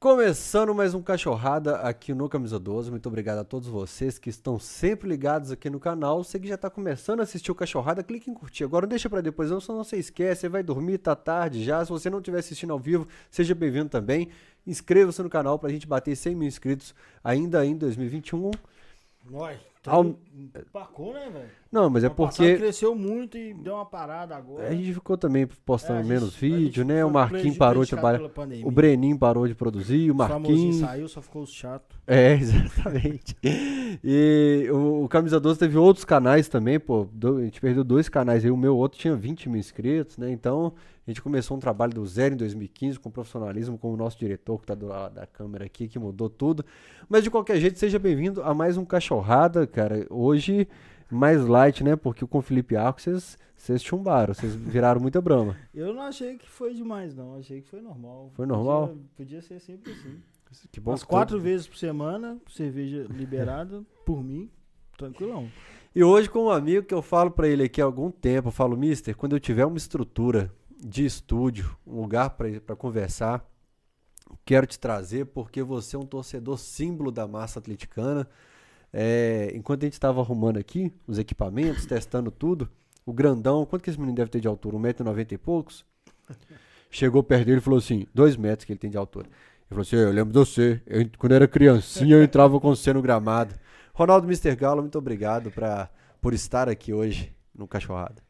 Começando mais um Cachorrada aqui no Camisa 12. Muito obrigado a todos vocês que estão sempre ligados aqui no canal. Você que já está começando a assistir o Cachorrada, clique em curtir. Agora não deixa para depois, não, senão você esquece. Você vai dormir, tá tarde já. Se você não estiver assistindo ao vivo, seja bem-vindo também. Inscreva-se no canal para a gente bater 100 mil inscritos ainda em 2021. Nós. Ao- Empacou, né, velho? Não, mas é porque cresceu muito e deu uma parada agora. a gente ficou também postando É, gente- menos vídeo, né? O Marquinhos parou de trabalhar. O Breninho parou de produzir, o O Marquinhos. saiu, só ficou chato. É, exatamente. E o, o Camisa 12 teve outros canais também, pô. do- a gente perdeu dois canais aí. O meu outro tinha 20 mil inscritos, né? Então a gente começou um trabalho do zero em 2015 com profissionalismo, com o nosso diretor que tá do lado da câmera aqui, que mudou tudo. Mas de qualquer jeito, seja bem-vindo a mais um Cachorrada, cara. Hoje mais light, né? Porque com o Felipe Arco vocês vocês chumbaram, vocês viraram muita brama. Eu não achei que foi demais, não. Achei que foi normal. Foi normal? Podia, podia ser sempre assim. Que bom Umas que quatro vezes por semana, cerveja liberada, por mim, tranquilão. E hoje com um amigo que eu falo pra ele aqui há algum tempo, eu falo, Mister, quando eu tiver uma estrutura de estúdio, um lugar pra conversar, quero te trazer porque você é um torcedor símbolo da massa atleticana. É, enquanto a gente estava arrumando aqui os equipamentos, testando tudo, o grandão, quanto que esse menino deve ter de altura? 1,90m e poucos? Chegou perto dele e falou assim, dois metros que ele tem de altura. Ele falou assim, eu lembro de você, eu, quando era criancinha eu entrava com você no gramado. Ronaldo Mr. Galo, muito obrigado pra, por estar aqui hoje no Cachorrada.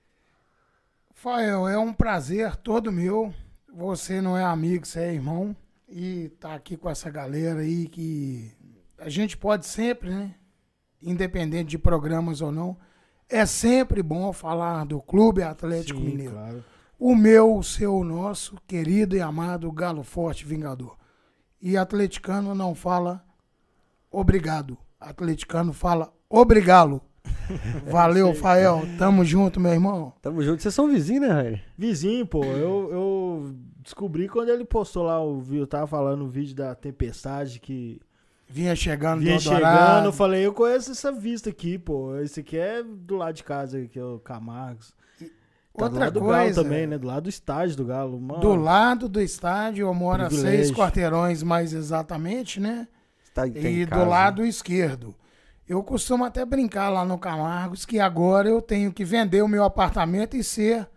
Fael, é um prazer todo meu. Você não é amigo, você é irmão. E tá aqui com essa galera aí que a gente pode sempre, né? Independente de programas ou não, é sempre bom falar do Clube Atlético Sim, Mineiro. claro. O meu, o seu, o nosso, querido e amado Galo Forte Vingador. E atleticano não fala obrigado. Atleticano fala obrigado. Valeu, Fael. Tamo junto, meu irmão. Tamo junto, vocês são vizinhos, né, Rainer? Vizinho, pô, eu, eu descobri quando ele postou lá o vídeo, eu tava falando o vídeo da tempestade que Vinha chegando vinha do chegando, eu falei, eu conheço essa vista aqui, pô. Esse aqui é do lado de casa, que é o Camargos. Tá do Outra lado do Galo coisa, também, né? Do lado do estádio do Galo, mano. do lado do estádio, eu moro a seis quarteirões mais exatamente, né? Tá, E casa, do lado esquerdo. Eu costumo até brincar lá no Camargos que agora eu tenho que vender o meu apartamento e ser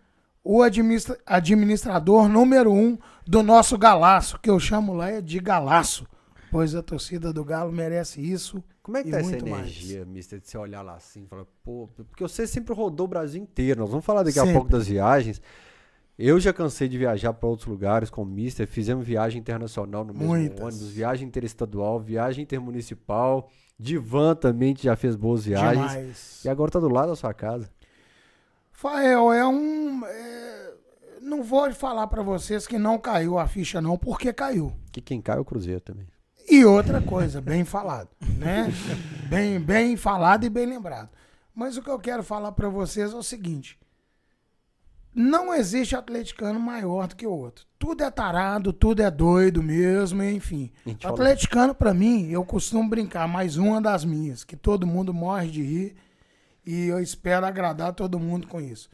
o administra- administrador número um do nosso galaço, que eu chamo lá é de galaço, pois a torcida do Galo merece isso. Como é que tá essa muito mais. energia, mister, de você olhar lá assim e falar, pô, porque você sempre rodou o Brasil inteiro. Nós vamos falar daqui a Sempre. pouco das viagens. Eu já cansei de viajar para outros lugares com o mister, fizemos viagem internacional no mesmo Muitas. ônibus, viagem interestadual, viagem intermunicipal. Divan também que já fez boas viagens. Demais. E agora tá do lado da sua casa. Fael, é um. é, não vou falar pra vocês que não caiu a ficha, não, porque caiu. Que quem cai é o Cruzeiro também. E outra coisa, bem falado, né? Bem, bem falado e bem lembrado. Mas o que eu quero falar pra vocês é o seguinte: não existe atleticano maior do que o outro. Tudo é tarado, tudo é doido mesmo, enfim. Fala- Atleticano, pra mim, eu costumo brincar, mais uma das minhas, que todo mundo morre de rir e eu espero agradar todo mundo com isso.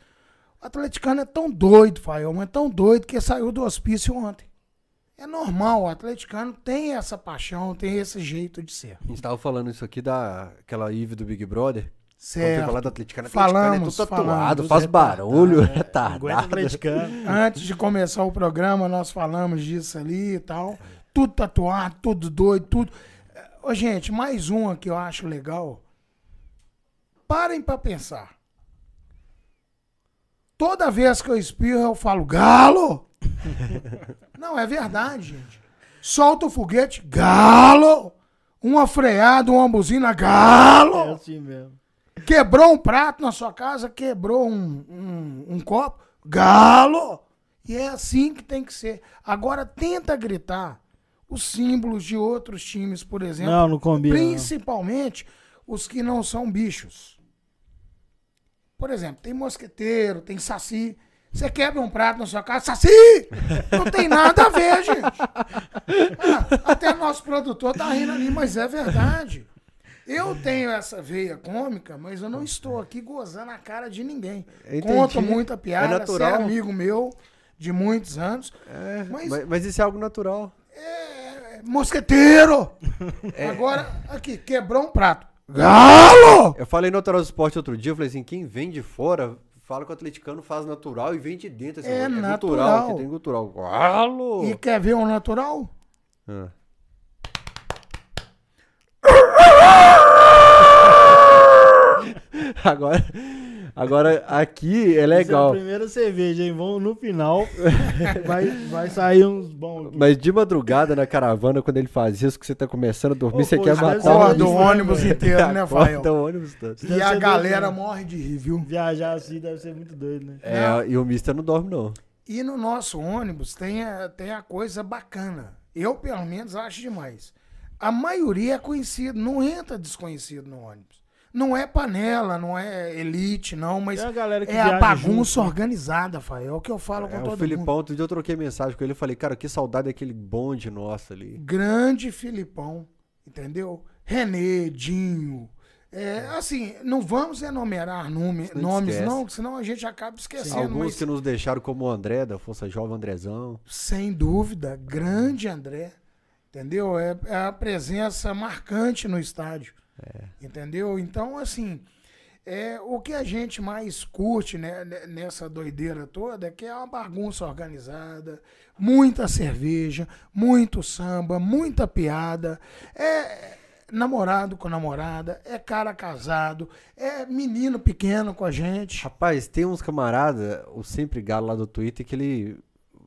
O atleticano é tão doido, mas é tão doido que saiu do hospício ontem. É normal, o atleticano tem essa paixão, tem esse jeito de ser. A gente tava falando isso aqui daquela Ive do Big Brother. Quando Certo. falar do atleticano, Falamos, atleticano é tudo tatuado, falamos. faz barulho, é retardado. atleticano. Antes de começar o programa, nós falamos disso ali e tal. Tudo tatuado, tudo doido, tudo. Ô, gente, mais uma que eu acho legal. Parem pra pensar. Toda vez que eu espirro, eu falo, galo! Não, é verdade, gente. Solta o foguete, galo! Uma freada, uma buzina, É galo! assim mesmo. Quebrou um prato na sua casa, quebrou um, um, um copo, galo! E é assim que tem que ser. Agora tenta gritar os símbolos de outros times, por exemplo. Não, não combina. não. Principalmente os que não são bichos. Por exemplo, tem mosqueteiro, tem saci. Você quebra um prato na sua casa, saci! Não tem nada a ver, gente. Ah, até nosso produtor tá rindo ali, mas é verdade. Eu tenho essa veia cômica, mas eu não estou aqui gozando a cara de ninguém. Entendi. Conto muita piada, É natural. é amigo meu de muitos anos. É, Mas- mas, mas isso é algo natural. É, é mosqueteiro. Agora, aqui, quebrou um prato. Galo! Eu falei no Autoral do Esporte outro dia, eu falei assim, quem vem de fora, fala que o atleticano faz natural e vem de dentro. Assim, É natural, natural. que tem cultural. Galo! E quer ver um natural? Ah. Agora, agora aqui é Essa é a legal. primeira cerveja, hein? Vamos no final. vai, vai sair uns bons. aqui. Mas de madrugada na caravana, quando ele faz isso, que você tá começando a dormir, Ô, você pô, quer matar o Acorda ônibus né, inteiro, né, Fael? Acorda o ônibus todo. E a galera doido, morre de rir, viu? Viajar assim deve ser muito doido, né? É, e o Mister não dorme, não. E no nosso ônibus tem a, tem a coisa bacana. Eu, pelo menos, acho demais. A maioria é conhecido, não entra desconhecido no ônibus. Não é panela, não é elite, não, mas Tem a galera que é a bagunça junto, né? organizada, Fael. É o que eu falo com É, todo o Filipão, mundo. outro dia eu troquei mensagem com ele, eu falei, cara, que saudade daquele bonde nosso ali. Grande Filipão, entendeu? Renê, Dinho. É, assim, não vamos enumerar nome, Senão nomes, esquece. não, senão a gente acaba esquecendo. Alguns mas que nos deixaram como o André, da Força Jovem Andrezão. Sem dúvida, grande André. Entendeu? É, é a presença marcante no estádio. Entendeu? Então, assim, é, o que a gente mais curte né, ne- nessa doideira toda é que é uma bagunça organizada, muita cerveja, muito samba, muita piada. É namorado com namorada, é cara casado, é menino pequeno com a gente. Rapaz, tem uns camarada, o Sempre Galo lá do Twitter, que ele.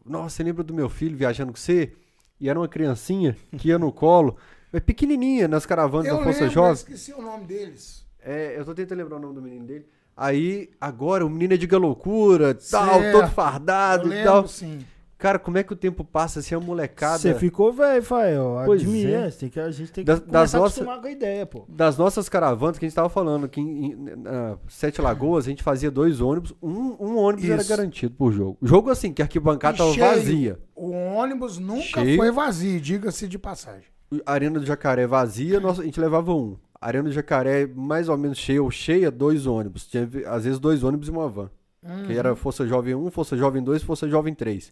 Nossa, você lembra do meu filho viajando com você? E era uma criancinha que ia no colo, é pequenininha, nas caravanas Eu da Força lembro, eu Jovem. esqueci o nome deles. É, eu tô tentando lembrar o nome do menino dele. Aí, agora, o menino é de loucura, tal, Certo. todo Eu fardado e tal. sim. Cara, como é que o tempo passa assim, a molecada. Você ficou velho, Fael. Pois Admira, é. tem que, a gente tem que começar das a nossas- acostumar com a ideia, pô. Das nossas caravanas que a gente tava falando, que em, em- na Sete Lagoas a gente fazia dois ônibus, um, um ônibus era Isso. garantido por jogo. Jogo assim, que a arquibancada E tava cheio. vazia. O ônibus nunca Cheio. foi vazio, diga-se de passagem. A Arena do Jacaré vazia, nós- a gente levava um. A Arena do Jacaré mais ou menos cheia ou cheia, dois ônibus. Tinha, às vezes dois ônibus e uma van. Que Uhum. era Força Jovem 1, Força Jovem 2, Força Jovem 3.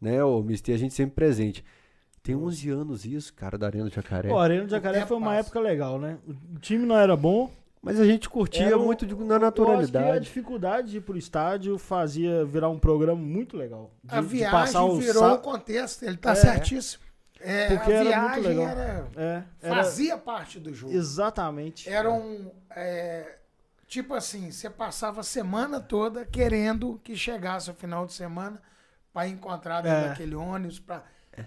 Né, o Mister, a gente sempre presente. Tem 11 anos isso, cara, da Arena do Jacaré. Ó, a Arena do Jacaré tempo foi uma passa. época legal, né? O time não era bom. Mas a gente curtia era um- muito de- na Eu acho que a naturalidade. dificuldade de ir pro estádio fazia virar um programa muito legal. De, A viagem o virou sa- o contexto, ele tá É. certíssimo. É, Porque a era viagem muito legal. era, É, era fazia parte do jogo. exatamente. Era um. é, tipo assim, você passava a semana toda querendo que chegasse o final de semana para encontrar dentro É. daquele ônibus para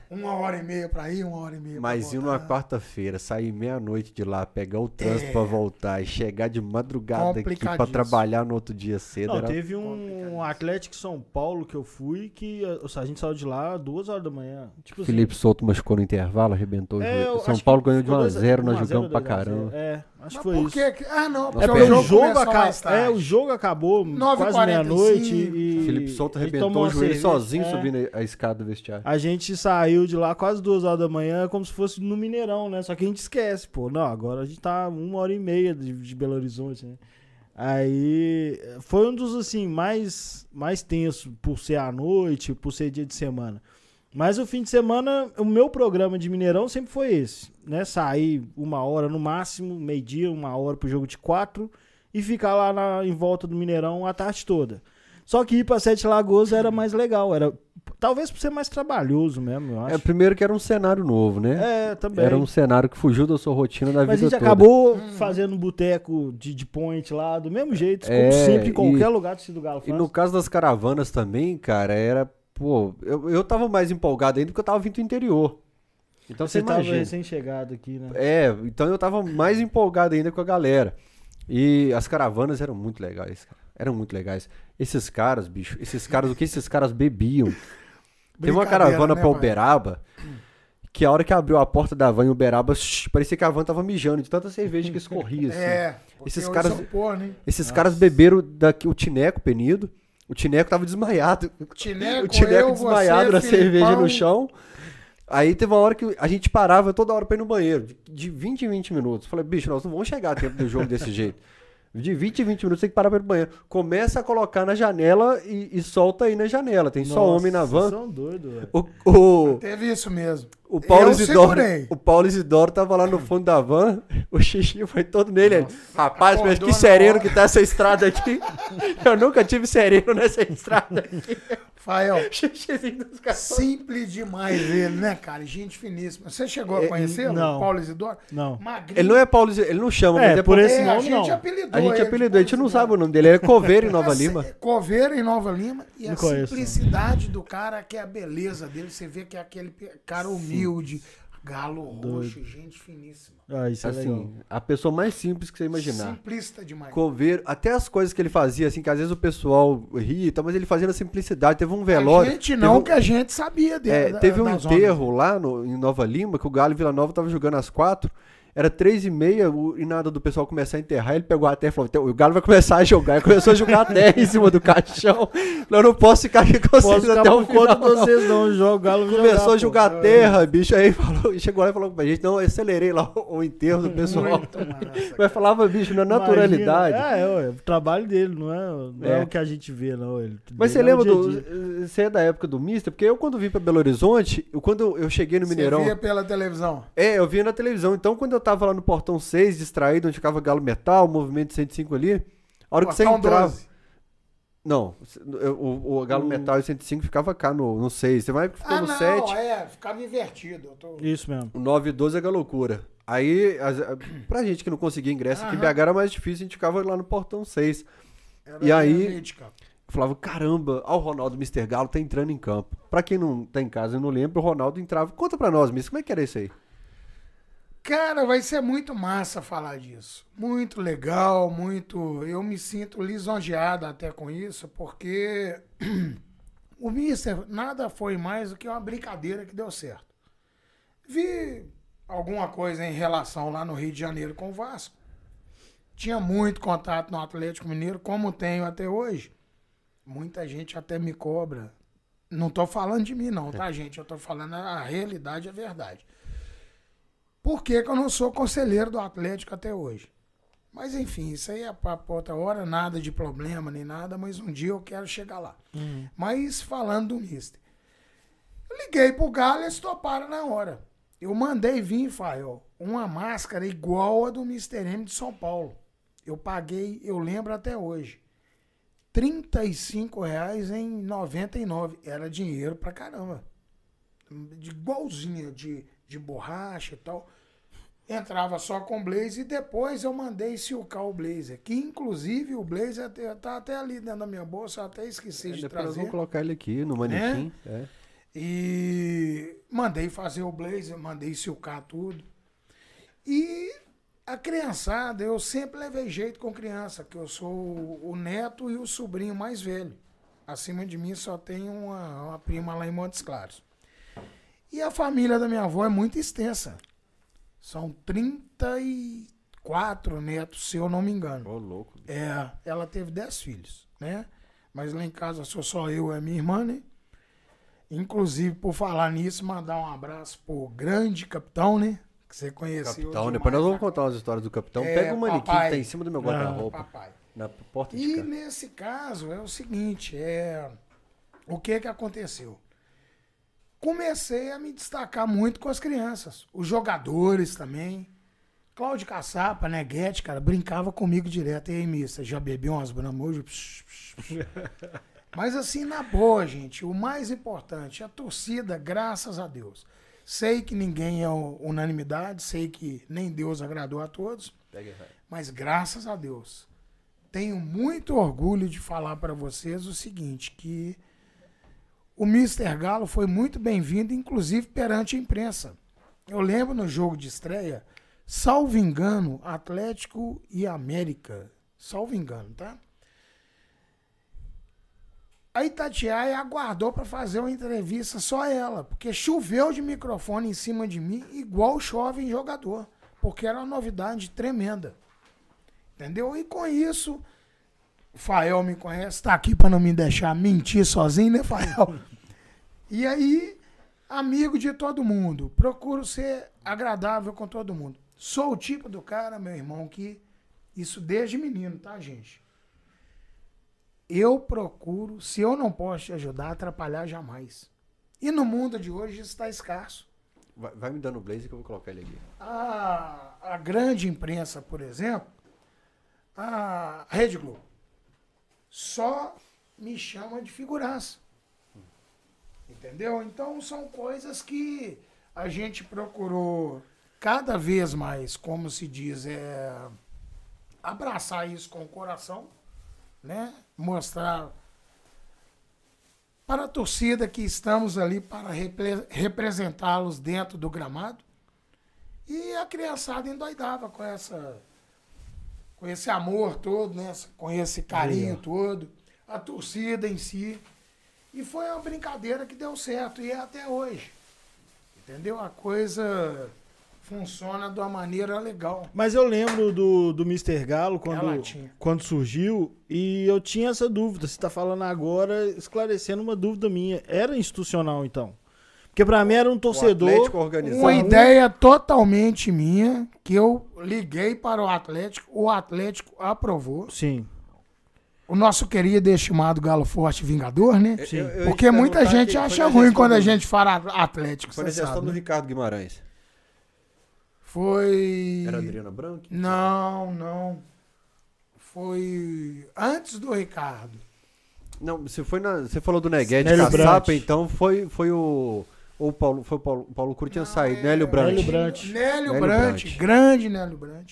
uma hora e meia para ir, uma hora e meia pra Mas ir numa quarta-feira, sair meia-noite de lá, pegar o trânsito É. pra voltar e chegar de madrugada aqui pra trabalhar no outro dia cedo. Não, era- teve um Atlético São Paulo que eu fui que seja, a gente saiu de lá duas horas da manhã. Tipo assim, Felipe Souto machucou no intervalo, arrebentou o é, joelho. eu São Paulo ganhou de ficou 1 a dois 0 nós 1 a 0, jogamos pra 2 a 0. caramba. É, acho que foi por isso. que Ah, não, É porque, o jogo, o tarde. é, o jogo acabou 9h45. quase meia-noite e Felipe Souto a gente arrebentou o joelho cerveja. sozinho É. subindo a escada do vestiário. A gente saiu de lá quase duas horas da manhã, como se fosse no Mineirão, né? Só que a gente esquece, pô. Não, agora a gente tá uma hora e meia de, de Belo Horizonte, né? Aí foi um dos assim mais mais tenso por ser à noite, por ser dia de semana. Mas o fim de semana, o meu programa de Mineirão sempre foi esse, né? Sair uma hora no máximo, meio-dia, uma hora pro jogo de quatro e ficar lá na- em volta do Mineirão a tarde toda. Só que ir pra Sete Lagoas era mais legal, era talvez por ser mais trabalhoso mesmo, eu acho. É, primeiro que era um cenário novo, né? É, também. Era um cenário que fugiu da sua rotina da Mas a vida gente toda. acabou fazendo um boteco de, de point lá, do mesmo jeito, como É, sempre, em e- qualquer lugar do do Galo E faz. no caso das caravanas também, cara, era. Pô, eu, eu tava mais empolgado ainda porque eu tava vindo do interior. Então você, Você tava imagina. recém-chegado aqui, né? É, então eu tava mais empolgado ainda com a galera. E as caravanas eram muito legais, cara. Eram muito legais. Esses caras, bicho, esses caras, o que esses caras bebiam? Teve uma caravana né, pra? Uberaba que a hora que abriu a porta da van em Uberaba, shh, parecia que a van tava mijando de tanta cerveja que escorria, assim. É, Esses caras- né? Esses caras beberam daqui, o Tineco Penido. O Tineco tava desmaiado. Tineco, o Tineco eu, desmaiado você, na cerveja Filipão. no chão. Aí teve uma hora que a gente parava toda hora pra ir no banheiro, de, de 20 em 20 minutos. Falei, bicho, nós não vamos chegar a tempo do jogo desse jeito. De 20 em 20 minutos tem que parar pra ir pro banheiro. Começa a colocar na janela e, e solta aí na janela. Tem só homem na Nossa, van. vocês são doidos, velho. O, o, Teve isso mesmo. O Paulo Eu Isidoro. segurei. O Paulo Isidoro tava lá no fundo da van. O xixi foi todo nele. Ele, Rapaz, mas que sereno hora." que tá essa estrada aqui. Eu nunca tive sereno nessa estrada aqui. Fael, simples demais ele, né, cara? Gente finíssima. Você chegou a É, conhecê-lo? não. Paulo Isidoro? Não. Magrinho. Ele não é Paulo Isidoro, ele não chama, É, mas é por esse É, a nome gente não. apelidou A gente apelidou, a gente não sabe o nome dele. Ele é coveiro em Nova Mas, Lima. é, Coveiro em Nova Lima e Não a conheço, simplicidade do cara, que é a beleza dele. Você vê que é aquele cara humilde, galo roxo, gente finíssima. Ah, isso é legal. Assim, a pessoa mais simples que você imaginar. Simplista demais. Coveiro, até as coisas que ele fazia, assim, que às vezes o pessoal ria, e tal, mas ele fazia na simplicidade. Teve um a velório. gente teve não, um- que a gente sabia dele. É, da- teve um enterro lá no- em Nova Lima, que o Galo e Vila Nova tava jogando às quatro. Era três e meia o- e nada do pessoal começar a enterrar. Ele pegou a terra e falou: "Então, o Galo vai começar a jogar. Ele começou a jogar a terra em cima do caixão. Eu não posso ficar aqui com vocês Posso até o final. de não." vocês não, joga o Galo Começou a jogar, jogar a terra, bicho. Aí falou, chegou lá e falou pra gente: Não, eu acelerei lá o, o enterro do pessoal. Muito massa, Mas falava, bicho, na pô. naturalidade. Imagina. É, ué, o trabalho dele, não é, não é. É. o que a gente vê, não. Ele, Mas você é lembra dia do. dia. Você é da época do Mister? Porque eu, quando vim pra Belo Horizonte, eu, quando eu cheguei no Você Mineirão. via pela televisão. É, eu via na televisão. Então, quando eu tava lá no Portão 6, distraído, onde ficava Galo Metal, movimento 105 ali, a hora que você entrava. 12. Não, eu- o, o Galo Metal e 105 ficava cá no, no 6. Você vai ficou Ah, no não, 7. é, ficava invertido. Eu tô... Isso mesmo. O 9 e 12 é loucura. Aí, as, a- pra gente que não conseguia ingresso aqui em Aham. BH era mais difícil, a gente ficava lá no Portão 6. Era E aí- falava, caramba, ó, o Ronaldo Mr. Galo tá entrando em campo. Pra quem não tá em casa e não lembra, o Ronaldo entrava. Conta pra nós, Miss, como é que era isso aí? Cara, vai ser muito massa falar disso. Muito legal, muito. Eu me sinto lisonjeado até com isso, porque o Mister nada foi mais do que uma brincadeira que deu certo. Vi alguma coisa em relação lá no Rio de Janeiro com o Vasco. Tinha muito contato no Atlético Mineiro, como tenho até hoje. Muita gente até me cobra. Não tô falando de mim, não, tá, gente? Eu tô falando a realidade, a verdade. Por que, que eu não sou conselheiro do Atlético até hoje? Mas enfim, isso aí é para outra hora, nada de problema nem nada, mas um dia eu quero chegar lá. Mas falando do Mister. Eu liguei pro Galo e eles toparam na hora. Eu mandei vir, Fael, uma máscara igual a do Mr. M de São Paulo. Eu paguei, eu lembro até hoje. 35 reais em 99. Era dinheiro pra caramba. De igualzinha, de, de borracha e tal. Entrava só com blazer e depois eu mandei silcar o blazer. Que inclusive o blazer tá até ali dentro da minha bolsa, eu até esqueci de Depois nós trazer. vamos colocar ele aqui no manequim. É. E mandei fazer o blazer, mandei silcar tudo. E a criançada, eu sempre levei jeito com criança, que eu sou o neto e o sobrinho mais velho. Acima de mim só tem uma, uma prima lá em Montes Claros. E a família da minha avó é muito extensa. São 34 netos, se eu não me engano. Ô, louco. É, ela teve 10 filhos, né? Mas lá em casa sou só eu e a minha irmã, né? Inclusive, por falar nisso, mandar um abraço pro grande capitão, né? Que você conheceu. Capitão, demais, depois nós vamos contar umas histórias do capitão. É, Pega o manequim papai. que tá em cima do meu guarda-roupa. Na porta de E casa. nesse caso é o seguinte, é o que que aconteceu? Comecei a me destacar muito com as crianças, os jogadores também. Cláudio Caçapa, Neguete, cara, brincava comigo direto. E aí, missa, já bebeu umas bramujas? Mas assim, na boa, gente, o mais importante, a torcida, graças a Deus. Sei que ninguém é unanimidade, sei que nem Deus agradou a todos, mas graças a Deus tenho muito orgulho de falar para vocês o seguinte, que o Mr. Galo foi muito bem-vindo, inclusive perante a imprensa. Eu lembro no jogo de estreia, salvo engano, Atlético e América. Salvo engano, tá? A Itatiaia aguardou para fazer uma entrevista só ela, porque choveu de microfone em cima de mim, igual chove em jogador, porque era uma novidade tremenda. Entendeu? E com isso, o Fael me conhece, tá aqui para não me deixar mentir sozinho, né, Fael? E aí, amigo de todo mundo, procuro ser agradável com todo mundo. Sou o tipo do cara, meu irmão, que Isso desde menino, tá, gente? Eu procuro, se eu não posso te ajudar, atrapalhar jamais. E no mundo de hoje isso está escasso. Vai, vai me dando o blazer que eu vou colocar ele aqui. A, a grande imprensa, por exemplo, a Rede Globo, só me chama de figuraça. Entendeu? Então são coisas que a gente procurou cada vez mais, como se diz, é, abraçar isso com o coração, né? Mostrar para a torcida que estamos ali para repre- representá-los dentro do gramado. E a criançada endoidava com essa com esse amor todo, né? com esse carinho todo, a torcida em si. E foi uma brincadeira que deu certo, e é até hoje. Entendeu? A coisa funciona de uma maneira legal. Mas eu lembro do, do Mr. Galo quando, quando surgiu e eu tinha essa dúvida. Você tá falando agora, esclarecendo uma dúvida minha. Era institucional, então? Porque pra mim era um torcedor. Atlético organizado. Uma ideia totalmente minha, que eu liguei para o Atlético, o Atlético aprovou. Sim. O nosso querido e estimado Galo Forte Vingador, né? Eu- eu- eu Porque muita gente acha ruim gestão quando a gente fala Atlético, Foi você gestão sabe, do né? Ricardo Guimarães. Foi... Era Adriana Branco? Não, não. Foi antes do Ricardo. Não, você foi na. Você falou do Neguete Nélio Caçapa, Brant. então foi, foi o. Ou o Paulo. Foi o Paulo, Paulo tinha Não, saído, é- Nélio Branco. Nélio Brant. Nélio Nélio Brant, Brant. grande Nélio Brant.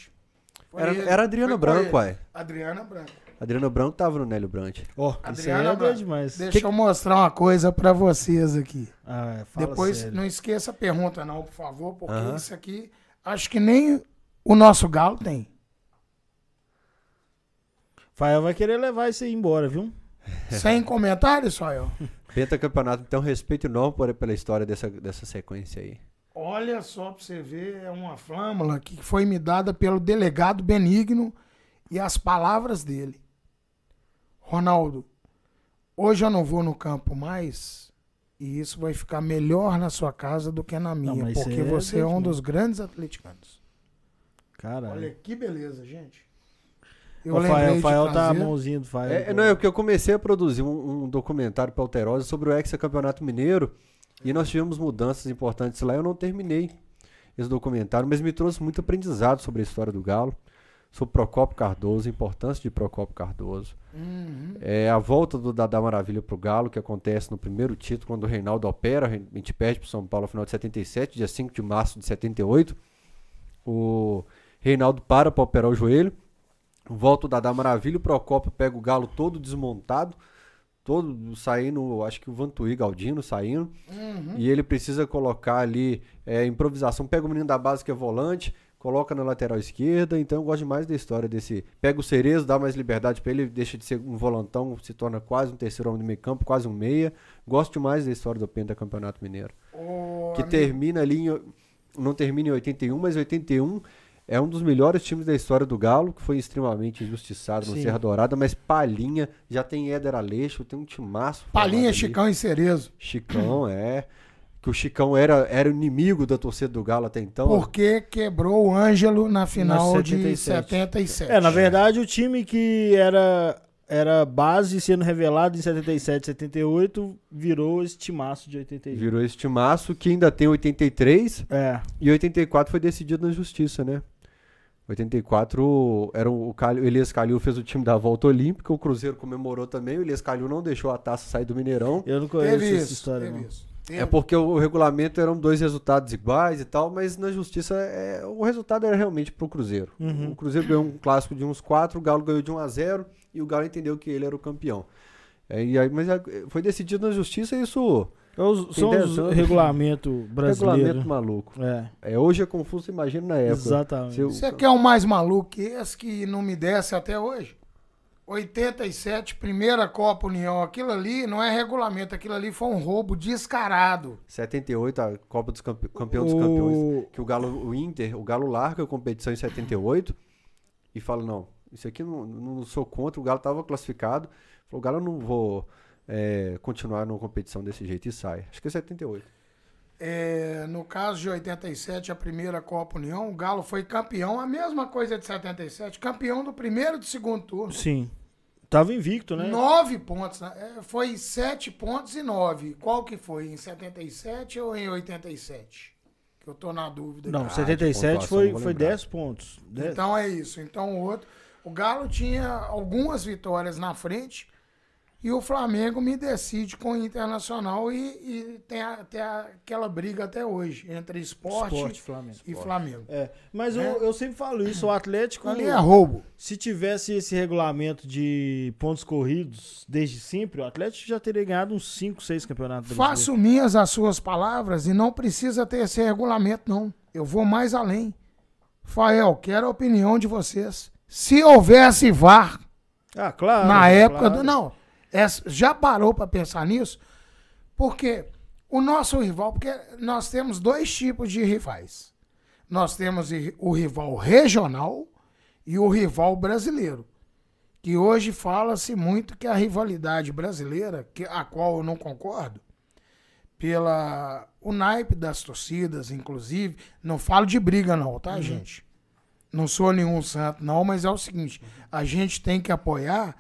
Foi Era, ele. era a Adriana Branco, uai. Adriana Branco. Adriana Branco tava no Nélio Brant. Ó, isso aí Adriana é Branco. demais. Deixa eu mostrar uma coisa pra vocês aqui. Ah, fala Depois, sério. não esqueça a pergunta não, por favor, porque Aham. isso aqui, acho que nem o nosso Galo tem. Fael vai querer levar isso aí embora, viu? Sem comentário, Soel? Pentacampeonato um respeito enorme por- pela história dessa, dessa sequência aí. Olha só pra você ver, é uma flâmula que foi me dada pelo delegado Benigno e as palavras dele. Ronaldo, hoje eu não vou no campo mais e isso vai ficar melhor na sua casa do que na minha, isso porque é você é um legítimo. dos grandes atleticanos. Caralho. Olha que beleza, gente. Eu o Fael, Fael tá a mãozinha do Fael. É, não, é porque eu comecei a produzir um, um documentário para Alterosa sobre o ex-campeonato mineiro e nós tivemos mudanças importantes lá. Eu não terminei esse documentário, mas me trouxe muito aprendizado sobre a história do Galo, sobre Procopio Cardoso, a importância de Procopio Cardoso. Uhum. É a volta do Dadá Maravilha pro Galo, que acontece no primeiro título, quando o Reinaldo opera, a gente perde pro São Paulo no final de 77, dia 5 de março de 78. O Reinaldo para para operar o joelho. Volta o Dadá Maravilha, o Procópio pega o Galo todo desmontado, todo saindo, acho que o Vantuí Galdino saindo. Uhum. E ele precisa colocar ali é, improvisação. Pega o menino da base que é volante, coloca na lateral esquerda. Então eu gosto demais da história desse. Pega o Cerezo, dá mais liberdade pra ele, deixa de ser um volantão, se torna quase um terceiro homem do meio campo, quase um meia. Gosto demais da história do Penta Campeonato Mineiro. Ô, Que amigo, termina ali, em, não termina em 81, mas 81 é um dos melhores times da história do Galo, que foi extremamente injustiçado no Sim. Serra Dourada, mas Palhinha, já tem Éder Aleixo, tem um timaço. Palinha, ali. Chicão e Cerezo. Chicão, é. Que o Chicão era, era o inimigo da torcida do Galo até então. Porque quebrou o Ângelo na final Na de 77. 77. É, na verdade, o time que era, era base sendo revelado em 77, 78, virou esse timaço de 81. Virou esse timaço que ainda tem 83 É, e 84 foi decidido na justiça, né? 84 era o, Calil, o Elias Calil fez o time da volta olímpica, o Cruzeiro comemorou também, o Elias Calil não deixou a taça sair do Mineirão. eu não conheço teve essa isso. história, teve não. isso. É porque o, o regulamento eram dois resultados iguais e tal, mas na justiça é, o resultado era realmente pro Cruzeiro. Uhum. O Cruzeiro ganhou um clássico de uns 4, o Galo ganhou de 1 a 0 e o Galo entendeu que ele era o campeão. É, e aí, mas é, foi decidido na justiça isso. É os- são os regulamento brasileiro. Regulamento maluco. É, É, hoje é confuso, imagina na época. exatamente. O- Você quer um mais maluco que esse que não me desce até hoje? 87, primeira Copa União. Aquilo ali não é regulamento, aquilo ali foi um roubo descarado. 78, a Copa dos Campe... Campeão dos O- Campeões. Que o Galo, o Inter, o Galo larga a competição em 78 e fala: não, isso aqui não, não sou contra. O Galo estava classificado. Falou: o Galo eu não vou é, continuar numa competição desse jeito e sai. Acho que é 78. É, no caso de 87, a primeira Copa União, o Galo foi campeão, a mesma coisa de 77, campeão do primeiro e do segundo turno. Sim. Tava invicto, né? Nove pontos, né? É, foi sete pontos e nove. Qual que foi? Em 77 ou em 87? Que eu tô na dúvida. Não, aqui. 77 pontuação, foi, foi. 10 pontos. Dez- Então é isso. Então o outro. O Galo tinha algumas vitórias na frente e o Flamengo me decide com o Internacional e, e tem, a- tem a- aquela briga até hoje entre esporte, Esporte, Flamengo. e Flamengo. É, mas Né? eu, eu sempre falo isso, o Atlético, Ali é roubo. se tivesse esse regulamento de pontos corridos desde sempre, o Atlético já teria ganhado uns 5, 6 campeonatos. Faço minhas as suas palavras e não precisa ter esse regulamento, não. Eu vou mais além. Fael, quero a opinião de vocês. Se houvesse VAR Ah, claro. na época claro. do. Não, já parou para pensar nisso? Porque o nosso rival, porque nós temos dois tipos de rivais. Nós temos o rival regional e o rival brasileiro. Que hoje fala-se muito que a rivalidade brasileira, que, a qual eu não concordo, pela o naipe das torcidas, inclusive, não falo de briga não, tá, gente? Não sou nenhum santo não, mas é o seguinte, a gente tem que apoiar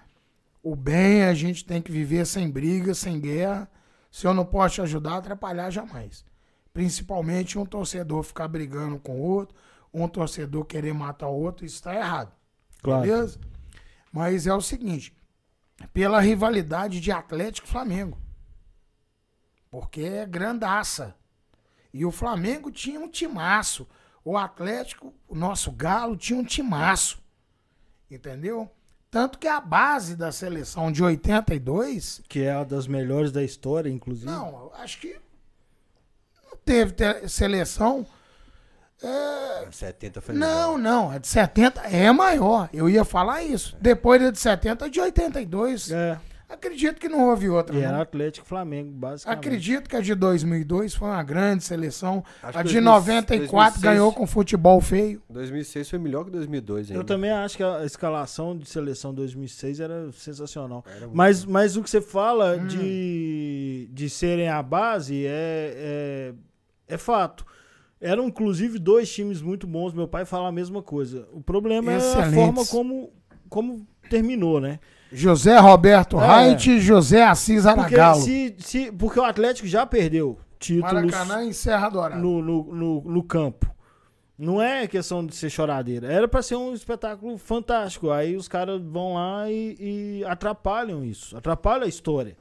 o bem, a gente tem que viver sem briga, sem guerra. Se eu não posso te ajudar, atrapalhar jamais. Principalmente um torcedor ficar brigando com o outro, um torcedor querer matar o outro, isso está errado. Claro. Beleza? Mas é o seguinte, pela rivalidade de Atlético e Flamengo. Porque é grandaça. E o Flamengo tinha um timaço. O Atlético, o nosso Galo, tinha um timaço. Entendeu? Tanto que a base da seleção de 82, Que é uma das melhores da história, inclusive. não, acho que não teve te- seleção. É, 70 foi não, legal. não, a de 70 é maior. Eu ia falar isso. Depois da de 70, a de 82. É. Acredito que não houve outra. E não. era Atlético e Flamengo, basicamente. Acredito que a de 2002 foi uma grande seleção. Acho a de 2000 94 2006 ganhou com futebol feio. 2006 foi melhor que 2002 ainda. Eu também acho que a escalação de seleção 2006 era sensacional. Era Mas, mas o que você fala Hum. de, de serem a base é, é, é fato. Eram, inclusive, dois times muito bons. Meu pai fala a mesma coisa. O problema é a Excelentes. forma como, como terminou, né? José Roberto É. Reit e José Assis Porque, Aragalo. se, se, porque o Atlético já perdeu títulos Maracanã e Serra Dourada. no, no, no, no campo. Não é questão de ser choradeira. Era pra ser um espetáculo fantástico. Aí os caras vão lá e, e atrapalham isso. Atrapalham a história.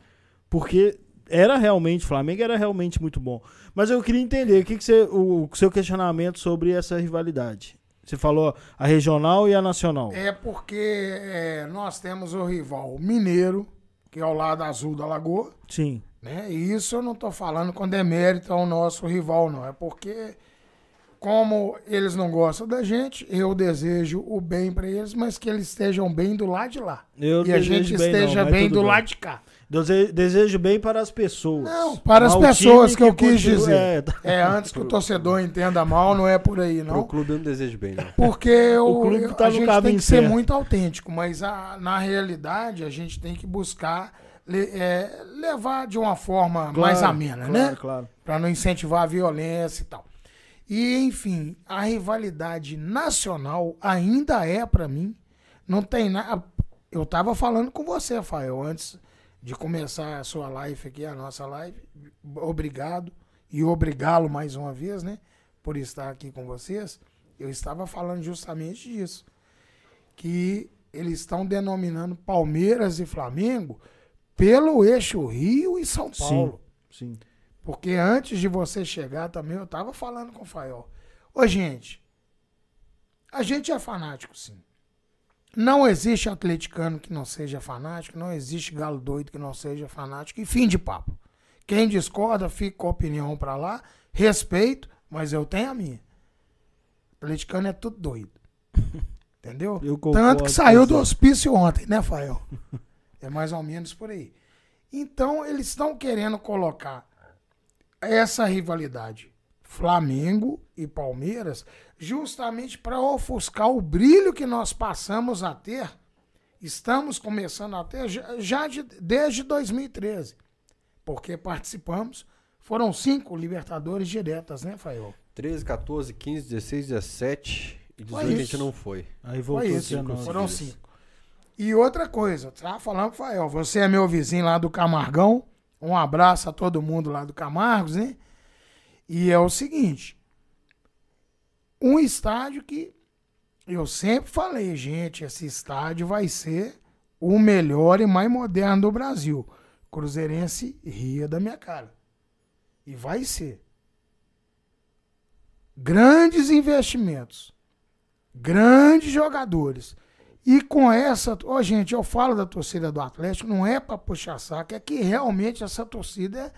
Porque era realmente, o Flamengo era realmente muito bom. Mas eu queria entender o que, que você, o, o seu questionamento sobre essa rivalidade. Você falou a regional e a nacional. É porque é, nós temos o rival mineiro, que é o lado azul da lagoa. Sim. Né? E isso eu não estou falando com demérito ao nosso rival, não. É porque, como eles não gostam da gente, eu desejo o bem para eles, mas que eles estejam bem do lado de lá. Eu e a gente bem, não, esteja mas bem do lado de cá. Dese- Desejo bem para as pessoas. Não, para as pessoas time que eu quis continua- dizer. É, tá. É, antes que o torcedor entenda mal, não é por aí, não. clube eu não desejo bem, não. Porque o, clube tá a gente tem que ser certo. muito autêntico, mas a- na realidade a gente tem que buscar le- é, levar de uma forma mais Claro, amena, claro, né? Claro. Para não incentivar a violência e tal. E, enfim, a rivalidade nacional ainda é para mim. Não tem nada. Eu tava falando com você, Rafael, antes de começar a sua live aqui, a nossa live. Obrigado. E obrigá-lo mais uma vez, né? Por estar aqui com vocês. Eu estava falando justamente disso. Que eles estão denominando Palmeiras e Flamengo pelo eixo Rio e São Paulo. Sim. Porque antes de você chegar também, eu tava falando com o Fael. Ô, gente, a gente é fanático, sim. Não existe atleticano que não seja fanático, não existe galo doido que não seja fanático, e fim de papo. Quem discorda, fica com a opinião pra lá, respeito, mas eu tenho a minha. Atleticano é tudo doido. Entendeu? Tanto que saiu do hospício ontem, né, Fael? É mais ou menos por aí. Então, eles estão querendo colocar essa rivalidade Flamengo e Palmeiras justamente para ofuscar o brilho que nós passamos a ter, estamos começando a ter já de- desde 2013, porque participamos Foram cinco Libertadores diretas, né, Fael? 13, 14, 15, 16, 17 e 18 a gente não foi. Aí Foi voltou isso, 19. foram cinco. E outra coisa, tava falando, Fael, você é meu vizinho lá do Camargão. Um abraço a todo mundo lá do Camargos, né? E é o seguinte: um estádio que eu sempre falei, gente, esse estádio vai ser o melhor e mais moderno do Brasil. Cruzeirense ria da minha cara. E vai ser. Grandes investimentos. Grandes jogadores. E com essa. Ó, gente, eu falo da torcida do Atlético, não é pra puxar saco, é que realmente essa torcida é,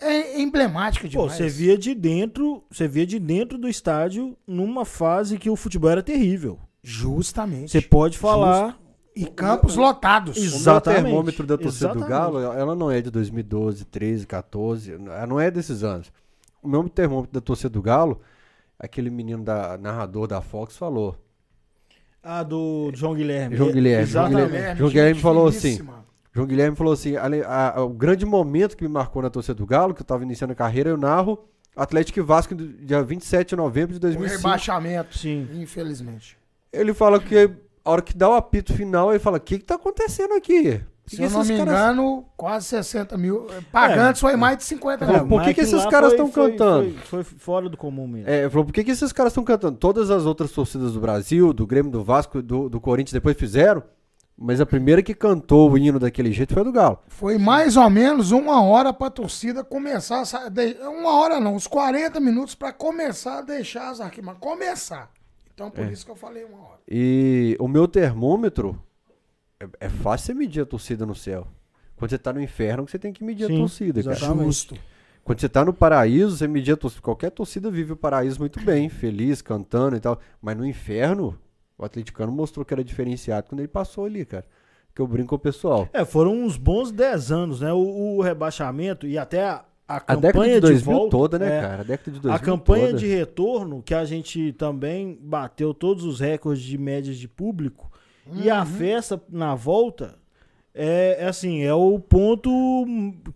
é emblemática Pô, demais. você via de dentro, você via de dentro do estádio numa fase que o futebol era terrível. Justamente. Você pode falar E campos lotados. O meu Exatamente, termômetro da torcida do exatamente. Galo, ela não é de 2012, 13, 14, ela não é desses anos. O meu termômetro da torcida do Galo, aquele menino da narrador da Fox falou. a do João Guilherme. João Guilherme, João Exatamente. Guilherme. João Guilherme falou assim, finíssima. João Guilherme falou assim: "Ale- a- a- o grande momento que me marcou na torcida do Galo, que eu tava iniciando a carreira, eu narro Atlético e Vasco dia 27 de novembro de O 2005. rebaixamento, Sim. infelizmente. Ele fala que a hora que dá o apito final, ele fala: o que, que tá acontecendo aqui? Se que eu não me caras- engano, quase 60 mil. Pagantes foi mais de 50 Falou, mil. por que que esses caras foi- tão foi- cantando? Foi, foi fora do comum mesmo. É, ele falou, por que, que esses caras estão cantando? Todas as outras torcidas do Brasil, do Grêmio, do Vasco, do, do Corinthians, depois fizeram, mas a primeira que cantou o hino daquele jeito foi a do Galo. Foi mais ou menos uma hora pra torcida começar. a Uma hora não, uns 40 minutos pra começar a deixar as arquibancadas. Começar. Então por É. isso que eu falei uma hora. E o meu termômetro, é, é fácil você medir a torcida no céu. Quando você tá no inferno, que você tem que medir Sim, a torcida, cara. Justo. Quando você tá no paraíso, você medir a torcida. Qualquer torcida vive o paraíso muito bem, feliz, cantando e tal. Mas no inferno, o atleticano mostrou que era diferenciado quando ele passou ali, cara. Que eu brinco com o pessoal. É, foram uns bons 10 anos, né? O, o rebaixamento e até a, a A campanha de 2000 volta, toda, né, é, cara? A década de 2000 A campanha toda. de retorno, que a gente também bateu todos os recordes de médias de público, e Uhum. a festa na volta é, é assim, é o ponto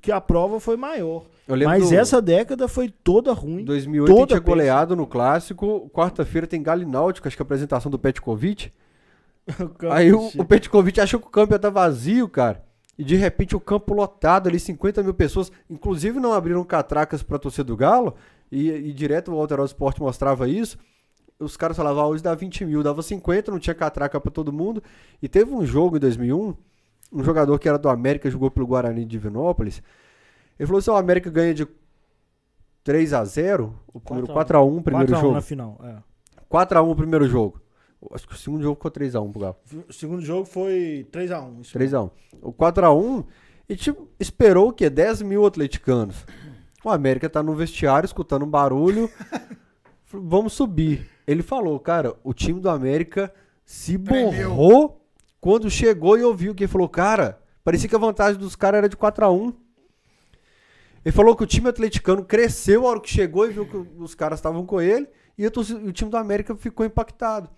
que a prova foi maior. Mas do- essa década foi toda ruim. Em 2008 a gente toda tinha péssima. goleado no clássico. Quarta-feira tem Galo Náutico, acho que é a apresentação do Petkovic. Aí o, o Petkovic achou que o campo ia estar vazio, cara. E de repente o campo lotado ali, 50 mil pessoas. Inclusive não abriram catracas pra torcida do Galo. E, e direto o Alterosa Sport mostrava isso. Os caras falavam, ah, hoje dá 20 mil, dava 50, não tinha catraca pra todo mundo. E teve um jogo em 2001, um jogador que era do América, jogou pelo Guarani de Divinópolis. Ele falou assim, o América ganha de 3 a 0 o primeiro 4 a 1 o primeiro 4 a 1 jogo. na final. é. 4 a 1 o primeiro jogo. Acho que o segundo jogo ficou 3 a 1 pro Galo. O segundo jogo foi 3x1. 3x1. O 4x1, e tipo, esperou o quê? 10 mil atleticanos. O América tá no vestiário, escutando um barulho. falou, Vamos subir. Ele falou, cara, o time do América se Tremeu. borrou quando chegou e ouviu que ele falou, cara, parecia que a vantagem dos caras era de 4x1. Ele falou que o time atleticano cresceu a hora que chegou e viu que os caras estavam com ele e o time do América ficou impactado.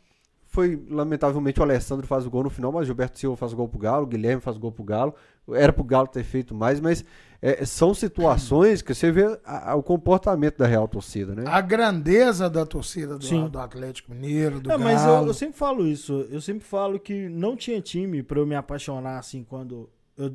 Foi, lamentavelmente, o Alessandro faz o gol no final, mas o Gilberto Silva faz o gol pro Galo, o Guilherme faz o gol pro Galo. Era pro Galo ter feito mais, mas é, são situações que você vê a- a- o comportamento da real torcida, né? A grandeza da torcida do, do Atlético Mineiro, do É, mas eu, Galo. eu sempre falo isso. Eu sempre falo que não tinha time pra eu me apaixonar assim quando eu.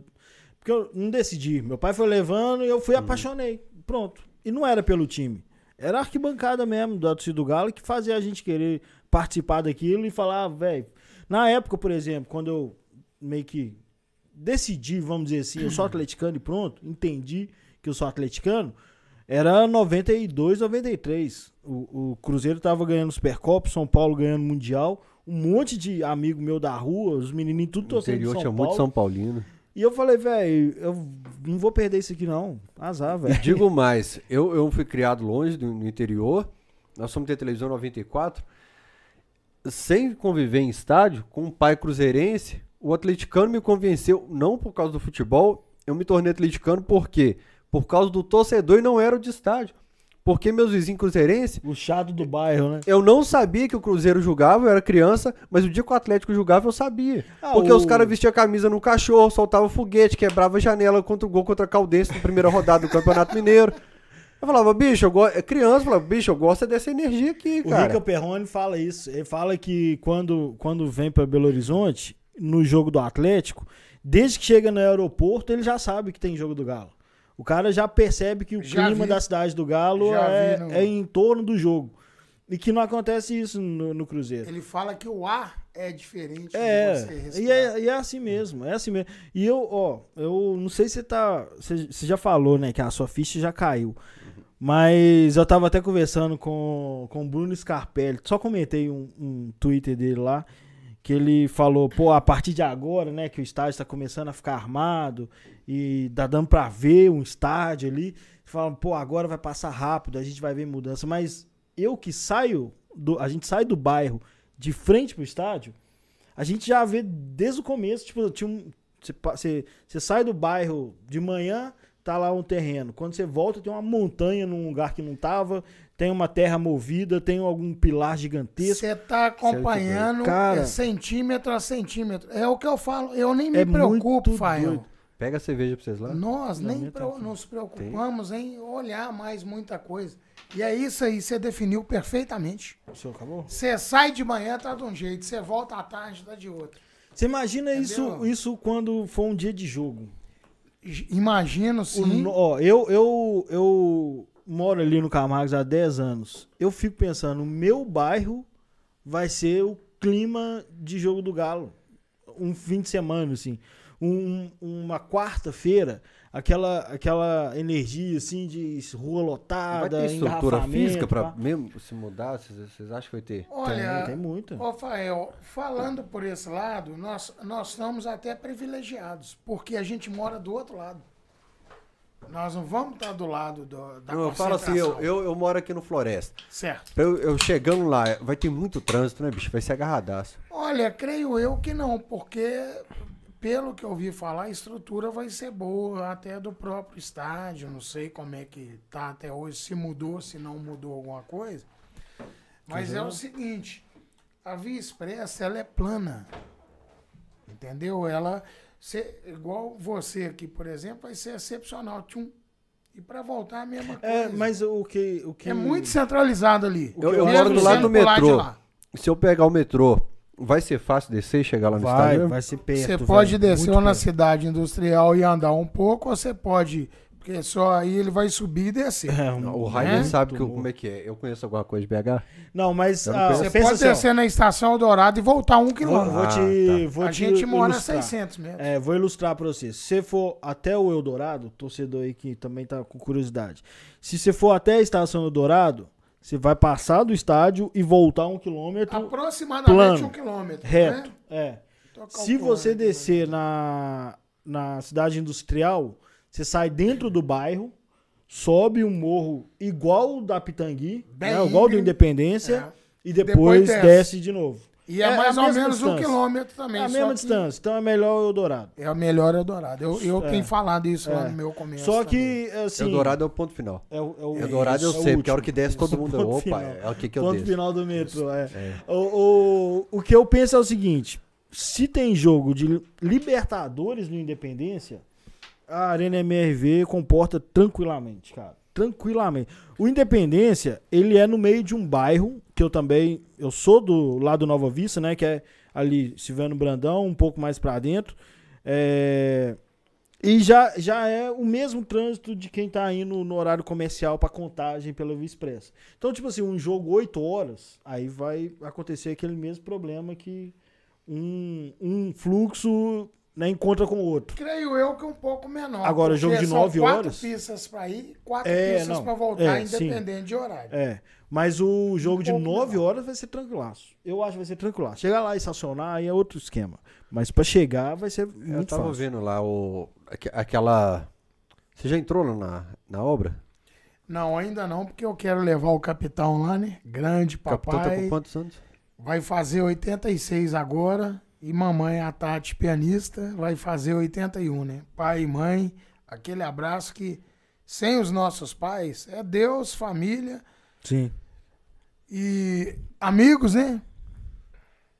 Porque eu não decidi. Meu pai foi levando e eu Uhum. fui apaixonei. Pronto. E não era pelo time. Era a arquibancada mesmo da torcida do Galo que fazia a gente querer participar daquilo e falar, velho. Na época, por exemplo, quando eu meio que decidi, vamos dizer assim, eu sou atleticano e pronto, entendi que eu sou atleticano, era 92, 93. O, o Cruzeiro tava ganhando Supercopa, São Paulo ganhando Mundial, um monte de amigo meu da rua, os menininhos tudo torcendo de interior São tinha Paulo. muito São Paulino. E eu falei, velho, eu não vou perder isso aqui não. Azar, velho. digo mais, eu, eu fui criado longe do, no interior, nós fomos ter televisão em 94, sem conviver em estádio, com um pai cruzeirense, o atleticano me convenceu, não por causa do futebol, eu me tornei atleticano por quê? Por causa do torcedor e não era o de estádio. Porque meus vizinhos cruzeirenses, O chato do bairro, né? eu não sabia que o Cruzeiro jogava, eu era criança, mas o dia que o Atlético jogava eu sabia. Ah, Porque o- os caras vestiam a camisa no cachorro, soltavam foguete, quebrava janela contra o gol contra a Caldense na primeira rodada do Campeonato Mineiro. Eu falava, bicho, eu gosto. É criança, eu falava, bicho, eu gosto é dessa energia aqui, O cara. Rica Perrone fala isso. Ele fala que quando, quando vem pra Belo Horizonte, no jogo do Atlético, desde que chega no aeroporto, ele já sabe que tem jogo do Galo. O cara já percebe que o Já clima vi. da cidade do Galo é, no- é em torno do jogo. E que não acontece isso no, no Cruzeiro. Ele fala que o ar é diferente É, e é, e é assim mesmo, é assim mesmo. E eu, ó, eu não sei se você tá. Você você já falou, né, que a sua ficha já caiu. Mas eu tava até conversando com, com o Bruno Scarpelli, só comentei um, um Twitter dele lá, que ele falou, pô, a partir de agora, né, que o estádio tá começando a ficar armado e tá dando pra ver um estádio ali. Falam, pô, agora vai passar rápido, a gente vai ver mudança. Mas eu que saio, do, a gente sai do bairro de frente pro estádio, a gente já vê desde o começo, tipo, tinha um, você, você sai do bairro de manhã, tá lá um terreno. Quando você volta, tem uma montanha num lugar que não tava, tem uma terra movida, tem algum pilar gigantesco. Você tá acompanhando Cara. é centímetro a centímetro. É o que eu falo. Eu nem me É preocupo, Fael. Pega a cerveja pra vocês lá. Nós Não, nem tá nos preocupamos em olhar mais muita coisa. E é isso aí, você definiu perfeitamente. O senhor acabou? Você sai de manhã, tá de um jeito. Você volta à tarde, tá de outro. Você imagina Entendeu? isso, isso quando for um dia de jogo. Imagino O sim. no- ó, eu, eu, eu moro ali no Camargos há 10 anos. Eu fico pensando, o meu bairro vai ser o clima de jogo do Galo. Um fim de semana, assim. Um- uma quarta-feira, aquela, aquela energia, assim, de rua Vai lotada, ter estrutura física pra pá. mesmo se mudar? Vocês vocês acham que vai ter? Olha, Tem, tem muita. Ô, Fael, falando por esse lado, nós, nós estamos até privilegiados, porque a gente mora do outro lado. Nós não vamos estar do lado do, da Não, eu falo assim, eu, eu, eu moro aqui no Floresta. Certo. Eu, eu chegando lá, vai ter muito trânsito, né, bicho? Vai ser agarradaço. Olha, creio eu que não, porque pelo que eu ouvi falar, a estrutura vai ser boa até do próprio estádio. Não sei como é que tá até hoje, se mudou, se não mudou alguma coisa. Mas é o seguinte, a Via Expressa, ela é plana. Entendeu? Ela, cê- igual você aqui, por exemplo, vai ser excepcional. Tchum. E para voltar a mesma coisa. É, mas o que, o que... É muito centralizado ali. Eu, eu moro do lado do metrô. lá. Se eu pegar o metrô, vai ser fácil descer e chegar lá no Vai, estádio? vai ser perto, Você pode velho, descer ou na perto. cidade industrial e andar um pouco, ou você pode. Porque só aí ele vai subir e descer. É, um- o Raider né? sabe que, eu- como é que é. Eu conheço alguma coisa de BH? Não, mas não ah. Você pode assim, ó, descer na estação Dourado e voltar um Vou, quilômetro. vou Ah, te, tá. vou a te gente mora a ilustrar. 600 metros. É, vou ilustrar pra você. Se você for até o Eldorado, torcedor aí que também tá com curiosidade. Se você for até a estação Eldorado, você vai passar do estádio e voltar um quilômetro Aproximadamente plano, um quilômetro. reto. Né? É. Se você aqui, descer na, na cidade industrial, você sai dentro do bairro, sobe um morro igual o da Pitangui, Bem né, igual do. Independência, É. e depois, Depois desce. desce. de novo. E é, É mais a ou menos um distância. quilômetro É também. a só mesma que distância, então é melhor o Eldorado. É o melhor Eldorado. Eu, eu É. tenho falado isso lá É. no meu começo. Só também. que, assim... Eldorado é o ponto final. É o, é o, Eldorado eu é o sei, porque a hora que desce todo mundo. Opa, final. é o que, que eu Ponto desço. final do metrô, é. É. O, o, o que eu penso é o seguinte: se tem jogo de Libertadores no Independência, a Arena MRV comporta tranquilamente, cara. Tranquilamente. O Independência, ele é no meio de um bairro, que eu também. Eu sou do lado Nova Vista, né? Que é ali, Silvano Brandão, um pouco mais pra dentro. É. E já, já é o mesmo trânsito de quem tá indo no horário comercial pra contagem pela Via Expressa. Então, tipo assim, um jogo 8 horas, aí vai acontecer aquele mesmo problema que um, um fluxo né, encontra com o outro. Creio eu que um pouco menor. Agora, jogo de são nove quatro horas? pistas pra ir, quatro É, pistas pra voltar, É, sim. independente de horário. É. Mas o jogo de pouco 9 menor. horas vai ser tranquilaço. Eu acho que vai ser tranquilaço. Chegar lá e estacionar aí é outro esquema. Mas pra chegar vai ser Eu muito tava fácil. vendo lá o. aque- aquela. Você já entrou lá na, na obra? Não, ainda não, porque eu quero levar o capitão lá, né? Grande O capitão tá papai. com quantos anos? Vai fazer 86 agora. E mamãe, a Tati, pianista, vai fazer 81, né? Pai e mãe, aquele abraço que sem os nossos pais, é Deus, família Sim. e amigos, né?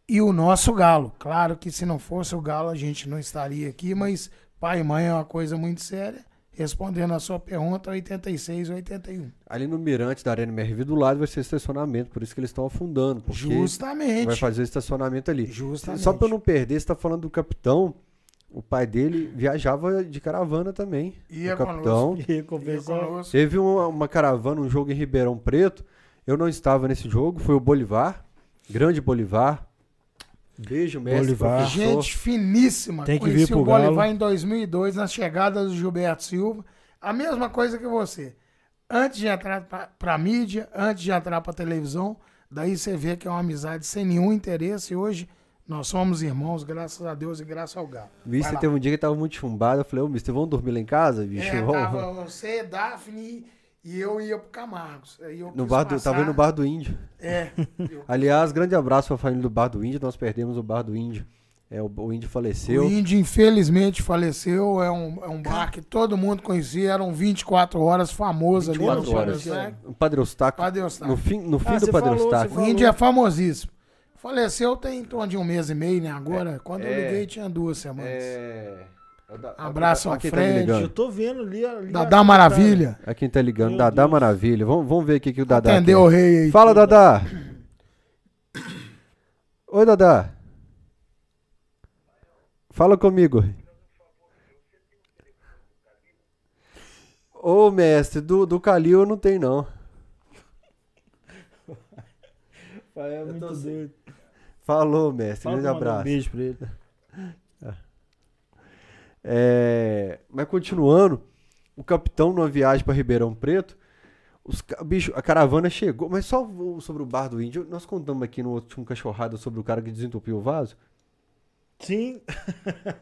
E o nosso galo. Claro que se não fosse o galo, a gente não estaria aqui, mas pai e mãe é uma coisa muito séria. Respondendo a sua pergunta, 86 e 81. Ali no mirante da Arena MRV do lado vai ser estacionamento, por isso que eles estão afundando. Porque Justamente. vai fazer o estacionamento ali. Justamente. Só pra eu não perder, você tá falando do capitão. O pai dele viajava de caravana também. Ia o capitão. E Ia conosco. Teve uma, uma caravana, um jogo em Ribeirão Preto. Eu não estava nesse jogo, foi o Bolivar. Grande Bolivar. Beijo, mestre. Bolivar. Gente finíssima. Tem que Conheci vir pro o Bolivar Galo. em 2002, na chegada do Gilberto Silva. A mesma coisa que você. Antes de entrar pra, pra mídia, antes de entrar pra televisão, daí você vê que é uma amizade sem nenhum interesse. E hoje nós somos irmãos, graças a Deus e graças ao Galo. Mister teve um dia que tava muito chumbado. Eu falei, ô, Mister, vamos dormir lá em casa, bicho? É, tava você, Daphne e eu ia pro Camargos. Aí eu No bar do, passar- tava aí no Bar do Índio. É. eu- Aliás, grande abraço pra família do Bar do Índio. Nós perdemos o Bar do Índio. É, o, o Índio faleceu. O Índio, infelizmente, faleceu. É um, é um bar que todo mundo conhecia. Eram 24 horas, famoso ali no 24 horas. O Padre Eustáquio. Padre Eustáquio. No fim, no fim Ah, do Padre falou, Eustáquio. O Índio é famosíssimo. Faleceu tem em torno de um mês e meio, né? Agora, quando eu é. liguei, tinha duas semanas. É... Abraço ao Aqui tá Fred. ligando. Eu tô vendo ali. ali Dadá Maravilha. A quem tá ligando, Meu Dadá Deus. Maravilha. Vamos, vamos ver o que, o Dadá Atendeu quer. o rei aí. Fala, Dadá. Oi, Dadá. Fala comigo. Ô, mestre, do, do Calil eu não tenho, não. Pai, é muito doido. Falou, mestre. Fala Grande mandar Um abraço. beijo pra ele. É, mas continuando, o capitão numa viagem para Ribeirão Preto, os, bicho, a caravana chegou, mas só sobre o bar do índio, nós contamos aqui no último cachorrada sobre o cara que desentupiu o vaso. Sim.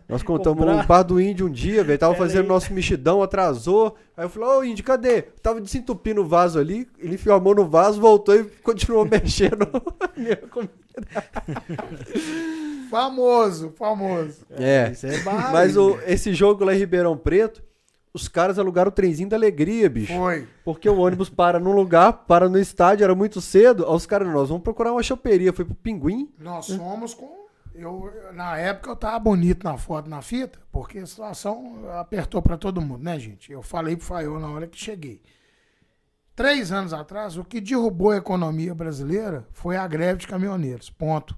Nós contamos Comprar. o bar do índio um dia, velho, tava Pera fazendo aí. nosso mexidão, atrasou, aí eu falei, ô índio, cadê? Tava desentupindo o vaso ali, ele enfiou a mão no vaso, voltou e continuou mexendo. Famoso, famoso. é, Isso é barra. mas o, esse jogo lá em Ribeirão Preto, os caras alugaram o trenzinho da alegria, bicho. Foi. Porque o ônibus para num lugar, para no estádio, era muito cedo. Aí os caras, nós vamos procurar uma choperia. Foi pro Pinguim. Nós somos com. Eu, na época eu tava bonito na foto, na fita, porque a situação apertou pra todo mundo, né, gente? Eu falei pro Faiô na hora que cheguei. Três anos atrás, o que derrubou a economia brasileira foi a greve de caminhoneiros. Ponto.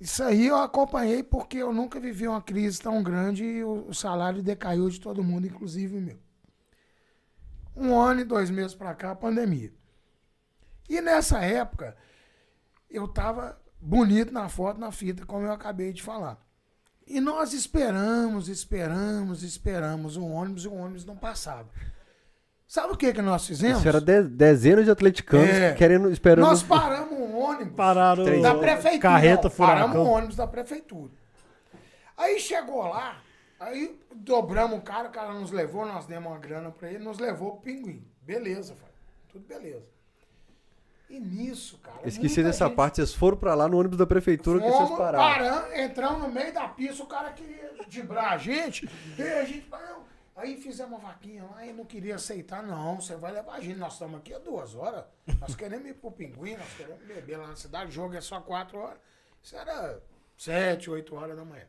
Isso aí eu acompanhei porque eu nunca vivi uma crise tão grande e o, salário decaiu de todo mundo, inclusive o meu. Um ano e dois meses pra cá, pandemia. E nessa época, eu tava bonito na foto, na fita, como eu acabei de falar. E nós esperamos, esperamos, esperamos o ônibus e o ônibus não passava. Sabe o que, que nós fizemos? Isso era de- dezenas de atleticanos É. querendo, esperando. Nós paramos um ônibus Pararam Três. da prefeitura. Carreta não, paramos um furacão. ônibus da prefeitura. Aí chegou lá, aí dobramos o cara, o cara nos levou, nós demos uma grana pra ele, nos levou pro pinguim. Beleza, pai. Tudo beleza. E nisso, cara. Esqueci dessa gente- parte. Vocês foram pra lá no ônibus da prefeitura que vocês Fomos, pararam. paramos, entramos no meio da pista, o cara queria dibrar a gente, e a gente, não. Aí fizemos uma vaquinha lá e não queria aceitar, não. Você vai levar a gente. Nós estamos aqui há duas horas. Nós queremos ir pro pinguim, nós queremos beber lá na cidade. O jogo é só quatro horas. Isso era sete, oito horas da manhã.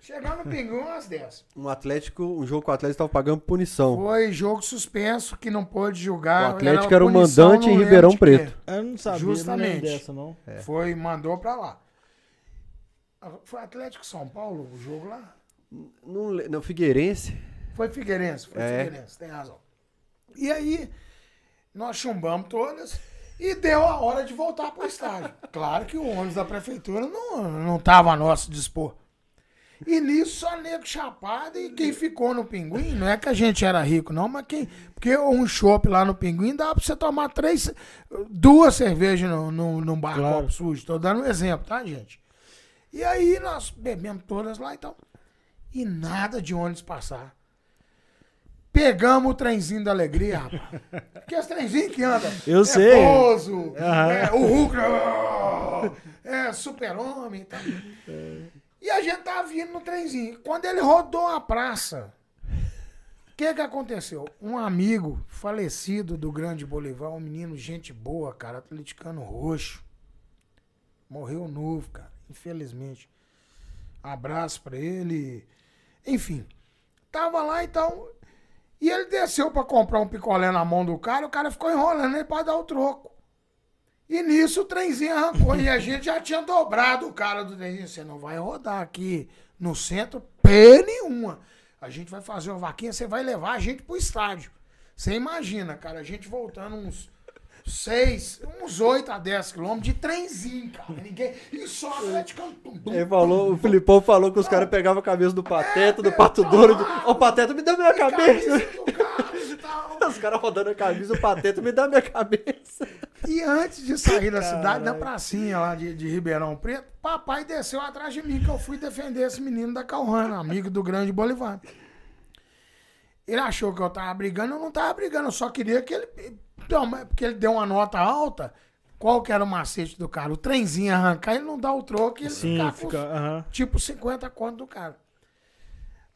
Chegamos no pinguim às dez. Um Atlético, um jogo com o Atlético estava pagando punição. Foi jogo suspenso que não pôde O julgar. Atlético era o mandante não em Ribeirão Preto. Eu não sabia Justamente. nem dessa, não. Foi, mandou pra lá. Foi Atlético São Paulo o jogo lá? Não, não, Figueirense. Foi Figueirense, foi É. Figueirense, tem razão. E aí, nós chumbamos todas e deu a hora de voltar pro estádio. Claro que o ônibus da prefeitura não, não tava a nosso dispor. E nisso só nego chapado e quem ficou no pinguim, não é que a gente era rico, não, mas quem. Porque um chopp lá no pinguim dá pra você tomar três, duas cervejas no, no, num bar Claro. copo sujo. Tô dando um exemplo, tá, gente? E aí nós bebemos todas lá e tal. E nada de ônibus passar. Pegamos o trenzinho da alegria, rapaz. Que esse trenzinho que anda. Eu é sei. Bozo, Aham. é o Hulk, é super-homem e tal. E a gente tava vindo no trenzinho. Quando ele rodou a praça, que que aconteceu? Um amigo falecido do Grande Bolivar, um menino, gente boa, cara, atleticano roxo. Morreu novo, cara, infelizmente. Abraço pra ele. Enfim, tava lá então. E ele desceu pra comprar um picolé na mão do cara, o cara ficou enrolando ele pra dar o troco. E nisso o trenzinho arrancou. e a gente já tinha dobrado o cara do trenzinho. Você não vai rodar aqui no centro P nenhuma. A gente vai fazer uma vaquinha, você vai levar a gente pro estádio. Você imagina, cara, a gente voltando uns 6, uns 8 a 10 quilômetros de trenzinho, cara. Ninguém. E só atleticano. Ele falou, o Filipão falou que os caras pegavam a cabeça do Pateta, do Pato Douro. de- Ô, Pateta, me dá minha cabeça. cara. Os caras rodando a camisa, o Pateta, me dá minha cabeça. E antes de sair da cidade, na pracinha lá de, de Ribeirão Preto, papai desceu atrás de mim, que eu fui defender esse menino da Calrana, amigo do grande Bolivar. Ele achou que eu tava brigando, eu não tava brigando, eu só queria que ele. Então, mas porque ele deu uma nota alta. Qual que era o macete do cara? O trenzinho arrancar, ele não dá o troco e ele Sim, ficar com fica. aham. tipo 50 conto do cara.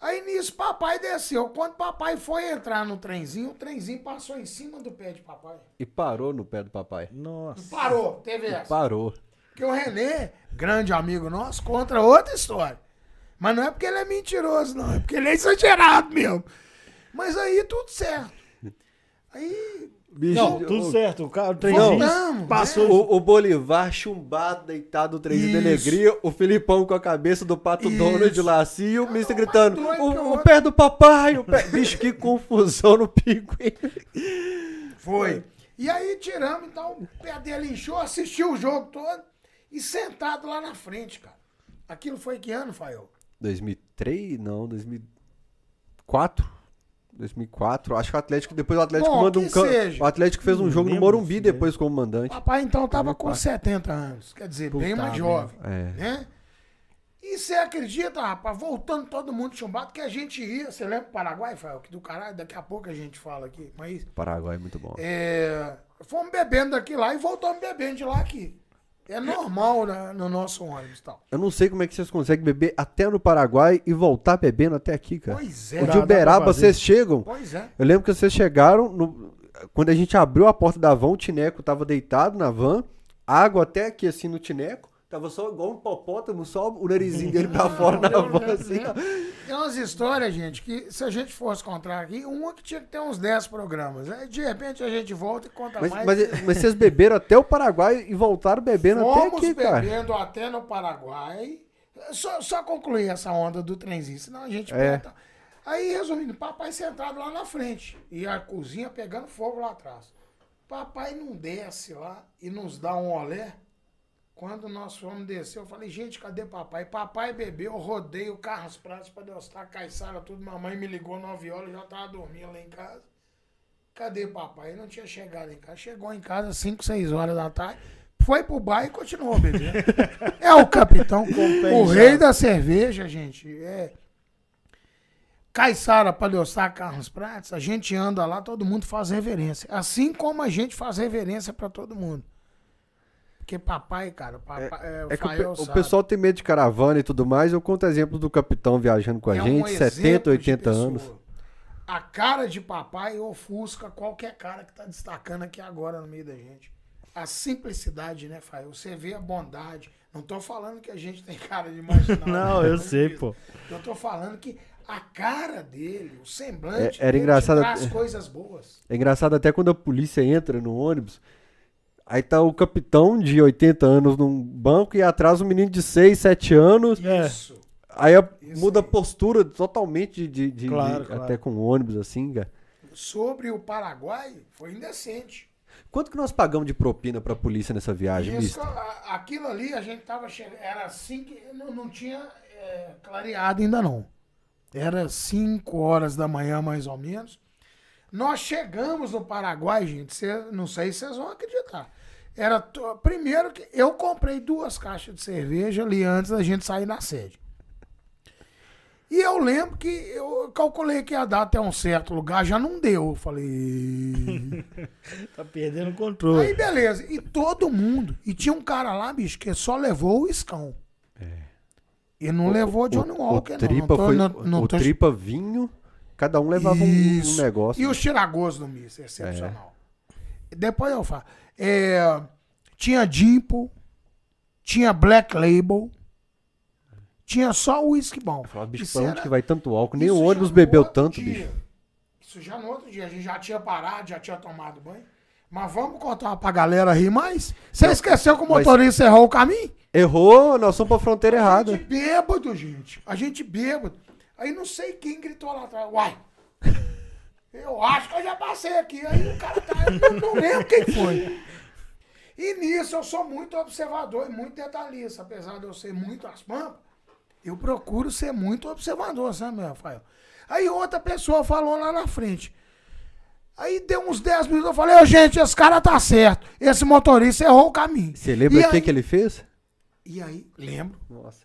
Aí nisso, papai desceu. Quando papai foi entrar no trenzinho, o trenzinho passou em cima do pé de papai. E parou no pé do papai. Nossa. Parou, teve essa. Parou. Porque o Renê, grande amigo nosso, conta outra história. Mas não é porque ele é mentiroso, não. É porque ele é exagerado mesmo. Mas aí tudo certo. Aí. Bicho, Não, tudo o- certo. O cara, o trenzinho Voltamos, passou. O, o Bolivar chumbado, deitado no trenzinho Isso. alegria, o Filipão com a cabeça do Pato Isso. Donald lá assim, e o Cada Mister gritando: o o, o outro." pé do papai, o pé. Bicho, que confusão no pico? Foi. E aí tiramos, então, o pé dele inchou, assistiu o jogo todo e sentado lá na frente, cara. Aquilo foi que ano, Fael? 2003? Não, 2004? 2004. Acho que o Atlético, depois o Atlético Bom, manda um can- seja. O Atlético fez um jogo no Morumbi se depois como mandante. Papai então tava com pai. 70 anos. Quer dizer, bem Puta mais merda. jovem. É. Né? E você acredita, rapaz, voltando todo mundo chumbado, que a gente ia. Você lembra do Paraguai, Fael? Que do caralho, daqui a pouco a gente fala aqui. Mas Paraguai é muito bom. é, fomos bebendo daqui lá e voltamos bebendo de lá aqui. É normal no nosso ônibus e tal. Eu não sei como é que vocês conseguem beber até no Paraguai e voltar bebendo até aqui, cara. Pois é. O de Uberaba, vocês chegam. Pois é. Eu lembro que vocês chegaram. no- Quando a gente abriu a porta da van, o Tineco tava deitado na van, água até aqui assim no Tineco. Tava só igual um hipopótamo, só o narizinho dele pra fora na lembro, assim. Tem umas histórias, gente, que se a gente fosse contar aqui, uma que tinha que ter uns 10 programas. Aí, de repente a gente volta e conta Mas, mais. mas, mas vocês beberam até o Paraguai e voltaram bebendo até Fomos aqui, cara. bebendo até no Paraguai. Só, só concluir essa onda do trenzinho, senão a gente É. Aí, resumindo, papai sentado lá na frente e a cozinha pegando fogo lá atrás. Papai não desce lá e nos dá um olé. Quando nós fomos descer, eu falei, gente, cadê papai? Papai bebeu, eu rodei o Carlos Pratos pra Deustar, Caiçara, tudo. Mamãe me ligou 9 horas, eu já tava dormindo lá em casa. Cadê papai? Ele não tinha chegado em casa. Chegou em casa às 5, 6 horas da tarde. Foi pro bar e continuou bebendo. é o capitão, o rei da cerveja, gente. É. Caiçara, Palhoçá, Carlos Prates, a gente anda lá, todo mundo faz reverência. Assim como a gente faz reverência pra todo mundo. Porque papai, cara, papai, é, É que o, Fael pe- o sabe. pessoal tem medo de caravana e tudo mais. Eu conto exemplo do capitão viajando com a É um gente, 70, exemplo de 80 pessoa. anos. A cara de papai ofusca qualquer cara que tá destacando aqui agora no meio da gente. A simplicidade, né, Fael? Você vê a bondade. Não tô falando que a gente tem cara de marginal. Não, eu é sei, isso. pô. Eu tô falando que a cara dele, o semblante, É- era dele engraçado- traz coisas boas. É engraçado até quando a polícia entra no ônibus. Aí tá o capitão de 80 anos num banco e atrás um menino de 6, 7 anos. É. Isso. Aí a- Isso muda a postura totalmente de, de- Claro, de- claro. até com o ônibus assim, cara. Sobre o Paraguai, foi indecente. Quanto que nós pagamos de propina pra polícia nessa viagem, Isso, a- aquilo ali a gente tava chegando. Era assim que não, não tinha é, clareado ainda não. Era 5 horas da manhã, mais ou menos. Nós chegamos no Paraguai, gente. cê- não sei se vocês vão acreditar. Era primeiro que eu comprei duas caixas de cerveja ali antes da gente sair na sede. E eu lembro que eu calculei que ia dar até um certo lugar, já não deu. Eu falei. Tá perdendo o Aí, controle. beleza. E todo mundo. E tinha um cara lá, bicho, que só levou o escão. E não levou Johnny o, Walker, o não. tripa não. tô- foi, não- não o tô- tripa vinho Cada um levava um, um Isso. negócio. E os tiragos do Miss, excepcional. Depois eu falo. É, tinha Dimple, tinha Black Label, tinha só o whisky bom. Eu falava, bicho, pra onde era- que vai tanto álcool? Nem isso o ônibus bebeu tanto, dia. bicho. Isso já no outro dia. A gente já tinha parado, já tinha tomado banho. Mas vamos contar pra galera rir mais. Você esqueceu que o mas- motorista errou o caminho? Errou, nós somos pra fronteira A errada. gente bêbado, gente. A gente bêbado. Aí não sei quem gritou lá atrás. Uai, eu acho que eu já passei aqui. Aí o cara tá. Eu não lembro quem foi. E nisso eu sou muito observador e muito detalhista. Apesar de eu ser muito as pampas, eu procuro ser muito observador, sabe, meu Rafael? Aí outra pessoa falou lá na frente. Aí deu uns 10 minutos, eu falei, ô gente, esse cara tá certo. Esse motorista errou o caminho. Você lembra o que, aí- que ele fez? E aí, lembro. Nossa.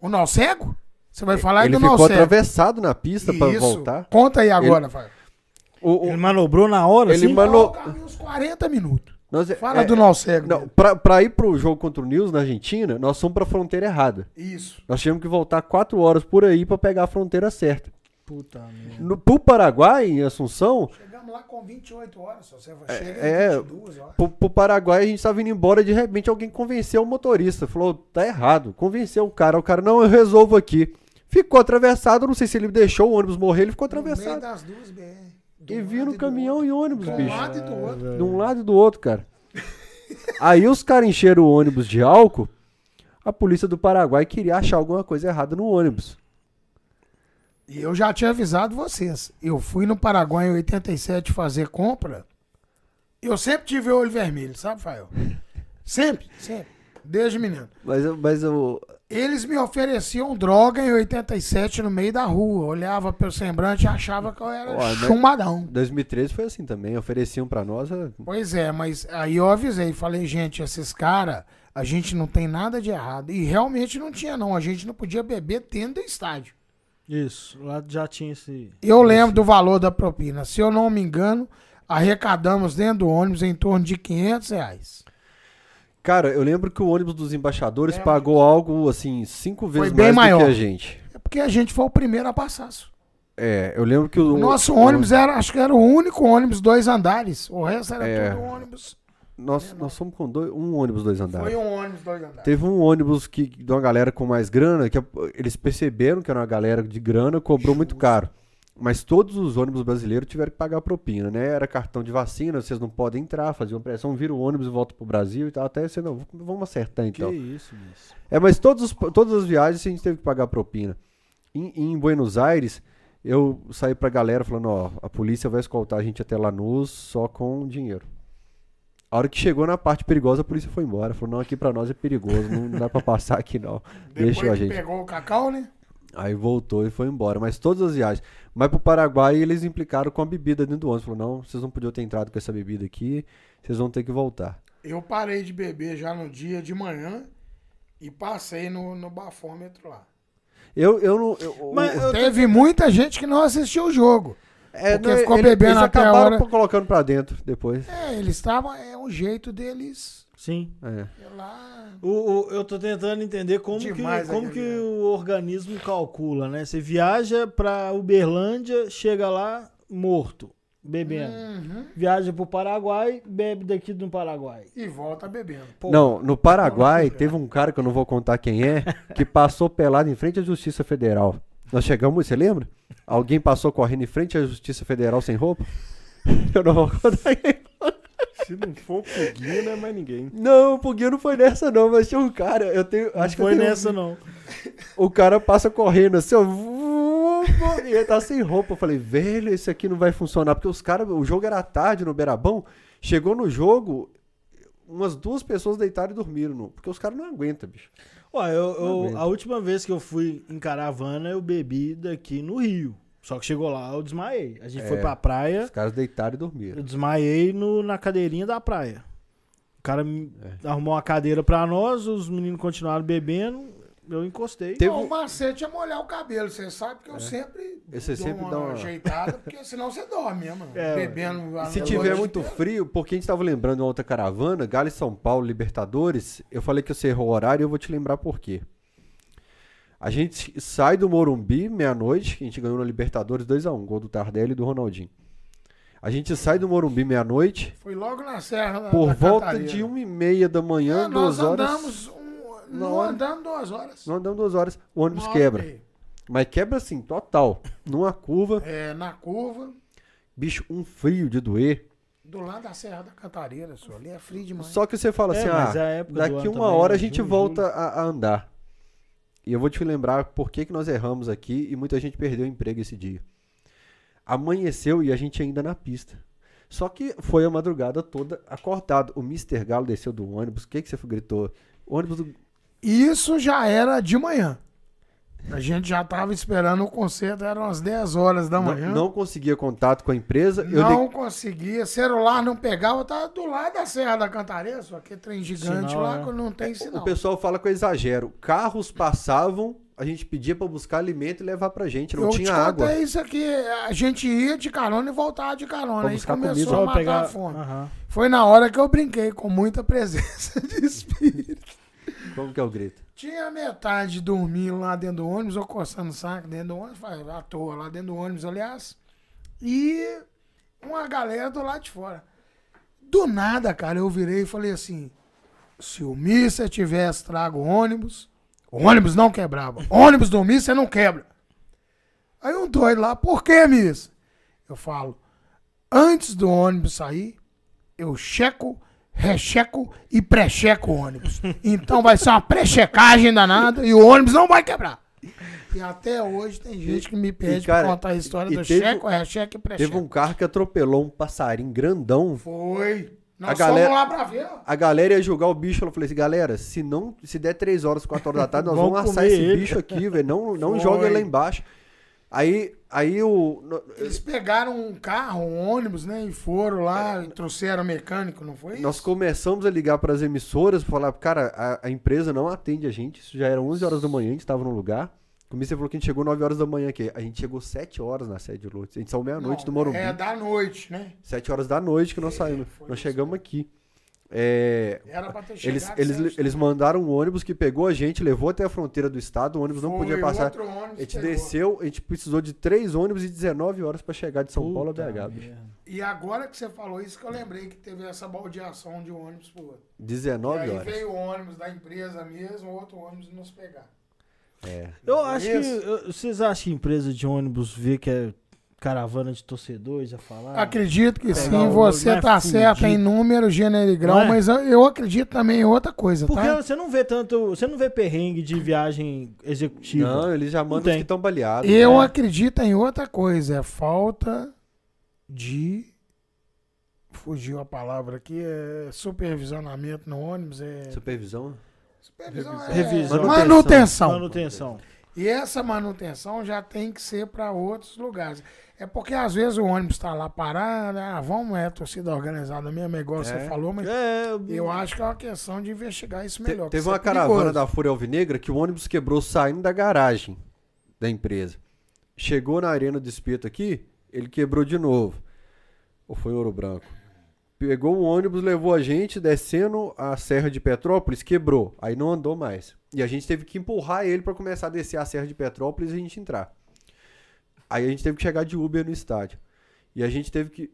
O nó cego? Você vai falar ele do nó ficou cego. atravessado na pista pra Isso. voltar. Conta aí agora, Rafael. O, o- Ele manobrou na hora, Ele assim? mano- Falou o caminho uns 40 minutos. nós- Fala é, do nó cego. Não, pra, pra ir pro jogo contra o News na Argentina, nós fomos pra fronteira errada. Isso. Nós tivemos que voltar quatro horas por aí pra pegar a fronteira certa. Puta merda. No, pro Paraguai, em Assunção, Chegamos lá com 28 horas. Só você É, chega é. em 22 horas. pro, pro Paraguai a gente tava indo embora e de repente alguém convenceu o motorista. Falou, tá errado. Convenceu o cara. O cara, não, eu resolvo aqui. Ficou atravessado, não sei se ele deixou o ônibus morrer, ele ficou No meio atravessado. das duas BR. Do E vindo do caminhão e ônibus, De um bicho. lado e do outro. De um lado e do outro, cara. Aí os caras encheram o ônibus de álcool. A polícia do Paraguai queria achar alguma coisa errada no ônibus. E eu já tinha avisado vocês. Eu fui no Paraguai em 87 fazer compra. Eu sempre tive o olho vermelho, sabe, Fael? Sempre, sempre. Desde menino. Mas, eu- mas eu. Eles me ofereciam droga em 87 no meio da rua. Olhava pelo semblante e achava que eu era Ó, mas- chumbadão. 2013 foi assim também. Ofereciam pra nós. é, Pois é, mas aí eu avisei, falei, gente, esses caras, a gente não tem nada de errado. E realmente não tinha, não. A gente não podia beber dentro do estádio. Isso, lá já tinha esse... Eu lembro do valor da propina. Se eu não me engano, arrecadamos dentro do ônibus em torno de 500 reais. Cara, eu lembro que o ônibus dos embaixadores pagou algo assim, cinco vezes mais do maior. que a gente. É porque a gente foi o primeiro a passar. É, eu lembro que o. O nosso o- ônibus era, acho que era o único ônibus dois andares. O resto era É. tudo ônibus. Nós, nós fomos com dois, um ônibus dois andares. Foi um ônibus dois andares. Teve um ônibus que, de uma galera com mais grana, que eles perceberam que era uma galera de grana, cobrou muito caro. Mas todos os ônibus brasileiros tiveram que pagar propina, né? Era cartão de vacina, vocês não podem entrar, faziam pressão, vira o ônibus e volta pro Brasil e tal. Até você, não, vamos acertar então. Que isso, isso. É, mas todos, os- todas as viagens a gente teve que pagar propina. Em, em Buenos Aires, eu saí pra galera falando, ó, a polícia vai escoltar a gente até Lanús só com dinheiro. A hora que chegou na parte perigosa, a polícia foi embora. Falou, não, aqui pra nós é perigoso, não dá pra passar aqui não. Depois Deixa a gente. pegou o cacau, né? Aí voltou e foi embora. Mas todas as viagens. Mas pro Paraguai eles implicaram com a bebida dentro do ônibus. Falou, não, vocês não podiam ter entrado com essa bebida aqui, vocês vão ter que voltar. Eu parei de beber já no dia de manhã e passei no, no bafômetro lá. Eu, eu não. eu- Mas eu- Teve muita gente que não assistiu o jogo. é, porque ficou ele- bebendo eles até a acabaram hora- colocando pra dentro depois. É, eles estavam. É um jeito deles Sim. É. ir lá. O, o- eu tô tentando entender como, que, como que o organismo calcula, né? Você viaja pra Uberlândia, chega lá morto, bebendo. Uhum. Viaja pro Paraguai, bebe daqui do Paraguai. E volta bebendo. Pô, Não, no Paraguai teve um cara que eu não vou contar quem é, que passou pelado em frente à Justiça Federal. Nós chegamos, você lembra? Alguém passou correndo em frente à Justiça Federal sem roupa? Eu não vou contar quem. Se não for o Puguinho, não é mais ninguém. Não, o Puguinho não foi nessa não, mas tinha um cara, eu tenho, não acho que eu foi um nessa, não. O cara passa correndo assim, ó. E ele tá sem roupa. Eu falei, velho, esse aqui não vai funcionar. Porque os caras, o jogo era tarde no Beirabão. Chegou no jogo, umas duas pessoas deitaram e dormiram. No, porque os caras não aguentam, bicho. Ó, eu, eu- aguento. a última vez que eu fui em caravana, eu bebi daqui no Rio. Só que chegou lá, eu desmaiei. A gente É. foi pra praia, Os caras deitaram e eu dormiram. desmaiei no, na cadeirinha da praia. O cara me arrumou uma cadeira pra nós, os meninos continuaram bebendo, eu encostei. Teve um- o macete é molhar o cabelo. Você sabe que eu sempre. Você dou sempre dá uma- ajeitada, porque senão você dorme mesmo. É, bebendo. a Se tiver muito frio, porque a gente tava lembrando de uma outra caravana, Galo e São Paulo, Libertadores, eu falei que você errou o horário e eu vou te lembrar por quê. A gente sai do Morumbi meia-noite, que a gente ganhou na Libertadores 2x1, gol do Tardelli e do Ronaldinho. A gente sai do Morumbi meia-noite, Foi logo na Serra da por da volta Cantareira. de 1 e meia da manhã, É, nós duas horas. andamos, um, não hora. andamos duas horas. Não andamos duas horas, o ônibus quebra. Mas quebra assim, total. Numa curva, É, na curva, bicho, um frio de doer. do lado da Serra da Cantareira, só. ali é frio demais. Só que você fala É, assim, mas ah, a daqui uma hora a né? gente volta a, a andar. E eu vou te lembrar por que, que nós erramos aqui e muita gente perdeu o emprego esse dia. Amanheceu e a gente ainda na pista. Só que foi a madrugada toda acordado. O Mr. Galo desceu do ônibus. O que, que você gritou? O ônibus do... Isso já era de manhã. A gente já tava esperando o concerto, eram umas 10 horas da não, manhã. não conseguia contato com a empresa. Eu Não li- conseguia, celular não pegava, tava do lado da Serra da Cantareira, só que trem gigante Sinal, lá que não tem O sinal. pessoal fala que eu exagero. Carros passavam, a gente pedia pra buscar alimento e levar pra gente. Não eu tinha te água. contei isso aqui, a gente ia de carona e voltava de carona. Pra Aí buscar começou comida. a Só matar pegar. a fome. Aham. Foi na hora que eu brinquei com muita presença de espírito. Como que é o grito? Tinha metade dormindo lá dentro do ônibus, ou coçando saco dentro do ônibus, à toa lá dentro do ônibus, aliás. E uma galera do lado de fora. Do nada, cara, eu virei e falei assim: se o Mister tivesse trago ônibus, o ônibus não quebrava. Ônibus do Mister não quebra. Aí um doido lá, por que, Mister? Eu falo: antes do ônibus sair, eu checo, recheco e pré-checo o ônibus. Então vai ser uma pré-checagem danada e o ônibus não vai quebrar. E até hoje tem gente que me pede e, cara, pra contar a história do teve- checo, recheco e pré-checo. Teve um carro que atropelou um passarinho grandão. Foi. Nós A galera- lá pra ver. A galera ia julgar o bicho. Eu falei assim, galera, se não, se der 3 horas, 4 horas da tarde, nós Vamos vamos assar esse ele. bicho aqui, velho. Não, não Foi. joga ele lá embaixo. Aí, aí o. Eles pegaram um carro, um ônibus, né? E foram lá e trouxeram o mecânico, não foi isso? Nós começamos a ligar para as emissoras falar, cara, a, a empresa não atende a gente. Isso já era 11 horas da manhã, a gente estava no lugar. Como você falou que a gente chegou 9 horas da manhã aqui. A gente chegou 7 horas na sede de Lourdes. A gente saiu meia-noite do Morumbi. É da noite, né? 7 horas da noite que nós saímos. foi Nós isso chegamos aqui. É, Era pra ter Eles, chegado eles, eles mandaram um ônibus que pegou a gente, levou até a fronteira do estado, o ônibus não Foi podia passar. outro ônibus A gente pegou. desceu, a gente precisou de três ônibus e 19 horas pra chegar de São Paulo a Puta BH. E agora que você falou isso, que eu lembrei que teve essa baldeação de ônibus pro outro. E 19 aí horas. veio o ônibus da empresa mesmo, outro ônibus nos pegar. É. Eu acho que. eu- Vocês acham que empresa de ônibus vê que é caravana de torcedores a falar? Acredito que sim, você ônibus tá mais certo em número, gênero e grau, é? mas eu, acredito também em outra coisa, Porque tá? você não vê tanto. Você não vê perrengue de viagem executiva. Não, eles já mandam os que estão baleados. Eu né? acredito em outra coisa, é falta de. Fugiu a palavra aqui, é supervisionamento no ônibus, é. Supervisão? Supervisão é- Revisão. Manutenção. Manutenção. E essa manutenção já tem que ser para outros lugares. É porque às vezes o ônibus está lá parado, ah, vamos, é torcida organizada mesmo, é igual É. você falou, mas É, eu acho que é uma questão de investigar isso Te- melhor. teve que uma é caravana da Fúria Alvinegra que o ônibus quebrou saindo da garagem da empresa. Chegou na Arena do Espeto aqui, ele quebrou de novo. Ou foi Ouro Branco? Pegou o ônibus, levou a gente, descendo a Serra de Petrópolis, quebrou. Aí não andou mais. E a gente teve que empurrar ele para começar a descer a Serra de Petrópolis e a gente entrar. Aí a gente teve que chegar de Uber no estádio. E a gente teve que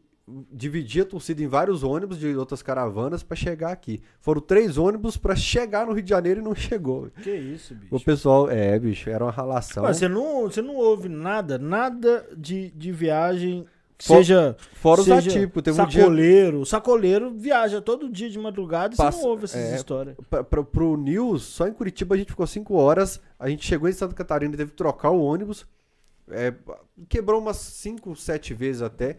dividir a torcida em vários ônibus de outras caravanas para chegar aqui. Foram três ônibus para chegar no Rio de Janeiro e não chegou. Que isso, bicho. O pessoal, é, bicho, era uma ralação. Ué, você, não, você não ouve nada, nada de, de viagem, For- seja, Fora os seja atípicos, teve um dia sacoleiro. Sacoleiro viaja todo dia de madrugada e Passa- você não ouve essas é, histórias. pra, pra, pro News, só em Curitiba a gente ficou cinco horas. A gente chegou em Santa Catarina e teve que trocar o ônibus. É, quebrou umas cinco, sete vezes até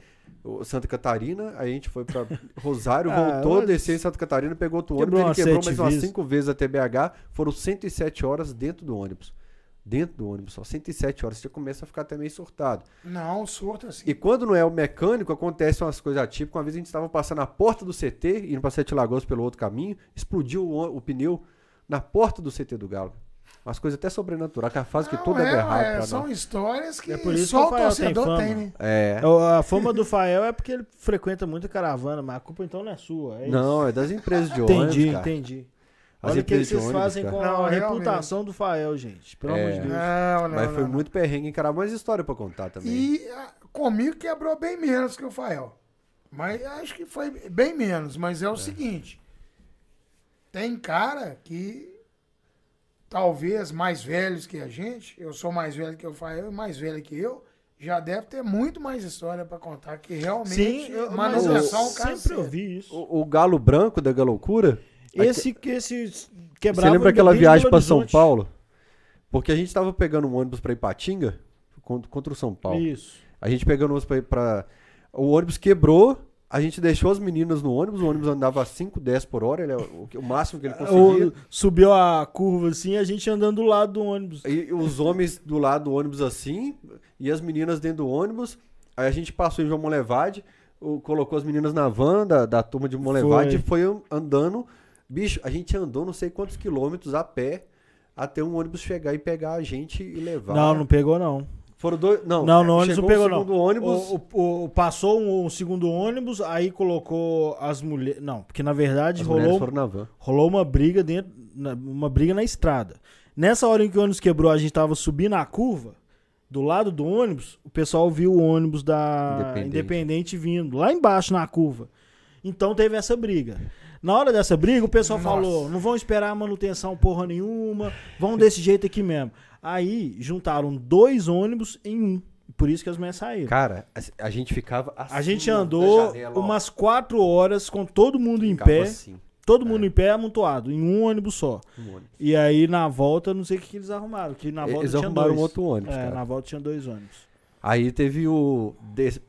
Santa Catarina. Aí a gente foi pra Rosário, Ah, voltou, olha, desceu em Santa Catarina, pegou outro quebrou ônibus. Ele quebrou mais umas vezes. cinco vezes até BH. Foram 107 horas dentro do ônibus. Dentro do ônibus, só 107 horas. Você começa a ficar até meio surtado. Não, surto assim. E quando não é o mecânico, acontecem umas coisas atípicas. Uma vez a gente estava passando na porta do CT, indo para Sete Lagoas pelo outro caminho, explodiu o, o pneu na porta do CT do Galo. Umas coisas até sobrenaturais, que a fase que tudo é, é, errado é, São nós. histórias que É por isso só que o o tem torcedor fama. tem, né? É. A fama do Fael é porque ele frequenta muita caravana, mas a culpa então não é sua. É Não, é das empresas de isso. ônibus, entendi, cara. entendi. As Olha o que de vocês ônibus, fazem cara. com Não, a realmente. reputação do Fael, gente. Pelo É. amor de Deus. Não, não, Mas foi não. muito perrengue encarar mais história pra contar também. E ah, comigo quebrou bem menos que o Fael. Mas acho que foi bem menos. Mas é o seguinte: tem cara que talvez mais velhos que a gente, eu sou mais velho que o Fael e mais velho que eu, já deve ter muito mais história pra contar que realmente Sim, eu, mas eu sempre ouvi isso. O, o galo branco da Galoucura, Esse, esse quebrava você lembra aquela viagem pra São. Paulo? Porque a gente tava pegando um ônibus pra Ipatinga contra, o São Paulo. Isso. A gente pegando o ônibus pra. O ônibus quebrou, a gente deixou as meninas no ônibus, o ônibus andava a 5, 10 por hora, ele é o, o máximo que ele conseguia. O- subiu a curva assim, a gente andando do lado do ônibus. E os homens do lado do ônibus assim, e as meninas dentro do ônibus. Aí a gente passou em João Molevade, colocou as meninas na van da, da turma de Molevade Foi. e foi andando. Bicho, a gente andou não sei quantos quilômetros a pé até um ônibus chegar e pegar a gente e levar. Não, não pegou não. Foram dois. Não, Não, no ônibus chegou não pegou o não. segundo ônibus. O, o- o- passou um, um segundo ônibus, aí colocou as mulheres. Não, porque na verdade as rolou, rolou uma briga dentro, uma briga na estrada. Nessa hora em que o ônibus quebrou, a gente tava subindo a curva. Do lado do ônibus, o pessoal viu o ônibus da Independente. Independente, vindo lá embaixo na curva. Então teve essa briga. Na hora dessa briga, o pessoal Nossa. falou: não vão esperar manutenção porra nenhuma, vão desse jeito aqui mesmo. Aí juntaram dois ônibus em um. Por isso que as mulheres saíram. Cara, a, a gente ficava assim. A gente andou janela, umas quatro horas com todo mundo em pé. assim, Todo mundo em pé amontoado, em um ônibus só. um ônibus. E aí na volta, não sei o que, que eles arrumaram. Que na volta Eles tinha arrumaram dois. um outro ônibus, É, cara. na volta tinha dois ônibus. Aí teve o.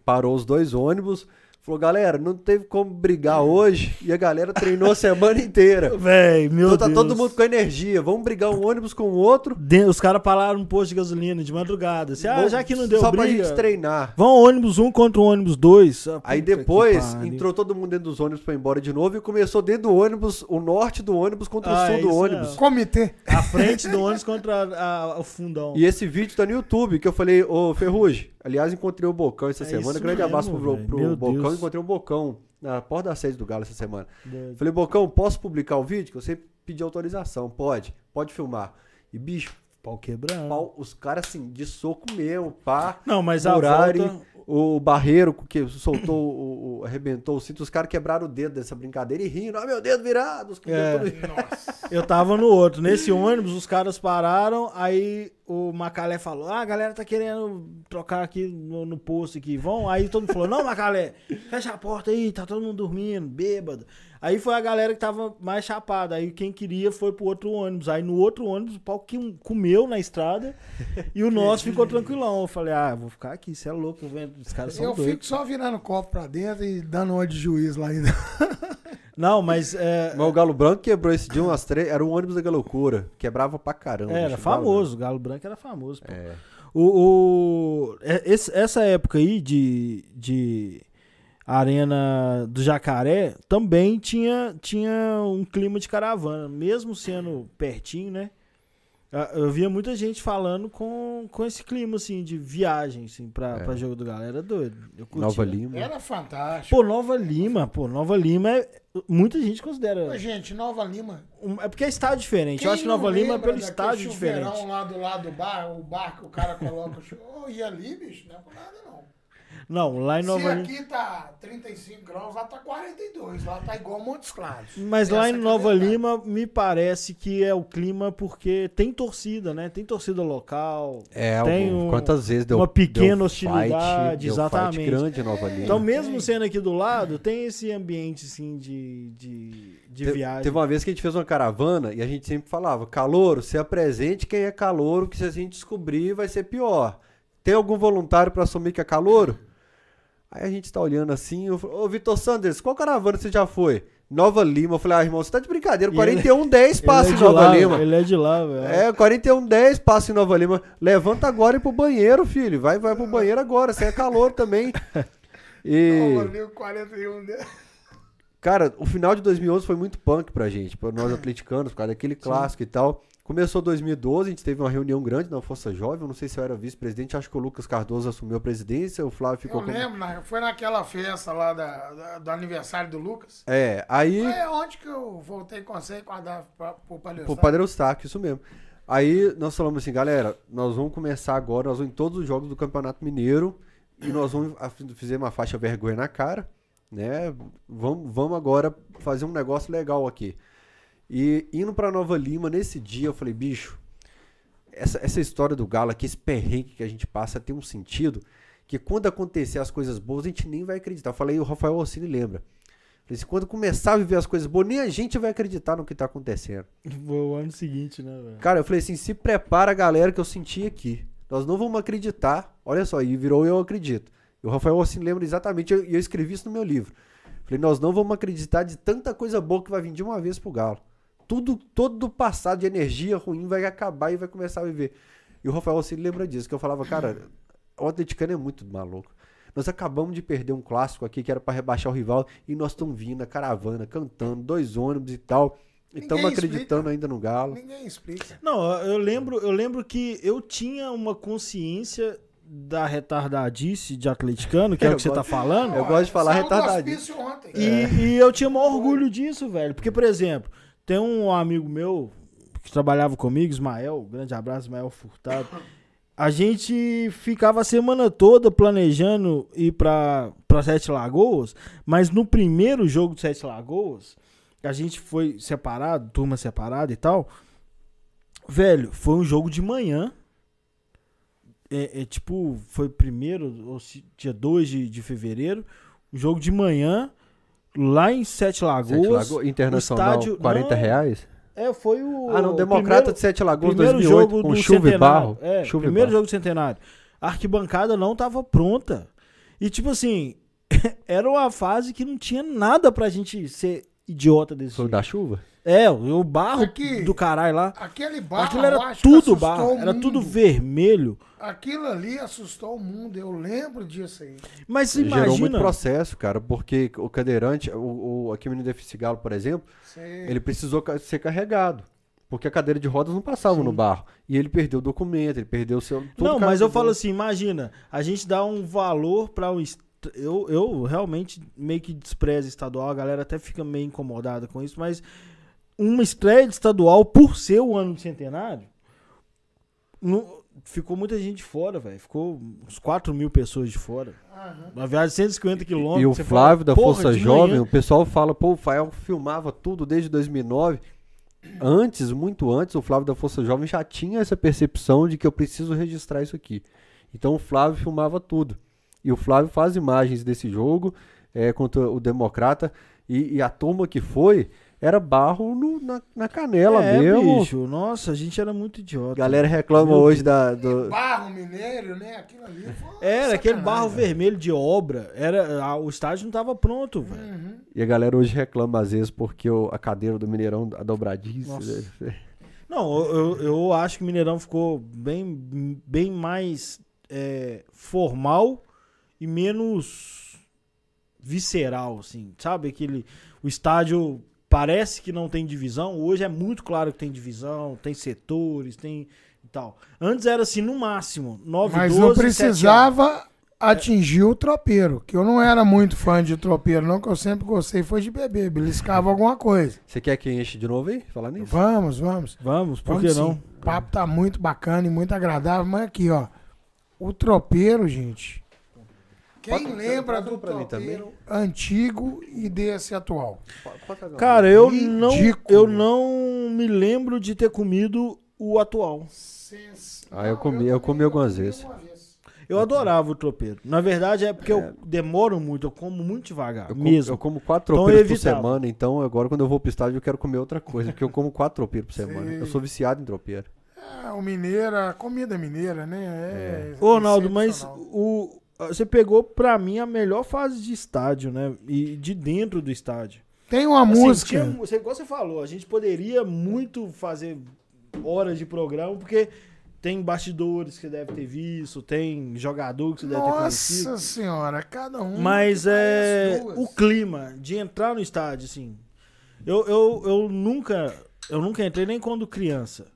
Parou os dois ônibus. Falou, galera, não teve como brigar hoje. E a galera treinou a semana inteira. Véi, meu Então tá Deus. todo mundo com energia. Vamos brigar um ônibus com o outro. De- Os caras pararam no posto de gasolina de madrugada. Assim, ah, já que não deu Só pra briga, gente treinar. vão ônibus um contra o ônibus dois. Ah, Aí depois entrou todo mundo dentro dos ônibus pra ir embora de novo e começou dentro do ônibus, o norte do ônibus contra Ah, o sul é do isso ônibus. mesmo. Comitê. A frente do ônibus contra a- a- o fundão. E esse vídeo tá no YouTube, que eu falei, ô Ferrugem, aliás, encontrei o Bocão essa É semana. Grande abraço mesmo, pro, velho. pro Meu Bocão. Deus. Encontrei o Bocão na porta da sede do Galo essa semana. Doido. Falei, Bocão, posso publicar o vídeo? Que eu sempre pedi autorização. Pode, pode filmar. E, bicho, Pau quebrando. pau, os caras assim, de soco mesmo, pá. Não, mas a Murari, volta... O Barreiro, que soltou, o, o- arrebentou o cinto, os caras quebraram o dedo dessa brincadeira e rindo. Ah, meu dedo virado. Os É. Nossa. Eu tava no outro. Nesse ônibus, os caras pararam, aí o Macalé falou: Ah, a galera tá querendo trocar aqui no, no posto aqui. Vão? Aí todo mundo falou: Não, Macalé, fecha a porta aí, tá todo mundo dormindo, bêbado. Aí foi a galera que tava mais chapada. Aí quem queria foi pro outro ônibus. Aí no outro ônibus, o pau que comeu na estrada e o nosso ficou tranquilão. Eu falei: Ah, vou ficar aqui, você é louco, eu vendo. Os caras são Eu doidos. fico só virando copo pra dentro e dando uma de juiz lá ainda. Não, mas é, Mas o Galo Branco quebrou esse dia umas três. Era o ônibus da Galoucura. Quebrava pra caramba. era o Galo famoso. O Galo Branco era famoso. pô. É. O, o- é- esse- essa época aí de, de Arena do Jacaré também tinha, tinha um clima de caravana, mesmo sendo pertinho, né? Eu via muita gente falando com, com esse clima, assim, de viagem, assim, pra, É. pra jogo do galera. doido. Eu curtia. Nova Lima. Era fantástico. Pô, Nova Lima, pô, Nova Lima é. Muita gente considera. Pô, gente, Nova Lima. um- é porque é estádio diferente. Quem Eu acho que Nova Lima é pelo estádio diferente. lá do lado do bar, o bar que o cara coloca o chu- Ô, e ali, bicho, não é por nada não. Lá em Se Nova Lima. aqui tá 35 graus, lá tá 42. Lá tá igual Montes Claros. Mas lá em é Nova. Lima me parece que é o clima porque tem torcida, né? Tem torcida local. É, Tem algum- um- quantas vezes deu uma pequena deu hostilidade, deu exatamente. Fight grande em Nova Lima. Então, mesmo sendo aqui do lado, tem esse ambiente assim de, de, de Te- viagem. Teve uma vez que a gente fez uma caravana e a gente sempre falava: Calouro, se apresente quem é calouro, que se a gente descobrir vai ser pior. Tem algum voluntário pra assumir que é calouro? Aí a gente tá olhando assim, eu falo, ô Vitor Sanders, qual caravana você já foi? Nova Lima. Eu falei, ah, irmão, você tá de brincadeira. E ele- 4110 Ele passa é em Nova lá, Lima. Ele é de lá, velho. É, 4110 passa em Nova Lima. Levanta agora e ir pro banheiro, filho. Vai, vai pro banheiro agora. Você é calor também. E. Nova Lima, 41 de... Cara, o final de 2011 foi muito punk pra gente, pra nós atleticanos, por causa daquele clássico e tal. Começou 2012, a gente teve uma reunião grande na Força Jovem, eu não sei se eu era vice-presidente, acho que o Lucas Cardoso assumiu a presidência, o Flávio ficou Eu lembro, foi naquela festa lá da, da- do aniversário do Lucas. É, aí... É onde que eu voltei com você e guardar pra, pro Palhaço. Pô, Padre Eustáquio, isso mesmo. Aí nós falamos assim, galera, nós vamos começar agora, nós vamos em todos os jogos do Campeonato Mineiro e nós vamos a- fazer uma faixa vergonha na cara, né? Vamos, vamos agora fazer um negócio legal aqui. E indo pra Nova Lima, nesse dia, eu falei, bicho, essa, essa história do Galo aqui, esse perrengue que a gente passa, tem um sentido que quando acontecer as coisas boas, a gente nem vai acreditar. Eu falei, o Rafael Orsini lembra. Falei quando começar a viver as coisas boas, nem a gente vai acreditar no que tá acontecendo. O ano seguinte, né, velho? Cara, eu falei assim, se prepara, galera, que eu senti aqui. Nós não vamos acreditar. Olha só, e virou eu acredito. E o Rafael assim lembra exatamente, e eu, eu escrevi isso no meu livro. Falei, nós não vamos acreditar de tanta coisa boa que vai vir de uma vez pro Galo. Tudo, todo do passado de energia ruim vai acabar e vai começar a viver. E o Rafael assim lembra disso, que eu falava, cara, o atleticano é muito maluco. Nós acabamos de perder um clássico aqui que era pra rebaixar o rival e nós estamos vindo a caravana, cantando, dois ônibus e tal. E estamos acreditando ainda no Galo. Ninguém explica. Não, eu lembro, eu lembro que eu tinha uma consciência da retardadice de atleticano, que é, o que você tá falando. Eu gosto de falar ontem. E, É. e eu tinha maior orgulho disso, velho. Porque, por exemplo, tem um amigo meu que trabalhava comigo, Ismael, grande abraço, Ismael Furtado. A gente ficava a semana toda planejando ir pra Sete Lagoas, mas no primeiro jogo de Sete Lagoas, a gente foi separado, turma separada e tal. Velho, foi um jogo de manhã. É, é tipo, foi primeiro, ou se- dia 2 de, de fevereiro. Um jogo de manhã, lá em Sete Lagoas. Sete Lagoas, Internacional, estádio- 40 não, reais? É, foi o. Ah, não, o Democrata primeiro- de Sete Lagoas primeiro 2008, jogo com do chuva e barro. É, chuva primeiro barro. jogo do centenário. A arquibancada não tava pronta. E tipo assim, era uma fase que não tinha nada pra gente ser idiota desse Foi jeito. da chuva? É, o barro Aqui- do caralho lá. Aquele barro, Aquilo eu era tudo barro, era tudo vermelho. Aquilo ali assustou o mundo, eu lembro disso aí. Mas você Gerou muito imagina. processo, cara, porque o cadeirante, o, o aqui o menino deficiente Galo, por exemplo, Você- ele precisou ser carregado. Porque a cadeira de rodas não passava no barro. E ele perdeu o documento, ele perdeu o seu. Não, mas eu falo assim, imagina, a gente dá um valor para o est- eu, eu realmente meio que desprezo estadual, a galera até fica meio incomodada com isso, mas uma estreia de estadual por ser o ano de centenário, não- ficou muita gente de fora, velho. Ficou uns 4 mil pessoas de fora. Aham. Uma viagem de 150 quilômetros. E o Flávio fala, da Força Jovem, manhã. o pessoal fala, pô, o Fael filmava tudo desde 2009. Antes, muito antes, o Flávio da Força Jovem já tinha essa percepção de que eu preciso registrar isso aqui. Então o Flávio filmava tudo. E o Flávio faz imagens desse jogo é, contra o Democrata. E, e a turma que foi era barro no- na, na canela é, mesmo. bicho, nossa, a gente era muito idiota. A galera reclama Meu hoje da. do- Barro mineiro, né? Aquilo ali foi Era aquele sacanagem, barro velho. vermelho de obra. Era, a- o estádio não tava pronto, velho. Uhum. E a galera hoje reclama às vezes porque o- a cadeira do Mineirão, a dobradiça. Né? Não, eu, eu, eu acho que o Mineirão ficou bem, bem mais é, formal e menos visceral, assim, sabe? Aquele, o estádio parece que não tem divisão, hoje é muito claro que tem divisão, tem setores, tem e tal. Antes era assim, no máximo, 9, Mas 12, não 7 precisava atingir o tropeiro, que eu não era muito fã de tropeiro, não, que eu sempre gostei foi de beber, beliscava alguma coisa. Você quer que enche de novo aí? Falar nisso? Vamos, vamos. Vamos, por Vamos que sim. não? O papo tá muito bacana e muito agradável, mas aqui, ó. O tropeiro, gente. Quem Pode- lembra do tropeiro antigo e desse atual? Cara, eu não, eu não me lembro de ter comido o atual. Ah, eu comi- eu comi algumas vezes. Eu adorava o tropeiro. Na verdade é porque eu demoro muito, eu como muito devagar, Eu como, mesmo. eu como quatro Então tropeiros por evitava. semana, então agora quando eu vou pro estádio eu quero comer outra coisa, porque eu como quatro tropeiros por semana. Sim. Eu sou viciado em tropeiro. É, o mineiro, a comida mineira, né? É, Ô, Ronaldo, mas o, você pegou pra mim a melhor fase de estádio, né? E de dentro do estádio. Tem uma Assim, música. tinha- você, igual você falou, a gente poderia muito fazer horas de programa, porque tem bastidores que você deve ter visto, tem jogador que você deve ter conhecido. Nossa senhora, cada um. Mas é o clima de entrar no estádio, assim. Eu, eu, eu nunca. Eu nunca entrei nem quando criança.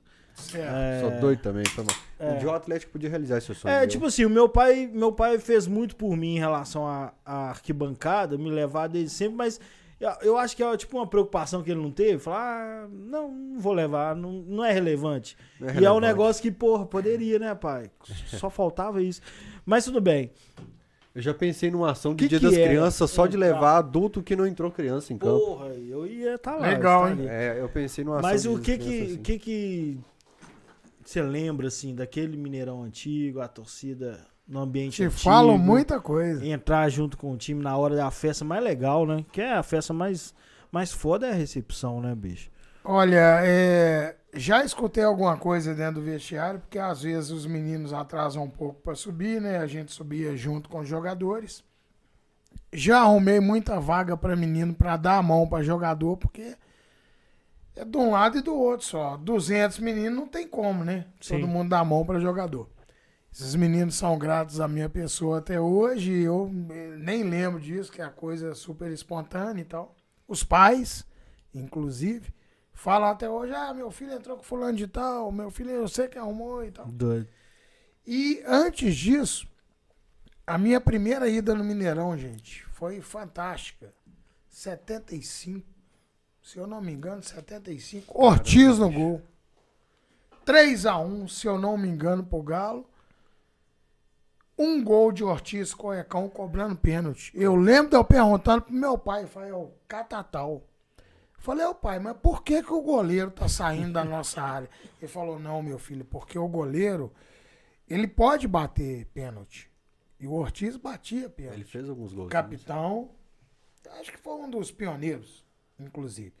É, Sou doido também, foi mal. É. Um dia o Atlético podia realizar esse sonho. É, meu. tipo assim, o meu pai, meu pai fez muito por mim em relação à, à arquibancada, me levar desde sempre, mas eu, eu acho que é tipo uma preocupação que ele não teve. Falar, ah, não, não vou levar, não, não é relevante. Não é e é um relevante. negócio que, porra, poderia, né, pai? Só faltava isso. Mas tudo bem. Eu já pensei numa ação de Que Dia que das era? Crianças só de levar adulto que não entrou criança em campo. Porra, eu ia estar lá. Legal, eu estaria. É, eu pensei numa ação Mas de o que que, assim. o que que você lembra, assim, daquele Mineirão antigo, a torcida no ambiente Te antigo? falam muita coisa. entrar junto com o time na hora da festa mais legal, né? Que é a festa mais, mais foda é a recepção, né, bicho? Olha, é, já escutei alguma coisa dentro do vestiário, porque às vezes os meninos atrasam um pouco para subir, né? A gente subia junto com os jogadores. Já arrumei muita vaga para menino para dar a mão para jogador, porque é de um lado e do outro só. 200 meninos não tem como, né? Sim. Todo mundo dá a mão para jogador. Esses meninos são gratos à minha pessoa até hoje. Eu eh, nem lembro disso, que é a coisa super espontânea e tal. Os pais, inclusive, falam até hoje: ah, meu filho entrou com fulano de tal, meu filho eu sei que arrumou e tal. Doido. E antes disso, a minha primeira ida no Mineirão, gente, foi fantástica. 75, se eu não me engano, 75. Ortiz no gol. 3 a 1 se eu não me engano, pro Galo. Um gol de Ortiz Coecão cobrando pênalti. Eu lembro de eu perguntando pro meu pai, falei, ô, Catatal. Falei, ô pai, mas por que, que o goleiro tá saindo da nossa área? Ele falou, não, meu filho, porque o goleiro, ele pode bater pênalti. E o Ortiz batia Ele pênalti. fez alguns gols. Capitão, acho que foi um dos pioneiros, inclusive.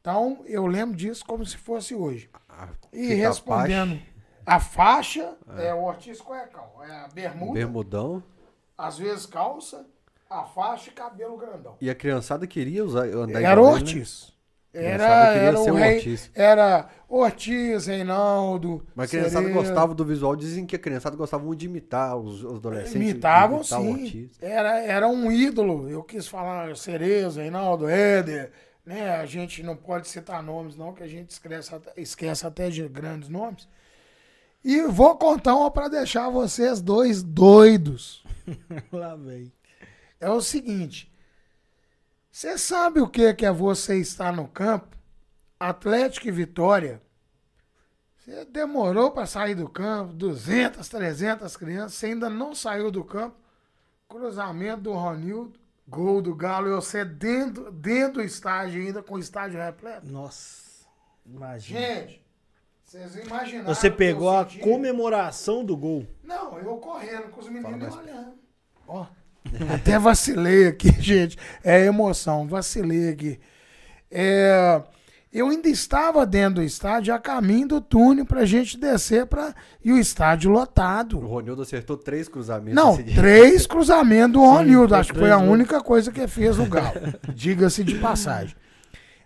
Então, eu lembro disso como se fosse hoje. E respondendo, a faixa é o Ortiz Cuecão. É a bermuda, Bermudão. às vezes calça, a faixa e cabelo grandão. E a criançada queria usar, andar Era o né? Ortiz. Criançada Era, era o rei, Ortiz. era Ortiz, Reinaldo. Mas a criançada gostava do visual. Dizem que a criançada gostava muito de imitar os, os adolescentes. Imitavam, imitar sim. Era, era um ídolo. Eu quis falar Cerezo, Reinaldo, Éder. Né? A gente não pode citar nomes, não, que a gente esquece até, esquece até de grandes nomes. E vou contar uma para deixar vocês dois doidos. Lá vem. É o seguinte. Você sabe o que que é você estar no campo? Atlético e Vitória. Você demorou para sair do campo, 200, 300 crianças, você ainda não saiu do campo. Cruzamento do Ronildo, gol do Galo, e você dentro, dentro do estádio ainda, com o estádio repleto. Nossa, imagina. Gente, vocês imaginaram. Você pegou a senti? comemoração do gol. Não, eu correndo com os meninos olhando. Ó, até vacilei aqui, gente. É emoção, vacilei aqui. É, eu ainda estava dentro do estádio, a caminho do túnel pra gente descer pra, e o estádio O lotado. Ronildo acertou três cruzamentos. Não, três cruzamentos do Ronildo. Acho que foi a gols. única coisa que fez o Galo. Diga-se de passagem.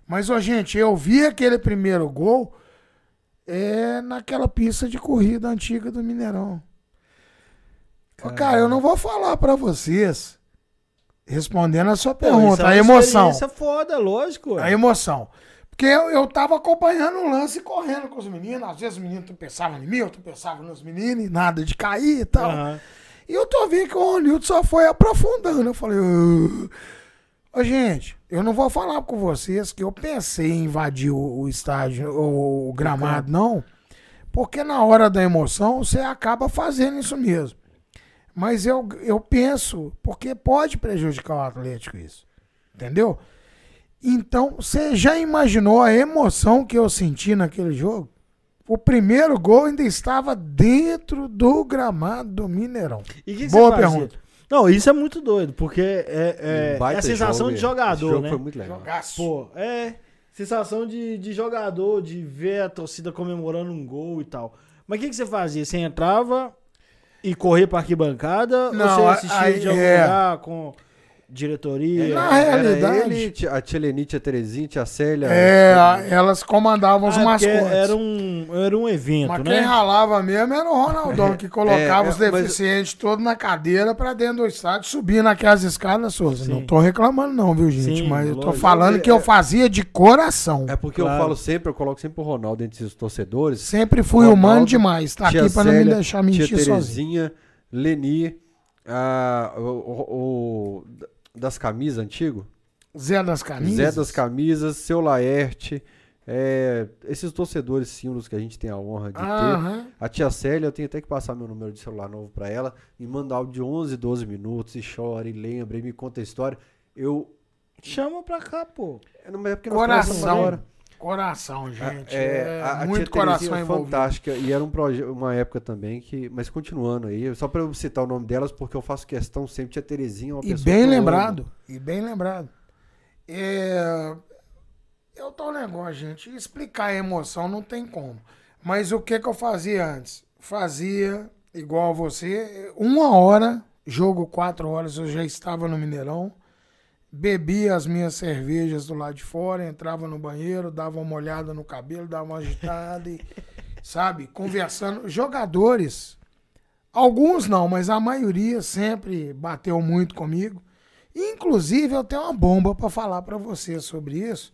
Mas, ô, gente, eu vi aquele primeiro gol é, naquela pista de corrida antiga do Mineirão. Ô, cara, eu não vou falar pra vocês, respondendo a sua Pô, isso pergunta, é a uma emoção. experiência foda, lógico. A emoção. Porque eu, eu tava acompanhando o lance correndo com os meninos. Às vezes os meninos pensavam em mim, outros pensavam nos meninos, e nada de cair e tal. Aham. E eu tô vendo que o Ronildo só foi aprofundando. Eu falei, ô, gente, eu não vou falar com vocês que eu pensei em invadir o, o estádio, o, o gramado, não. Porque na hora da emoção você acaba fazendo isso mesmo. Mas eu, eu penso, porque pode prejudicar o Atlético isso. Entendeu? Então, você já imaginou a emoção que eu senti naquele jogo? O primeiro gol ainda estava dentro do gramado do Mineirão. E o que, que Boa você fazia? pergunta. Não, isso é muito doido, porque é, é, Um é a sensação jogo, de Esse jogador, jogo né? foi muito legal. Jogaço. Pô, é sensação de, de jogador, de ver a torcida comemorando um gol e tal. Mas o que, que você fazia? Você entrava e corria pra arquibancada? Não, ou você assistia aí- de algum é. lugar com... diretoria. Na Era realidade- ele, tia- a tia Leni, tia Terezinha, tia Célia. É, elas comandavam os Ah, porque mascotes. era um, era um evento, Mas né? quem ralava mesmo era o Ronaldão, que colocava É, os é, mas- deficientes todos na cadeira pra dentro do estádio, subindo aquelas escadas, Souza. Sim. Não tô reclamando não, viu, gente? Sim, mas eu tô lógico. falando que eu fazia de coração. É porque Claro. eu falo sempre, eu coloco sempre o Ronaldo entre os torcedores. Sempre fui Ronaldo, humano demais. Tá tia aqui pra não me Célia, deixar Tia mentir sozinho. Terezinha, Leni, a- o, o- o- das camisas antigo. Zé das Camisas. Zé das Camisas, seu Laerte. é, esses torcedores símbolos que a gente tem a honra de ter. Aham. A tia Célia, eu tenho até que passar meu número de celular novo pra ela e mandar áudio de 11, 12 minutos e chora e lembra e me conta a história. Eu. Chama pra cá, pô. é, Não é porque nós conversamos Coração. gente. É, É, a, muito coração é envolvido. fantástica e era um projeto, uma época também que, mas continuando aí, só pra eu citar o nome delas porque eu faço questão sempre tia Terezinha é uma E pessoa bem lembrado. E bem lembrado. É, é o tal negócio, gente. Explicar a emoção não tem como. Mas o que, que eu fazia antes? Fazia igual a você. Uma hora, jogo quatro horas, eu já estava no Mineirão. Bebia as minhas cervejas do lado de fora, entrava no banheiro, dava uma olhada no cabelo, dava uma agitada e, sabe, conversando. Jogadores, alguns não, mas a maioria sempre bateu muito comigo. Inclusive, eu tenho uma bomba para falar para você sobre isso.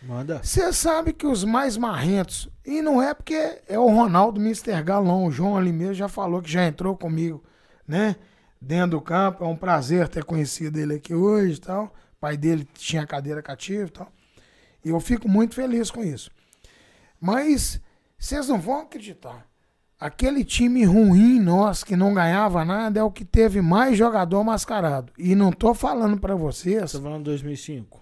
Manda. Você sabe que os mais marrentos, e não é porque é o Ronaldo Mr. Galão, o João ali mesmo já falou que já entrou comigo, né? Dentro do campo, é um prazer ter conhecido ele aqui hoje e tal. O pai dele tinha cadeira cativa e tal. E eu fico muito feliz com isso. Mas vocês não vão acreditar. Aquele time ruim nosso que não ganhava nada é o que teve mais jogador mascarado. E não tô falando para vocês, Você tá falando 2005?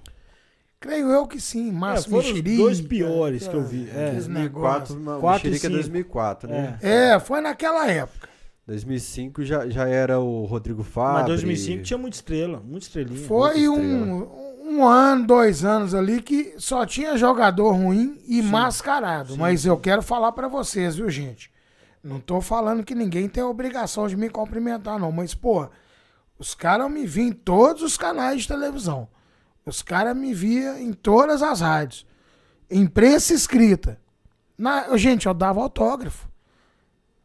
creio eu que sim, Márcio É, foram os dois piores que eu vi. É, aqueles 2004, negócios. uma, Quatro e Mexerica é cinco. 2004, né? É, foi naquela época. 2005 já, já era o Rodrigo Fábio. Mas 2005 tinha muita estrela, muita estrelinha. Foi muita um, um ano, dois anos ali que só tinha jogador ruim e mascarado. Mas eu quero falar pra vocês, viu, gente? Não tô falando que ninguém tem a obrigação de me cumprimentar, não. Mas, pô, os caras me viam em todos os canais de televisão. Os caras me via em todas as rádios. Imprensa escrita. Na, gente, eu dava autógrafo.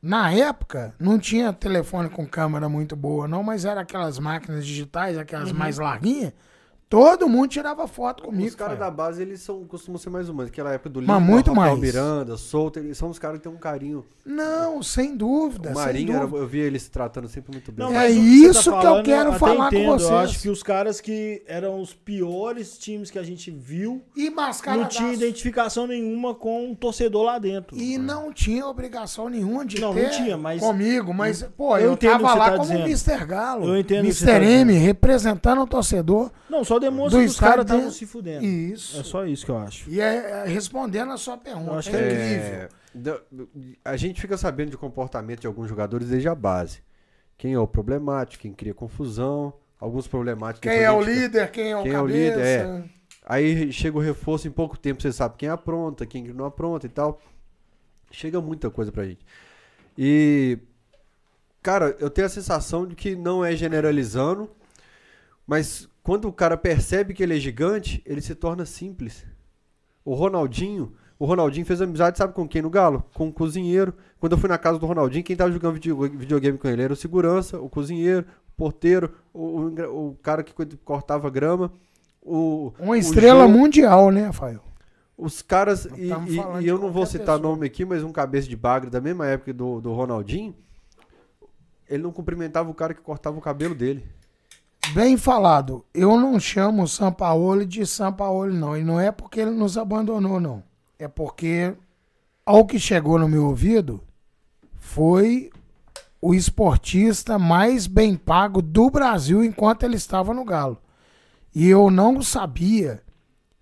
Na época, não tinha telefone com câmera muito boa, não, mas era aquelas máquinas digitais, aquelas mais larguinhas. Todo mundo tirava foto comigo. Os caras cara. da base, eles são, costumam ser mais humanos. Aquela época do Mas Lima, muito Rafael mais. Miranda, Souto, eles são os caras que têm um carinho. Não, sem dúvida. O sem Marinho, era- dúvida. eu via eles se tratando sempre muito bem. Não, É mas o isso que eu falando, quero até falar com entendo. vocês. Eu acho que os caras que eram os piores times que a gente viu E não tinha identificação nenhuma com um torcedor lá dentro. E não tinha obrigação nenhuma de Não, ter não tinha, mas- comigo, mas, pô, Eu eu, o tava que lá tá como dizendo. Mr. Galo. Eu entendo o que você Mr. tá M, representando o torcedor. Não, só demonstra Do que os caras estavam dentro. se fudendo. Isso. É só isso que eu acho. E é, é, respondendo a sua Eu pergunta, acho é que é incrível. da- a gente fica sabendo de comportamento de alguns jogadores desde a base. Quem é o problemático, quem cria confusão, alguns problemáticos. Quem é o líder, quem é o Quem é o cabeça. líder, é. Aí chega o reforço em pouco tempo, você sabe quem apronta, quem não apronta e tal. Chega muita coisa pra gente. E, cara, eu tenho a sensação de que não é generalizando, mas quando o cara percebe que ele é gigante, ele se torna simples. O Ronaldinho, o Ronaldinho fez amizade, sabe com quem no Galo? Com o cozinheiro. Quando eu fui na casa do Ronaldinho, quem tava jogando video- videogame com ele era o segurança, o cozinheiro, o porteiro, o, o o cara que cortava grama. O, Uma estrela mundial, né, Rafael? Os caras, e, e- e eu não vou citar pessoa. nome aqui, mas um cabeça de bagre da mesma época do, do Ronaldinho, ele não cumprimentava o cara que cortava o cabelo dele. Bem falado. Eu não chamo o Sampaoli de Sampaoli, não. E não é porque ele nos abandonou, não. É porque, ao que chegou no meu ouvido, foi o esportista mais bem pago do Brasil enquanto ele estava no Galo. E eu não sabia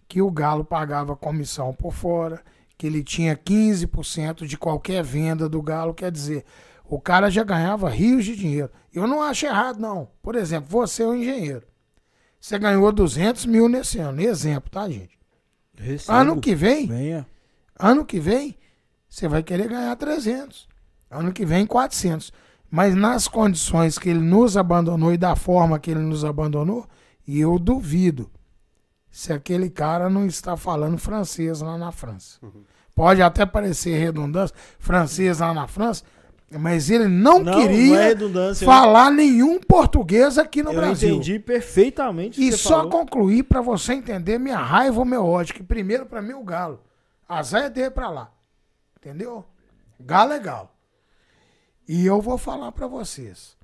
que o Galo pagava comissão por fora, que ele tinha 15% de qualquer venda do Galo. Quer dizer, o cara já ganhava rios de dinheiro. Eu não acho errado, não. Por exemplo, você é um engenheiro. Você ganhou 200 mil nesse ano. Exemplo, tá, gente? Recebo. Ano que vem, Venha. ano que vem, você vai querer ganhar 300. Ano que vem, 400. Mas nas condições que ele nos abandonou e da forma que ele nos abandonou, E eu duvido se aquele cara não está falando francês lá na França. Pode até parecer redundância, francês lá na França, mas ele não, Não, queria não é falar nenhum português aqui no eu Brasil. entendi perfeitamente E só falou. concluir pra você entender minha raiva ou meu ódio, que primeiro pra mim o Galo. Azar é dele pra lá. Entendeu? Galo é Galo. E eu vou falar pra vocês.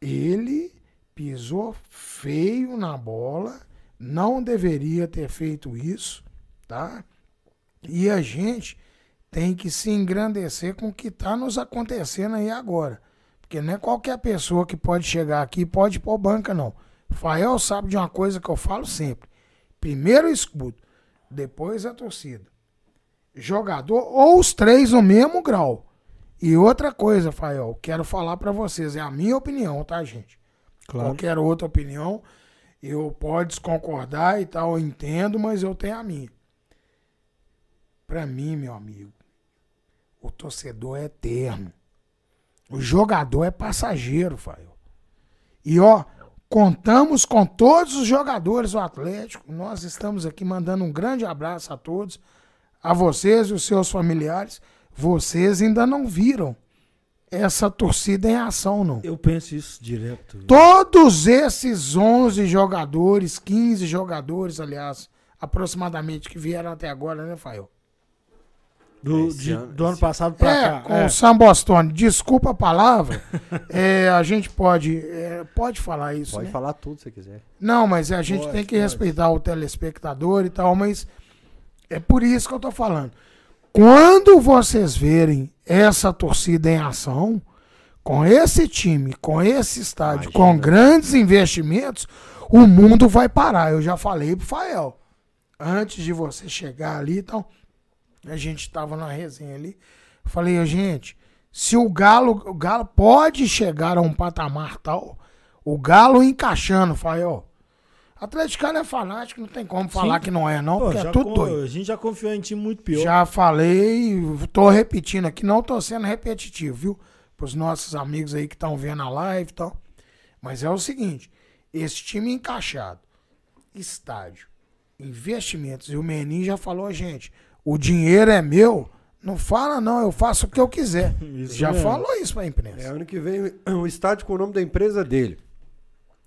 Ele pisou feio na bola, não deveria ter feito isso, tá? E a gente tem que se engrandecer com o que tá nos acontecendo aí agora. Porque não é qualquer pessoa que pode chegar aqui e pode pôr banca, não. Fael sabe de uma coisa que eu falo sempre. Primeiro o escudo, depois a torcida. Jogador ou os três no mesmo grau. E outra coisa, Fael, quero falar pra vocês, é a minha opinião, tá, gente? Claro. Qualquer outra opinião, eu pode desconcordar e tal, eu entendo, mas eu tenho a minha. Pra mim, meu amigo, o torcedor é eterno. O jogador é passageiro, Fael. E ó, contamos com todos os jogadores do Atlético. Nós estamos aqui mandando um grande abraço a todos, a vocês e os seus familiares. Vocês ainda não viram essa torcida em ação, não. Eu penso isso direto. Todos esses 11 jogadores, 15 jogadores, aliás, aproximadamente, que vieram até agora, né, Fael? Do, Esse de- ano- do ano passado pra É, cá. com é. o Sam Bostone. Desculpa a palavra. é, a gente pode. é, pode falar isso. Pode né? falar tudo se você quiser. Não, mas a gente Pode, tem que pode. respeitar o telespectador e tal, mas é por isso que eu tô falando. Quando vocês verem essa torcida em ação, com esse time, com esse estádio, com Imagina. grandes investimentos, o mundo vai parar. Eu já falei pro Fael. Antes de você chegar ali, então, a gente tava na resenha ali. Falei, "Ô, gente, se o Galo, o Galo pode chegar a um patamar tal, o Galo encaixando, Fael. Atleticano é fanático, não tem como falar que não é, não, Pô, porque é tudo doido. A gente já confiou em time muito pior. Já falei, tô repetindo aqui, não tô sendo repetitivo, viu? Pros nossos amigos aí que estão vendo a live e tal. Mas é o seguinte, esse time encaixado, estádio, investimentos, e o Menin já falou, gente, o dinheiro é meu, não fala não, eu faço o que eu quiser. Isso já mesmo. falou isso pra É, imprensa. ano que vem o estádio com o nome da empresa dele.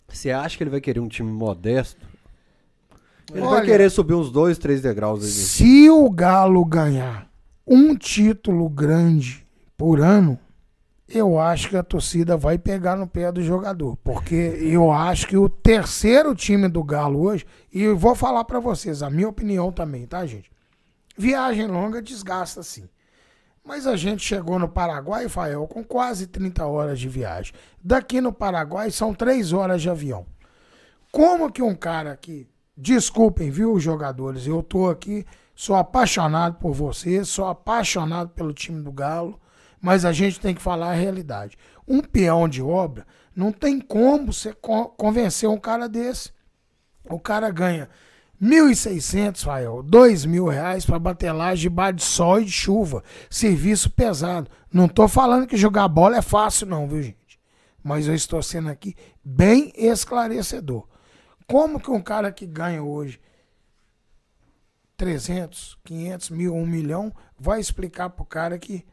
Você acha que ele vai querer um time modesto? Ele vai Olha- querer subir uns dois, três degraus aí. Se o Galo ganhar um título grande por ano, eu acho que a torcida vai pegar no pé do jogador. Porque eu acho que o terceiro time do Galo hoje, e eu vou falar pra vocês, a minha opinião também, tá, gente? Viagem longa desgasta sim. Mas a gente chegou no Paraguai, Fael, com quase 30 horas de viagem. Daqui no Paraguai são 3 horas de avião. Como que um cara que. Desculpem, viu, jogadores? Eu tô aqui, sou apaixonado por vocês, sou apaixonado pelo time do Galo, mas a gente tem que falar a realidade. Um peão de obra não tem como você con- convencer um cara desse. O cara ganha 1.600, Fael, dois mil reais para bater laje debaixo de sol e de chuva. Serviço pesado. Não tô falando que jogar bola é fácil, não, viu, gente? Mas eu estou sendo aqui bem esclarecedor. Como que um cara que ganha hoje 300, 500 mil, 1 milhão, vai explicar pro cara que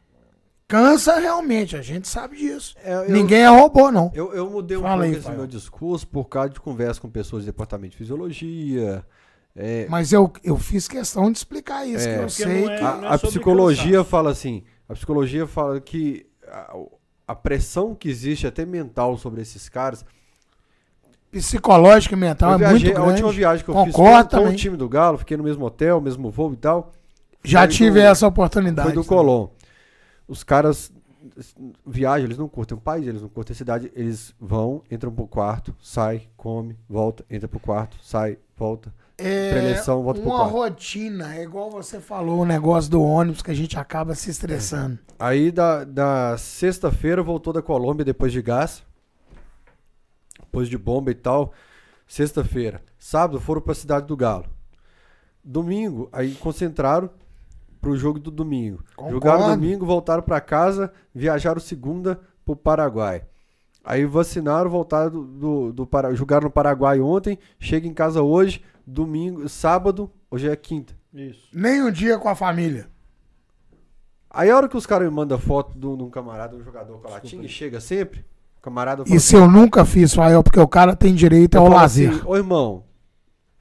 cansa realmente, a gente sabe disso. É, eu- Ninguém é robô, não. Eu, eu mudei um Fala pouco aí, esse meu discurso por causa de conversa com pessoas do departamento de fisiologia. É, Mas eu, eu fiz questão de explicar isso, É. que eu sei é- que... a, não a sobre psicologia fala assim, a psicologia fala que a, a pressão que existe até mental sobre esses caras. psicológico e mental eu é viajei- muito a grande. última viagem que eu fiz Concordo com, com o time do Galo, fiquei no mesmo hotel, mesmo voo e tal. Já tive do- essa oportunidade. Foi do Colom. Os caras viajam, eles não curtem o país, eles não curtem a cidade, eles vão, entram pro quarto, sai, come, volta, entra pro quarto, sai, volta. É preleção, volta pro uma rotina, é igual você falou, o negócio do ônibus que a gente acaba se estressando. Aí da, da sexta-feira voltou da Colômbia depois de gás, depois de bomba e tal. Sexta-feira. Sábado foram pra cidade do Galo. Domingo, aí concentraram pro jogo do domingo. Concordo. Jogaram domingo, voltaram pra casa, viajaram segunda pro Paraguai. Aí vacinaram, voltaram do, do, do Para- jogaram no Paraguai ontem, chega em casa hoje, domingo, sábado, hoje é quinta. Isso. Nem um dia com a família. Aí a hora que os caras me mandam foto de um camarada, um jogador com a latinha, e chega sempre, o camarada fala Isso eu nunca fiz, Fael, porque o cara tem direito ao lazer. assim, Ô irmão,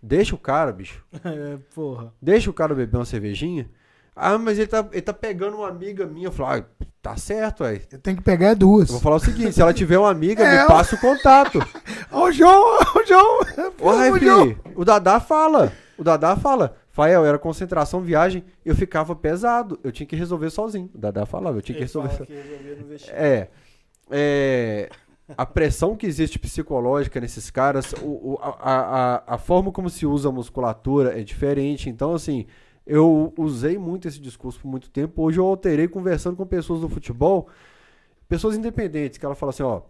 deixa o cara, bicho. É, porra. Deixa o cara beber uma cervejinha. Ah, mas ele tá, ele tá pegando uma amiga minha. Eu falo, ah, tá certo, aí. Eu tenho que pegar é duas. Eu vou falar o seguinte: se ela tiver uma amiga, É, me passa o contato. Ô, João, ô, João. Ô, Ô, João. O Dadá fala. O Dadá fala. Fael, era concentração, viagem, eu ficava pesado. Eu tinha que resolver sozinho. O Dadá falava, eu tinha que resolver sozinho. É. é, a pressão que existe psicológica nesses caras, o, o- a, a, a forma como se usa a musculatura é diferente. Então, assim, eu usei muito esse discurso por muito tempo. Hoje eu alterei conversando com pessoas do futebol, pessoas independentes, que ela fala assim, ó.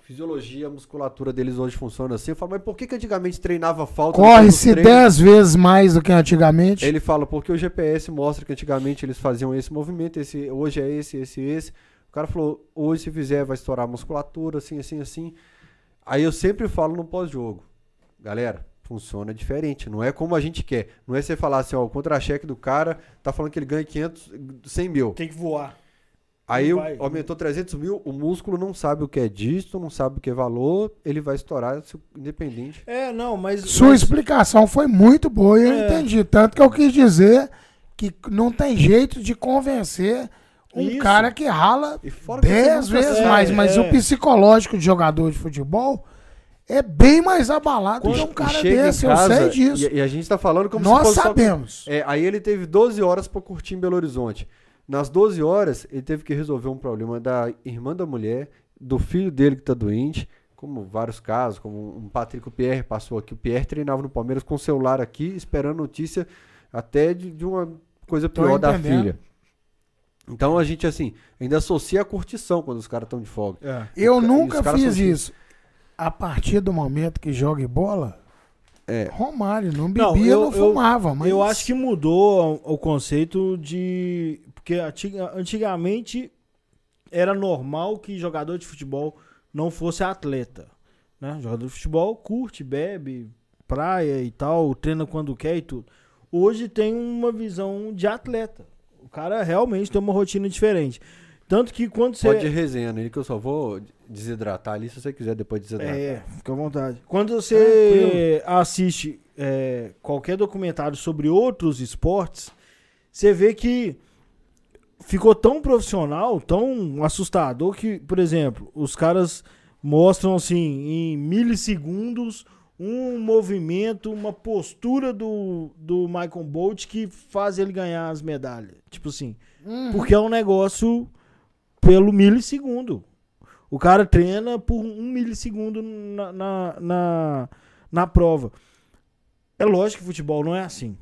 Fisiologia, a musculatura deles hoje funciona assim. Eu falo, mas por que, que antigamente treinava falta? Corre-se treino? 10 vezes mais do que antigamente. Ele fala, porque o GPS mostra que antigamente eles faziam esse movimento, esse, hoje é esse, esse, esse. O cara falou, hoje se fizer vai estourar a musculatura, assim, assim, assim. Aí eu sempre falo no pós-jogo, galera, funciona diferente, não é como a gente quer. Não é você falar assim, ó, o contra-cheque do cara tá falando que ele ganha 500, 100 mil. Tem que voar. Aí vai. aumentou 300 mil, o músculo não sabe o que é dígito, não sabe o que é valor, ele vai estourar se- independente. É, não, mas. Sua mas- explicação foi muito boa e eu É. entendi. Tanto que eu quis dizer que não tem jeito de convencer um Isso. cara que rala E fora que você 10 nunca vezes sabe. mais. Mas É. o psicológico de jogador de futebol é bem mais abalado que um Quando cara chega em desse. casa, eu sei disso. E, e a gente tá falando como Nós se fosse só- sabemos. É, aí ele teve 12 horas pra curtir em Belo Horizonte. Nas 12 horas, ele teve que resolver um problema da irmã da mulher, do filho dele que tá doente, como vários casos, como um Patrick o Pierre passou aqui. O Pierre treinava no Palmeiras com o celular aqui, esperando notícia até de, de uma coisa pior da filha. Então a gente, assim, ainda associa a curtição quando os caras estão de folga. É. Eu ca- nunca fiz isso. A partir do momento que joga bola, É. Romário não Não, bebia, eu- não, eu- fumava. Mas Eu acho que mudou o conceito de. Porque antiga- antigamente era normal que jogador de futebol não fosse atleta. Né? Jogador de futebol curte, bebe, praia e tal, treina quando quer e tudo. Hoje tem uma visão de atleta. O cara realmente tem uma rotina diferente. Tanto que quando você. Pode ir resenha aí que eu só vou desidratar ali se você quiser depois desidratar. É, fica à vontade. Quando você assiste é, qualquer documentário sobre outros esportes, você vê que ficou tão profissional, tão assustador que, por exemplo, os caras mostram assim em milissegundos um movimento, uma postura do, do Michael Bolt que faz ele ganhar as medalhas. Tipo assim, porque é um negócio pelo milissegundo. O cara treina por um milissegundo na, na, na, na prova. É lógico que futebol não é assim.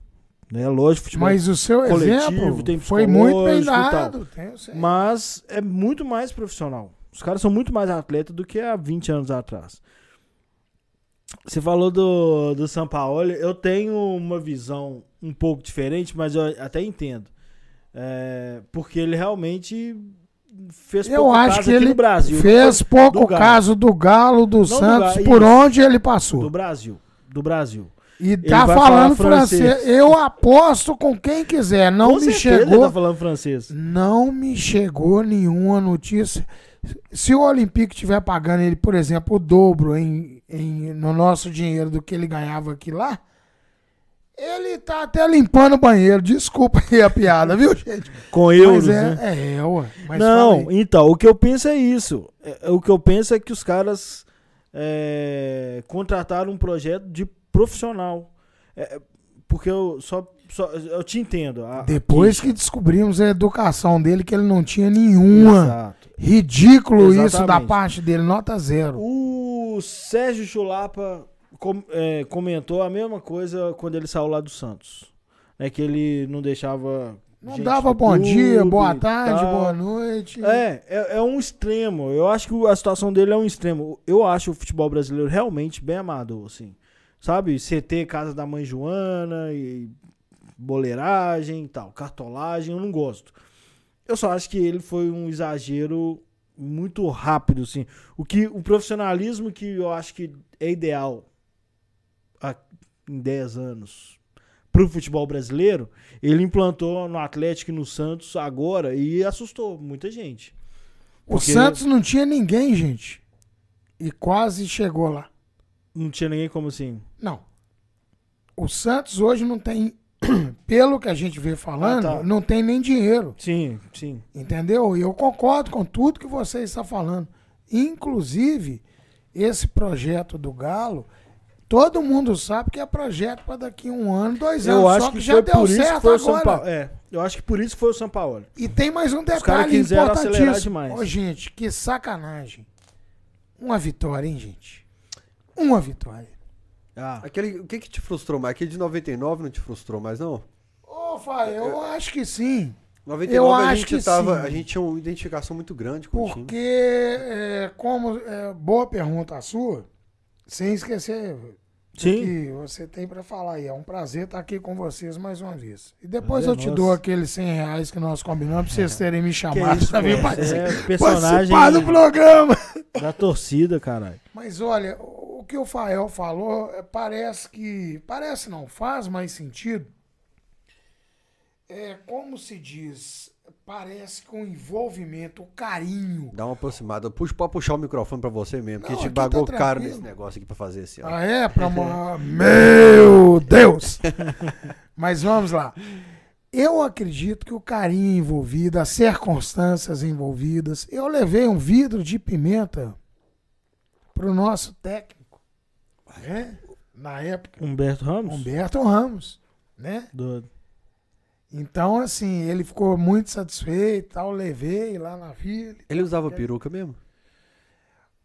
né? É lógico que futebol. Mas o seu coletivo, exemplo foi muito bem dado. tem-. Mas é muito mais profissional. Os caras são muito mais atletas do que há 20 anos atrás. Você falou do, do São Paulo. Eu tenho uma visão um pouco diferente, mas eu até entendo. É, porque ele realmente fez Eu pouco acho caso que ele no Brasil. Fez pouco do caso do Galo, do do Santos, Galo, por isso. onde ele passou. Do Brasil. Do Brasil. E tá vai falando francês. francês. Eu aposto com quem quiser. Não Com me ele chegou. tá falando francês. Não me chegou nenhuma notícia. Se o Olympique estiver pagando ele, por exemplo, o dobro em, em- no nosso dinheiro do que ele ganhava aqui lá, ele tá até limpando o banheiro. Desculpa aí a piada, viu, gente? Com Mas euros, é, né? é, ué. Mas não, então, o que eu penso é isso. É, o que eu penso é que os caras é, contrataram um projeto de profissional. É, porque eu só, só- eu te entendo. a- Depois a que descobrimos a educação dele, que ele não tinha nenhuma. Exato. Ridículo isso da Exatamente. parte dele, nota zero. O Sérgio Chulapa com- é, comentou a mesma coisa quando ele saiu lá do Santos. Né, que ele não deixava. Não dava bom dia, clube boa e tarde, tal. boa noite. É, é, é um extremo. Eu acho que a situação dele é um extremo. Eu acho o futebol brasileiro realmente bem amador, assim. Sabe? CT Casa da Mãe Joana e boleiragem e tal, cartolagem, eu não gosto. Eu só acho que ele foi um exagero muito rápido, assim. O que o profissionalismo que eu acho que é ideal em 10 anos pro futebol brasileiro, ele implantou no Atlético e no Santos agora e assustou muita gente. O Santos não tinha ninguém, gente. E quase chegou lá. Não tinha ninguém como assim. Não. O Santos hoje não tem, pelo que a gente vê falando, Ah, tá. não tem nem dinheiro. Sim, sim. Entendeu? E eu concordo com tudo que você está falando. Inclusive, esse projeto do Galo, todo mundo sabe que é projeto para daqui um ano, dois anos. Eu acho só que, que, já foi deu por isso que certo foi o São agora. Paulo. É, eu acho que por isso que foi o São Paulo. E tem mais um detalhe acelerar importantíssimo. demais. Ô, gente, que sacanagem. Uma vitória, hein, gente? Uma vitória. Ah, Aquele, o que que te frustrou mais? Aquele de 99 não te frustrou mais, não? Ô, Fábio, eu acho que sim. 99 Eu a acho gente que tava, sim. a gente tinha uma identificação muito grande com o time. Porque, é, como. é, boa pergunta a sua, sem esquecer Sim. que você tem pra falar aí. É um prazer estar aqui com vocês mais uma vez. E depois eu te nosso. dou aqueles 100 reais que nós combinamos pra vocês terem me chamado pra vir é personagem participar do programa. da torcida, caralho. Mas olha, o que o Fael falou é, parece que. Parece não, faz mais sentido. É como se diz, parece que o envolvimento, o carinho. Dá uma aproximada. Puxa, pode puxar o microfone pra você mesmo, porque Não, a gente aqui tá pagou caro nesse negócio aqui pra fazer esse ano. Ah, é? Pra mo- Meu Deus! Mas vamos lá. Eu acredito que o carinho envolvido, as circunstâncias envolvidas. Eu levei um vidro de pimenta pro nosso técnico. né? Na época, Humberto Ramos? Humberto Ramos, né? Doido. Então, assim, ele ficou muito satisfeito, tal, levei lá na vila. Ele usava peruca mesmo?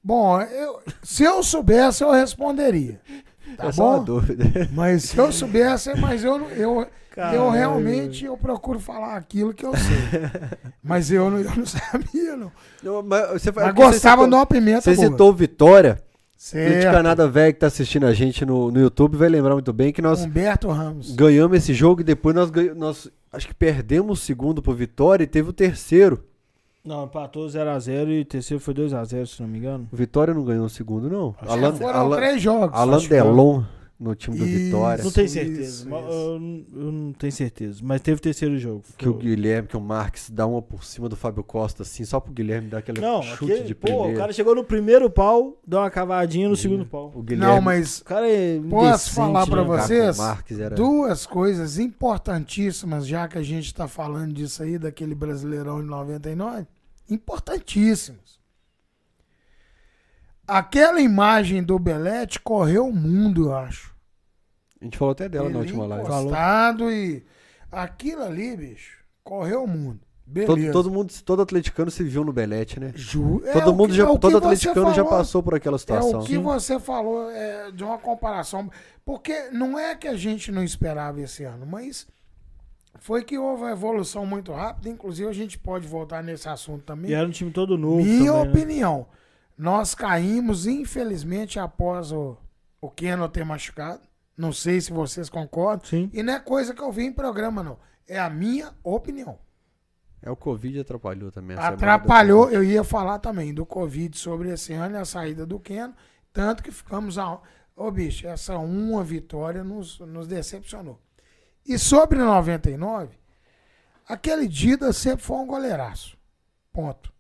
Bom, eu- se eu soubesse, eu responderia. Tá é só uma bom? dúvida. Mas se eu soubesse, mas eu, eu, eu realmente eu procuro falar aquilo que eu sei. Mas eu não, eu não sabia, não. Não, mas você, Mas é gostava de uma pimenta Você boa. citou Vitória. Certo. Gente Canada Velho que tá assistindo a gente no, no YouTube vai lembrar muito bem que nós Humberto Ramos. ganhamos esse jogo e depois nós, ganhamos, nós acho que perdemos o segundo pro Vitória e teve o terceiro. Não, empatou 0x0 e o terceiro foi 2x0, se não me engano. O Vitória não ganhou o segundo, não. Já Alan, foram Alan, três jogos. Alan acho que. Delon no time do Isso. Vitória. Não tenho certeza. isso, mas isso. Eu, não- eu não tenho certeza. Mas teve terceiro jogo. Que o Guilherme, que o Marques dá uma por cima do Fábio Costa, assim, só pro Guilherme dar aquele Não, chute aquele, de pô, o cara chegou no primeiro pau, deu uma cavadinha no segundo pau. O Guilherme Não, mas O cara é Posso falar pra né, vocês, o Marques era... duas coisas importantíssimas, já que a gente está falando disso aí, daquele Brasileirão de 99. Importantíssimas. Aquela imagem do Belete correu o mundo, eu acho. A gente falou até dela na Ele última live. encostado e aquilo ali, bicho, correu o mundo. Todo, Beleza. todo mundo, todo atleticano se viu no Belete, né? Ju- é todo mundo que- já, é todo atleticano já falou. passou por aquela É situação. o que você falou é, de uma comparação. Porque não é que a gente não esperava esse ano, mas foi que houve uma evolução muito rápida. Inclusive, a gente pode voltar nesse assunto também. E era um time todo novo. Minha também, né? opinião. Nós caímos, infelizmente, após o, o Keno ter machucado. Não sei se vocês concordam. Sim. E não é coisa que eu vi em programa, não. É a minha opinião. É, o Covid atrapalhou também. Atrapalhou, eu ia falar também do Covid sobre esse ano e a saída do Keno. Tanto que ficamos a. Ô, bicho, essa uma vitória nos, nos decepcionou. E sobre 99, aquele Dida sempre foi um goleiraço. Ponto.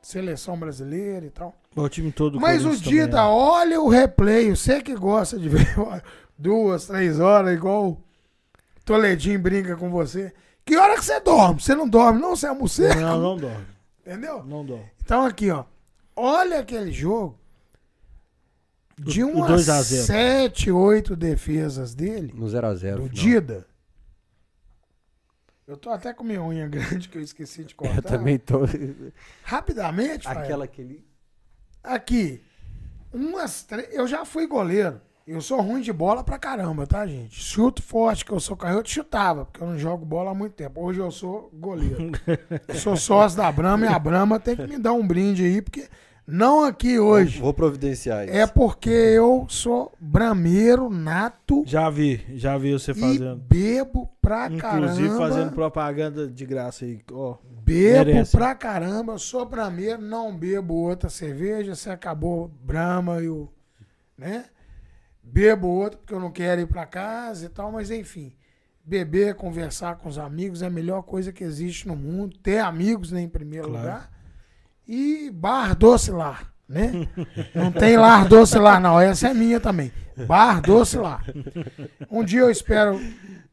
Seleção brasileira e tal. O time todo. do Mas o também, Dida, né? olha o replay. Você que gosta de ver duas, três horas, igual o Toledinho brinca com você. Que hora que você dorme? Você não dorme, não? Você é morcego? Não, não dorme. Entendeu? Não dorme. Então aqui, ó. Olha aquele jogo. De O- o umas 2 a 0. sete, oito defesas dele, No 0x0. do Dida. Eu tô até com minha unha grande que eu esqueci de cortar. Eu também tô. Rapidamente. Aquela que ele. Aqui, umas três. Eu já fui goleiro. Eu sou ruim de bola pra caramba, tá, gente? Chuto forte, que eu sou canhoto, chutava, porque eu não jogo bola há muito tempo. Hoje eu sou goleiro. Eu sou sócio da Brama e a Brama tem que me dar um brinde aí, porque Não aqui hoje. Vou providenciar isso. É porque eu sou brameiro nato Já vi, já vi você e fazendo. bebo pra Inclusive caramba. fazendo propaganda de graça aí. Ó, Bebo Merece. pra caramba, sou brameiro, não bebo outra cerveja, se acabou Brahma e o. né? Bebo outra porque eu não quero ir pra casa e tal, mas enfim. Beber, conversar com os amigos é a melhor coisa que existe no mundo. Ter amigos, né, em primeiro Claro. lugar. E bar doce lar, né? não tem lar doce lar, não. Essa é minha também. Bar doce lar. Um dia eu espero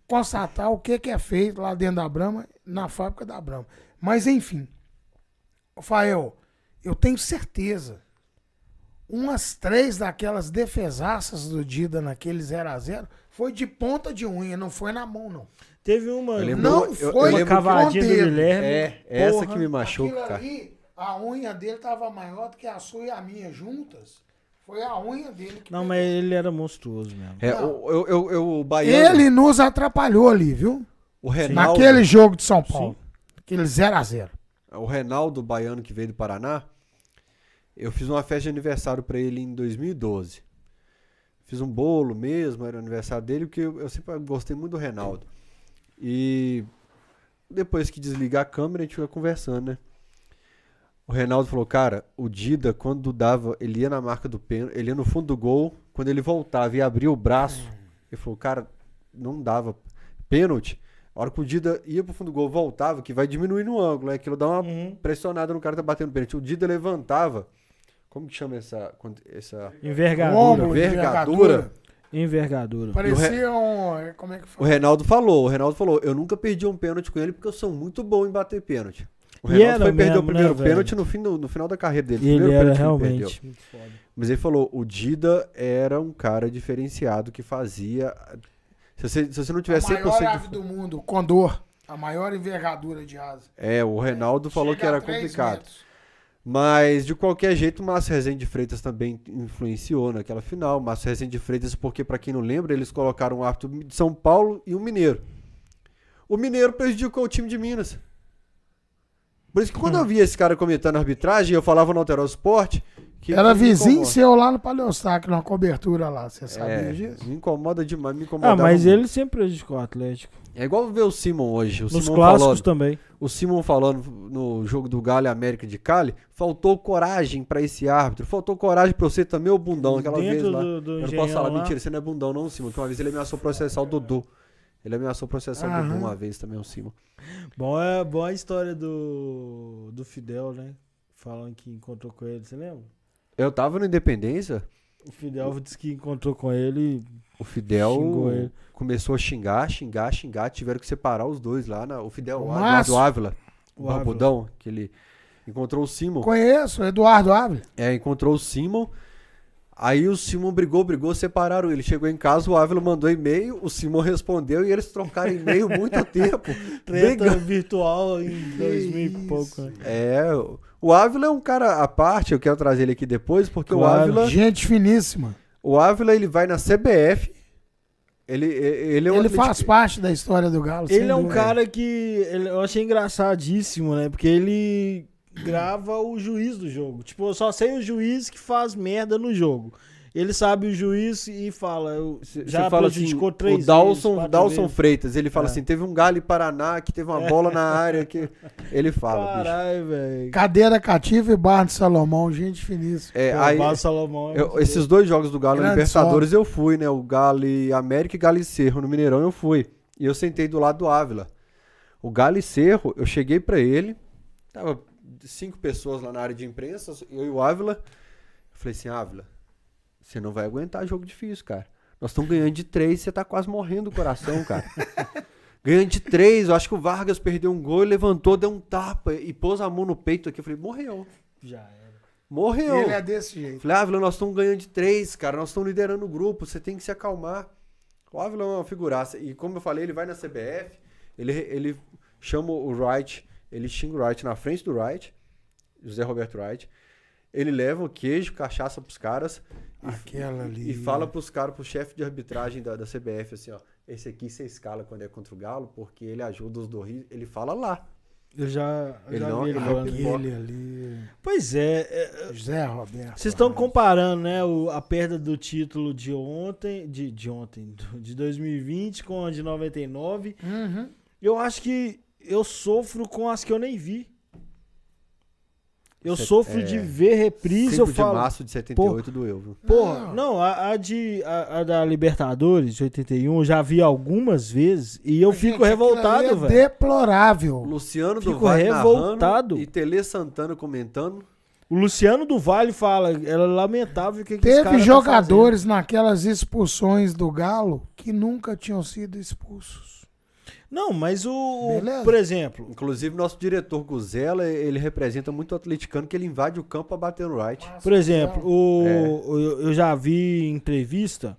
constatar o que, que é feito lá dentro da Brahma, na fábrica da Brahma. Mas enfim, Rafael, eu tenho certeza, umas três daquelas defesaças do Dida naquele 0x0 foi de ponta de unha, não foi na mão, não. teve uma, lembro- Não eu- foi eu uma cavadinha do. Guilherme. É, essa porra. que me machuca, Aquilo cara. ali, a unha dele tava maior do que a sua e a minha juntas. Foi a unha dele que Não, pegou. mas ele era monstruoso mesmo. É, eu, eu, eu- o Baiano, Ele nos atrapalhou ali, viu? o Reinaldo, Naquele jogo de São Paulo. Aquele 0x0. o Reinaldo Baiano que veio do Paraná, eu fiz uma festa de aniversário pra ele em 2012. Fiz um bolo mesmo, era o aniversário dele, porque eu, eu sempre gostei muito do Reinaldo. E depois que desligar a câmera, a gente fica conversando, né? O Reinaldo falou, cara, o Dida, quando dava, ele ia na marca do pênalti, ele ia no fundo do gol, quando ele voltava e abria o braço, ele falou, cara, não dava pênalti. A hora que o Dida ia pro fundo do gol, voltava, que vai diminuir no ângulo, é aquilo dá uma Uhum. pressionada no cara que tá batendo pênalti. O Dida levantava, como que chama essa, essa Envergadura. Ombro, Envergadura. Envergadura. Parecia um. Como é que O foi? Reinaldo falou, o Reinaldo falou, eu nunca perdi um pênalti com ele porque eu sou muito bom em bater pênalti. O Reinaldo foi perder o mesmo, primeiro né, pênalti no, fim do, no final da carreira dele. E ele primeiro era pênalti que ele realmente foda. Mas ele falou, o Dida era um cara diferenciado que fazia... Se você, se você não A tivesse 100% maior de ave do mundo, o Condor. A maior envergadura de asa. É, o Reinaldo falou Chega que era a complicado. metros. Mas, de qualquer jeito, o Márcio Rezende de Freitas também influenciou naquela final. O Márcio Rezende de Freitas, porque, pra quem não lembra, eles colocaram um árbitro de São Paulo e um mineiro. O mineiro prejudicou o time de Minas. Por isso que quando eu via esse cara comentando arbitragem, eu falava no Alterosa Esporte... Que Era que vizinho seu lá no Paleostáquio, numa cobertura lá. Você sabia É, disso? me incomoda demais, me incomoda Ah, mas ele sempre prejudicou o Atlético. É igual ver o Simon hoje. O Nos Simon clássicos falando, também. o Simon falando no jogo do Galo e América de Cali, faltou coragem pra esse árbitro, faltou coragem pra você também, o bundão, aquela vez Dentro lá. do, do eu não posso falar, lá. mentira, você não é bundão não, Simon, que uma vez ele ameaçou processar o Dudu. Ele ameaçou processar o Dudu uma vez também, o Simon. Bom, é boa a história do, do Fidel, né? Falando que encontrou com ele, você lembra? Eu tava no Independência, O Fidel disse que encontrou com ele o Fidel ele. começou a xingar, xingar, xingar, tiveram que separar os dois lá, na, o Fidel, O. Eduardo Ávila, o Barbudão, que ele encontrou o Simon. Conheço, Eduardo Ávila. É, encontrou o Simon. Aí o Simon brigou, brigou, separaram ele. Chegou em casa, o Ávila mandou e-mail, o Simon respondeu e eles trocaram e-mail muito tempo. treta brigando. virtual em 2000 e isso. pouco. né? É, o Ávila é um cara à parte, eu quero trazer ele aqui depois, porque o Claro. Ávila, Gente finíssima. o Ávila ele vai na CBF. Ele, ele é um Ele faz parte da história do Galo. Ele é um dúvida. cara que ele- eu achei engraçadíssimo, né? Porque ele grava o juiz do jogo. Tipo, eu só sei o juiz que faz merda no jogo. Ele sabe o juiz e fala, eu Cê- já cê fala assim, prejudicou três o Dalson, vezes, Dalson vezes. Freitas, ele fala É. assim, teve um galho em Paraná que teve uma bola na área que ele fala, bicho. Caralho, velho. Cadeira cativa e Bar de Salomão, gente finíssima. É, Pô, aí, o Vasco Salomão é Eu- esses dois jogos do Galo Libertadores eu fui, né? O Galo e América e Galo e Cerro no Mineirão eu fui. E eu sentei do lado do Ávila. O Galo e Cerro, eu cheguei pra ele, tava cinco pessoas lá na área de imprensa, eu e o Ávila. Eu falei assim, Ávila, você não vai aguentar jogo difícil, cara. Nós estamos ganhando de três, você tá quase morrendo do coração, cara. ganhando de três, eu acho que o Vargas perdeu um gol e levantou, deu um tapa e pôs a mão no peito aqui. Eu falei, morreu. Já era. Morreu. Ele é desse jeito. Falei, Ávila, nós estamos ganhando de três, cara. Nós estamos liderando o grupo. Você tem que se acalmar. O Ávila é uma figuraça. E como eu falei, ele vai na CBF, ele, ele chama o Wright, ele xinga o Wright na frente do Wright, José Roberto Wright. Ele leva o queijo, cachaça pros caras e, Aquela ali. e fala pros caras, pro chefe de arbitragem da, da CBF, assim, ó. Esse aqui você escala quando é contra o Galo, porque ele ajuda os do Rio. Ele fala lá. Eu já, eu Ele já não- vi ele ele ali. Pois é, é, José Roberto. vocês estão comparando, né, o- a perda do título de ontem, de, de ontem, de 2020 com a de 99. Uhum. Eu acho que eu sofro com as que eu nem vi. Eu Cê- é, sofro de ver reprise, 5 eu de falo. março de 78 doeu, viu? Porra, Não. a, a de a, a da Libertadores de 81 eu já vi algumas vezes e eu Gente, fico aquilo revoltado, é velho. Deplorável. Luciano Fico do Vale revoltado. narrando e Tele Santana comentando. O Luciano do Vale fala, era lamentável o que, que Teve tá jogadores naquelas expulsões do Galo que nunca tinham sido expulsos. Não, mas o, Beleza. por exemplo, Inclusive, nosso diretor Guzela, ele representa muito o atleticano, que ele invade o campo pra bater no right. por exemplo, o, É. o- eu eu já vi em entrevista,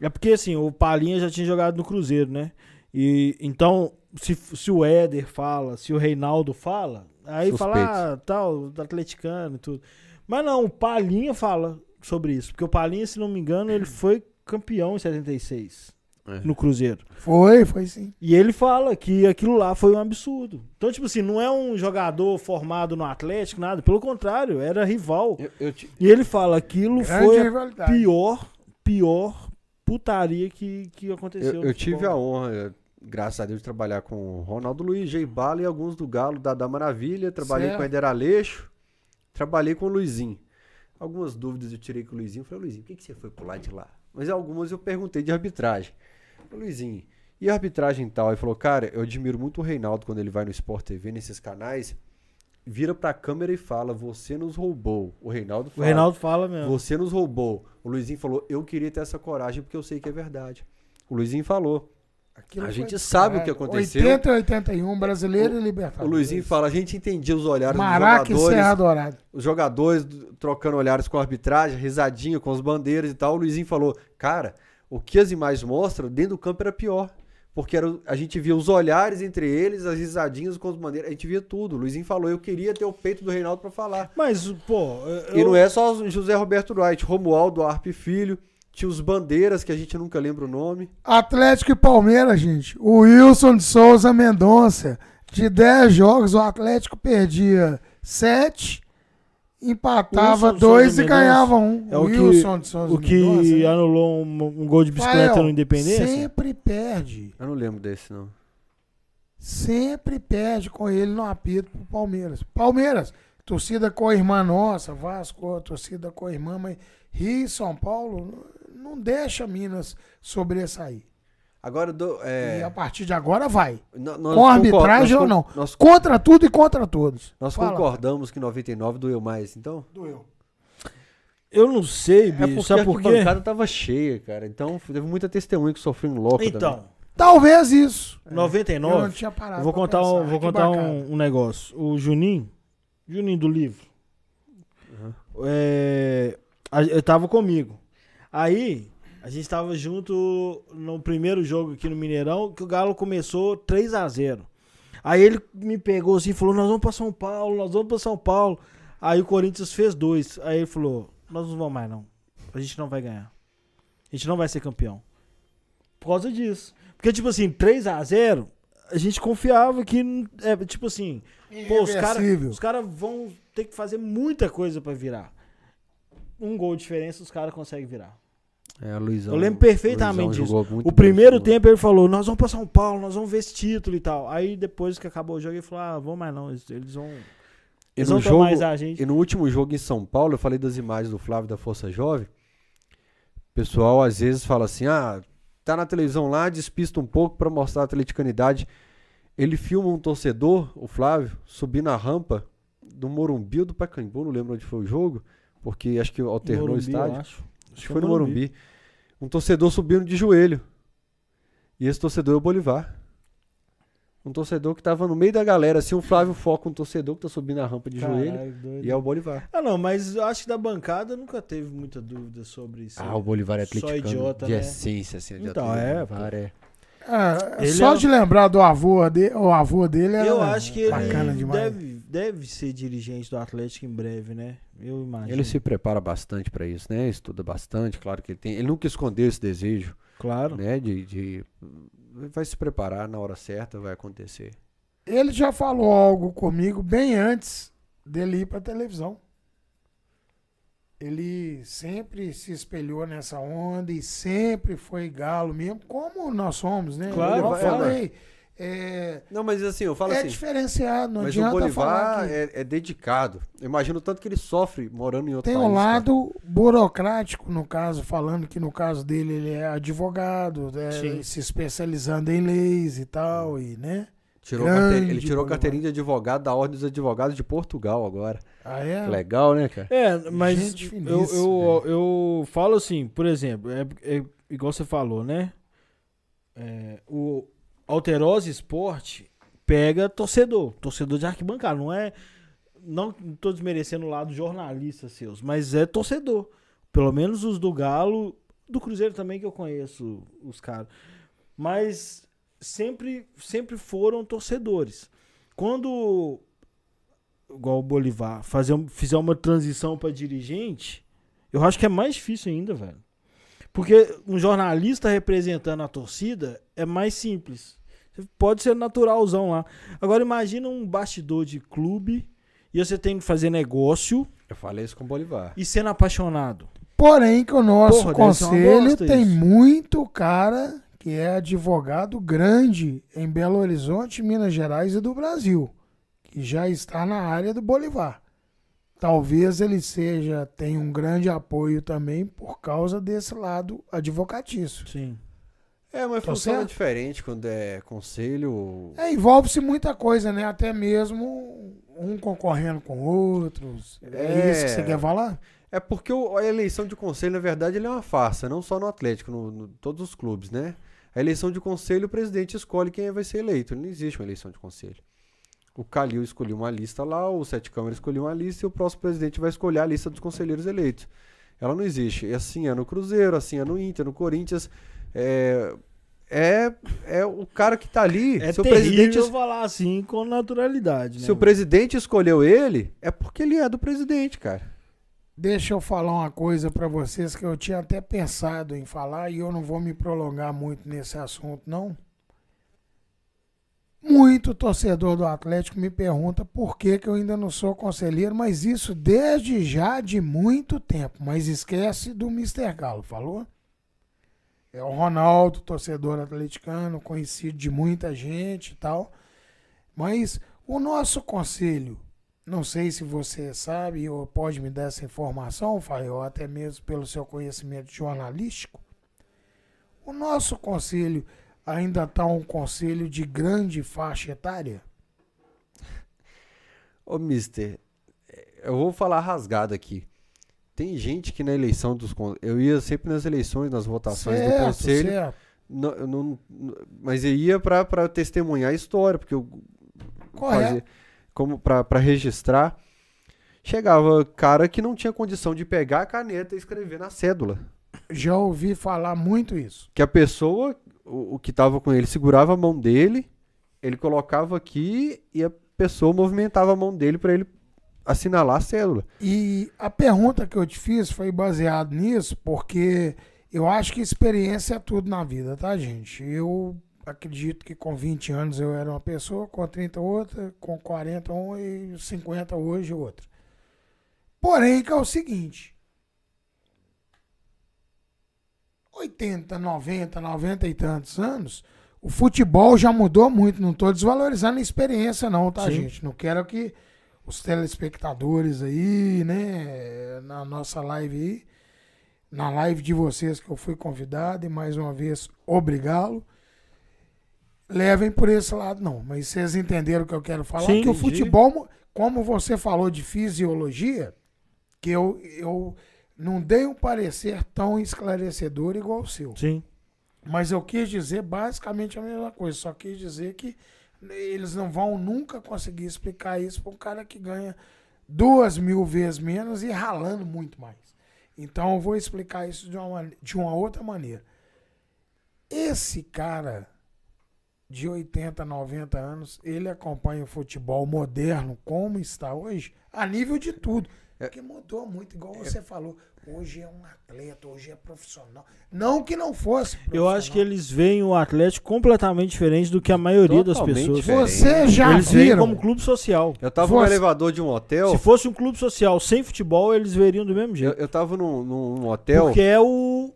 é porque assim, o Palinha já tinha jogado no Cruzeiro, né? E então, se, se o Éder fala, se o Reinaldo fala, aí Suspeito. fala, ah, tal, do atleticano e tudo. Mas não, o Palinha fala sobre isso, porque o Palinha, se não me engano, ele foi campeão em 76 É. no Cruzeiro. Foi, foi sim. E ele fala que aquilo lá foi um absurdo. Então, tipo assim, não é um jogador formado no Atlético, nada. Pelo contrário, era rival. Eu, eu te- E ele fala aquilo Grande foi a pior, pior putaria que, que aconteceu. eu, eu tive a honra, graças a Deus, de trabalhar com o Ronaldo Luiz, Jay Bala e alguns do Galo, da, da Maravilha. Trabalhei Certo. com o Eder Aleixo, trabalhei com o Luizinho. Algumas dúvidas eu tirei com o Luizinho. Falei, Luizinho, por que, que você foi pular de lá? Mas algumas eu perguntei de arbitragem. Luizinho, e a arbitragem e tal? Ele falou, cara, eu admiro muito o Reinaldo quando ele vai no Sport TV, nesses canais, vira pra câmera e fala, você nos roubou. O Reinaldo O fala, Reinaldo fala mesmo. você nos roubou. O Luizinho falou, eu queria ter essa coragem porque eu sei que é verdade. O Luizinho falou. Aquilo A gente sabe o caralho. que aconteceu. 80 e 81, brasileiro e Libertadores. O Luizinho fala, a gente entendia os olhares Maraca e dos Serra jogadores, Dourada. os jogadores trocando olhares com a arbitragem, risadinha com as bandeiras e tal. O Luizinho falou, cara, o que as imagens mostram, dentro do campo era pior. Porque era, a gente via os olhares entre eles, as risadinhas com as bandeiras, a gente via tudo. O Luizinho falou, eu queria ter o peito do Reinaldo pra falar. Mas, pô. Eu, E não é só José Roberto Wright, Romualdo Arpe Filho, tinha os bandeiras, que a gente nunca lembra o nome. Atlético e Palmeiras, gente. O Wilson de Souza Mendonça. De 10 jogos, o Atlético perdia 7, empatava Wilson de 2 Souza e ganhava 1. É o que- Wilson de Souza O que Mendonça, né? anulou um, um gol de bicicleta Rafael, no Independência? Sempre perde. Eu não lembro desse, não. Sempre perde com ele no apito pro Palmeiras. Palmeiras, torcida com a irmã nossa, Vasco, torcida com a irmã, mas Rio e São Paulo não deixa Minas sobressair. Agora, eu dou, E a é, partir de agora vai. com arbitragem ou não. Nós, Contra tudo e contra todos. nós Fala. concordamos que 99 doeu mais, então? Doeu. Eu não sei, É bicho. porque Sabe a por quê? bancada tava cheia, cara. Então, teve muita testemunha que sofreu um louco também. Então, Talvez isso. Eu não 99. tinha parado. Eu vou contar, um, vou contar um, um negócio. O Juninho, Juninho do livro, Uhum. é, a- ele tava comigo. Aí, a gente tava junto no primeiro jogo aqui no Mineirão, que o Galo começou 3 a 0 Aí ele me pegou assim e falou: Nós vamos pra São Paulo, nós vamos pra São Paulo. Aí o Corinthians fez dois. Aí ele falou: Nós não vamos mais, não. A gente não vai ganhar. A gente não vai ser campeão. Por causa disso. Porque, tipo assim, 3 a 0 a gente confiava que, é, tipo assim, pô, os caras cara vão ter que fazer muita coisa pra virar. Um gol de diferença os caras conseguem virar. É, Luizão, Eu lembro perfeitamente Luizão disso. O bem primeiro jogo. tempo ele falou, nós vamos pra São Paulo, nós vamos ver esse título e tal. Aí depois que acabou o jogo ele falou, ah, vamos mais não, eles, vão, E eles no, vão jogo, mais a gente. e no último jogo em São Paulo, eu falei das imagens do Flávio da Força Jovem. O pessoal às vezes fala assim: ah, tá na televisão lá, despista um pouco pra mostrar a atleticanidade. Ele filma um torcedor, o Flávio, subir na rampa do Morumbi ou do Pacaembu, não lembro onde foi o jogo, porque acho que alternou Morumbi, o estádio. Acho. Que foi no Morumbi. Um torcedor subindo de joelho. E esse torcedor é o Bolivar. Um torcedor que tava no meio da galera, assim, o Flávio foca um torcedor que tá subindo a rampa de joelho. Caralho, doido. E é o Bolivar. Ah, não, mas eu acho que da bancada nunca teve muita dúvida sobre isso. Ah, o Bolivar é Só atleticano idiota, de né? essência, assim. de Então, é, Bolivar é. É, só é- de lembrar do avô dele, o avô dele era Eu acho que bacana ele demais. deve, deve ser dirigente do Atlético em breve, né? Eu imagino. Ele se prepara bastante pra isso, né? Estuda bastante, claro que ele tem. Ele nunca escondeu esse desejo, Claro. né? De, de- vai se preparar na hora certa, vai acontecer. Ele já falou algo comigo bem antes dele ir pra televisão. Ele sempre se espelhou nessa onda e sempre foi galo mesmo, como nós somos, né? Claro, eu é, falei. É, Não, mas assim, eu falo é assim. diferenciado, não Mas o adianta falar Bolivar que é, é dedicado. Eu imagino o tanto que ele sofre morando em outro tem país. um cara. lado burocrático, no caso, falando que no caso dele ele é advogado, é, se especializando em leis e tal, e né? Tirou carteira- ele tirou Bolivar. carteirinha de advogado da Ordem dos Advogados de Portugal agora. Ah, é? Legal, né, cara? É, mas Gente eu, finíssima. eu, eu falo assim, por exemplo, é, é igual você falou, né? É, o Alterose Esporte pega torcedor, torcedor de arquibancada, não é. Não tô desmerecendo o lado jornalista seus, mas é torcedor. Pelo menos os do Galo, do Cruzeiro também que eu conheço os caras. Mas sempre, sempre foram torcedores. Quando igual o Bolivar, fazer, fizer uma transição para dirigente, eu acho que é mais difícil ainda, velho. Porque um jornalista representando a torcida é mais simples. Pode ser naturalzão lá. Agora imagina um bastidor de clube e você tem que fazer negócio Eu falei isso com o Bolivar. e sendo apaixonado. Porém, que o nosso Porra, conselho tem isso. muito cara que é advogado grande em Belo Horizonte, Minas Gerais e do Brasil, que já está na área do Bolivar. Talvez ele seja tenha um grande apoio também por causa desse lado advocatício. Sim. É, mas Tá funciona certo? diferente quando é conselho. É, envolve-se muita coisa, né? Até mesmo um concorrendo com outros. É, É. isso que você quer falar? É porque a eleição de conselho, na verdade, é uma farsa, não só no Atlético, no, no- todos os clubes, né? A eleição de conselho, o presidente escolhe quem vai ser eleito. Não existe uma eleição de conselho. O Calil escolheu uma lista lá, o Sete Câmara escolheu uma lista e o próximo presidente vai escolher a lista dos conselheiros eleitos. Ela não existe. E assim é no Cruzeiro, assim é no Inter, no Corinthians. É, é, é o cara que tá ali. É se o presidente, falar assim com naturalidade, né? se o presidente escolheu ele, é porque ele é do presidente, cara. Deixa eu falar uma coisa pra vocês que eu tinha até pensado em falar e eu não vou me prolongar muito nesse assunto, não. Muito torcedor do Atlético me pergunta por que, que eu ainda não sou conselheiro, mas isso desde já de muito tempo. Mas esquece do Mr. Galo, falou? É o Ronaldo, torcedor atleticano, conhecido de muita gente e tal. Mas o nosso conselho não sei se você sabe ou pode me dar essa informação, Fael, até mesmo pelo seu conhecimento jornalístico. O nosso conselho ainda está um conselho de grande faixa etária? Ô, mister, eu vou falar rasgado aqui. Tem gente que na eleição dos. Eu ia sempre nas eleições, nas votações do certo, conselho. certo. não- eu não- mas eu ia pra, pra testemunhar a história, porque eu Correto. fazia como pra, pra registrar. Chegava cara que não tinha condição de pegar a caneta e escrever na cédula. Já ouvi falar muito isso. Que a pessoa, o, o que tava com ele, segurava a mão dele, ele colocava aqui e a pessoa movimentava a mão dele pra ele assinalar a cédula. E a pergunta que eu te fiz foi baseado nisso, porque eu acho que experiência é tudo na vida, tá, gente? Eu acredito que com 20 anos eu era uma pessoa, com 30 outra, com 40 um e 50 hoje outra. Porém, que é o seguinte: 80, 90, 90 e tantos anos, o futebol já mudou muito. Não estou desvalorizando a experiência, não, tá, Sim. gente? Não quero que os telespectadores aí, né, na nossa live aí, na live de vocês que eu fui convidado e mais uma vez obrigá-lo, levem por esse lado, não. Mas vocês entenderam o que eu quero falar? Sim, que o entendi. futebol, mu- como você falou de fisiologia, que eu, eu não dei um parecer tão esclarecedor igual o seu. Sim. Mas eu quis dizer basicamente a mesma coisa. Só quis dizer que eles não vão nunca conseguir explicar isso para um cara que ganha duas mil vezes menos e ralando muito mais. Então eu vou explicar isso de uma, de uma outra maneira. Esse cara de 80, 90 anos, ele acompanha o futebol moderno como está hoje, a nível de tudo. Porque mudou muito, igual você falou. Hoje é um atleta, hoje é profissional. Não que não fosse. Eu acho que eles veem o Atlético completamente diferente do que a maioria das Totalmente pessoas. diferente. Você já eles veem viram. como clube social. Eu tava no Você- elevador de um hotel. Se fosse um clube social sem futebol, eles veriam do mesmo Eu, jeito. eu tava num, num hotel. Porque é o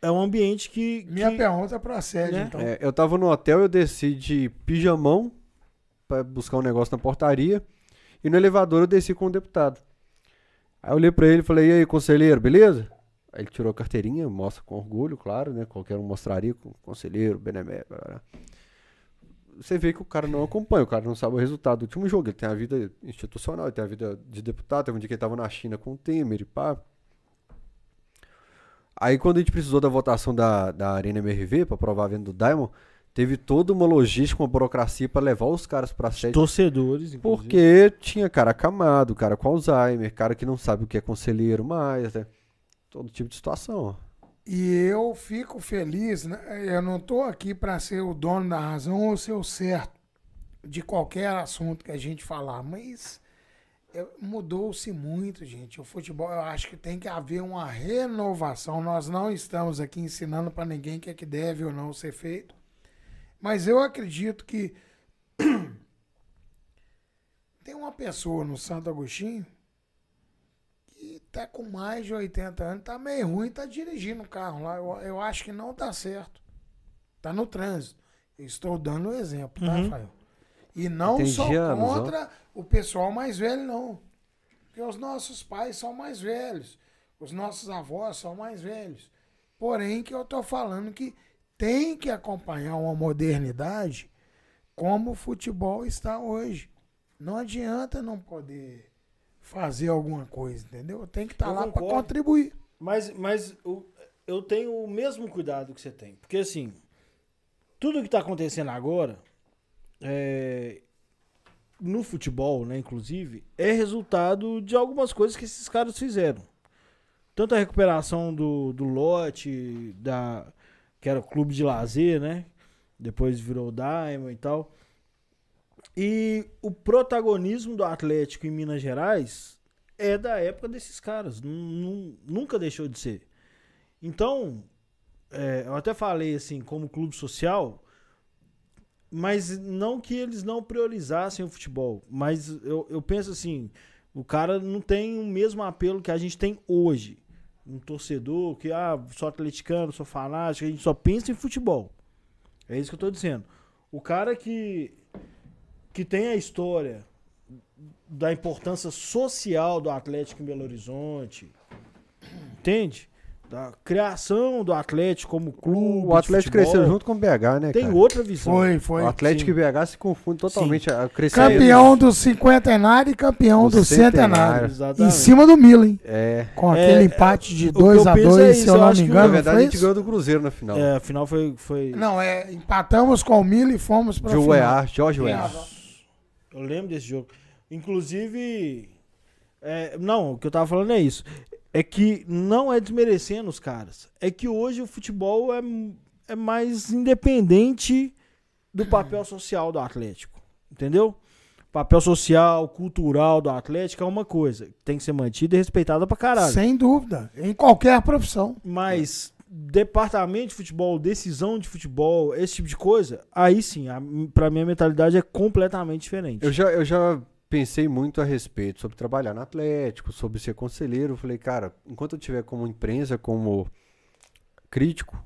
é um ambiente que, Minha que- pergunta procede, né? então. É, eu tava no hotel, eu desci de pijamão pra buscar um negócio na portaria. E no elevador eu desci com o deputado. Aí eu olhei pra ele e falei, e aí, conselheiro, beleza? Aí ele tirou a carteirinha, mostra com orgulho, claro, né? Qualquer um mostraria conselheiro, benemérito. Você vê que o cara não acompanha, o cara não sabe o resultado do último jogo. Ele tem a vida institucional, ele tem a vida de deputado. Teve um dia que ele tava na China com o Temer e pá. Aí quando a gente precisou da votação da, da Arena MRV pra aprovar a venda do Diamond, teve toda uma logística, uma burocracia pra levar os caras pra sede. torcedores, inclusive. Porque tinha cara acamado, cara com Alzheimer, cara que não sabe o que é conselheiro mais, né? Todo tipo de situação. E eu fico feliz, né? Eu não tô aqui para ser o dono da razão ou ser o certo de qualquer assunto que a gente falar, mas mudou-se muito, gente. O futebol, eu acho que tem que haver uma renovação. Nós não estamos aqui ensinando para ninguém o que é que deve ou não ser feito, mas eu acredito que tem uma pessoa no Santo Agostinho que tá com mais de 80 anos, tá meio ruim, tá dirigindo o carro lá. Eu, eu acho que não tá certo. Tá no trânsito. Eu estou dando o exemplo, tá, Uhum. Rafael? E não Tem sou anos, ó. contra o pessoal mais velho, não. Porque os nossos pais são mais velhos. Os nossos avós são mais velhos. Porém, que eu tô falando que tem que acompanhar uma modernidade como o futebol está hoje. Não adianta não poder fazer alguma coisa, entendeu? Tem que estar Eu lá para contribuir. Mas, mas eu tenho o mesmo cuidado que você tem. Porque assim, tudo que tá acontecendo agora, é, no futebol, né, inclusive, é resultado de algumas coisas que esses caras fizeram. Tanto a recuperação do, do lote, da, que era o clube de lazer, né? Depois virou o Diamond e tal. E o protagonismo do Atlético em Minas Gerais é da época desses caras. Nu- nu- nunca deixou de ser. Então, é, eu até falei assim, como clube social, mas não que eles não priorizassem o futebol. Mas eu, eu penso assim, o cara não tem o mesmo apelo que a gente tem hoje. Um torcedor que, ah, sou atleticano, sou fanático, a gente só pensa em futebol. É isso que eu tô dizendo. O cara que, que tem a história da importância social do Atlético em Belo Horizonte, entende? Da criação do Atlético como clube. O Atlético futebol, cresceu junto com o BH, né, Tem cara? outra visão. Foi, foi. O Atlético Sim. e BH se confundem totalmente. a- Cresceram. Campeão do cinquentenário e campeão do, Do centenário. centenário. Em cima do Milan, É. com É, aquele é, empate de o que eu 2 a penso 2 é se eu eu não me que, Na engano. verdade, a gente ganhou do Cruzeiro na final. É, afinal foi. foi... Não, é, empatamos com o Milan e fomos final. Uear, Jorge razão. Eu lembro desse jogo. Inclusive. é, não, o que eu tava falando é isso. É que não é desmerecendo os caras. É que hoje o futebol é, é mais independente do papel social do Atlético. Entendeu? Papel social, cultural do Atlético é uma coisa. que Tem que ser mantida e respeitada pra caralho. Sem dúvida. Em qualquer profissão. Mas departamento de futebol, decisão de futebol, esse tipo de coisa, aí sim, a, pra mim a mentalidade é completamente diferente. Eu já, eu já pensei muito a respeito sobre trabalhar no Atlético, sobre ser conselheiro. Falei, cara, enquanto eu tiver como imprensa, como crítico,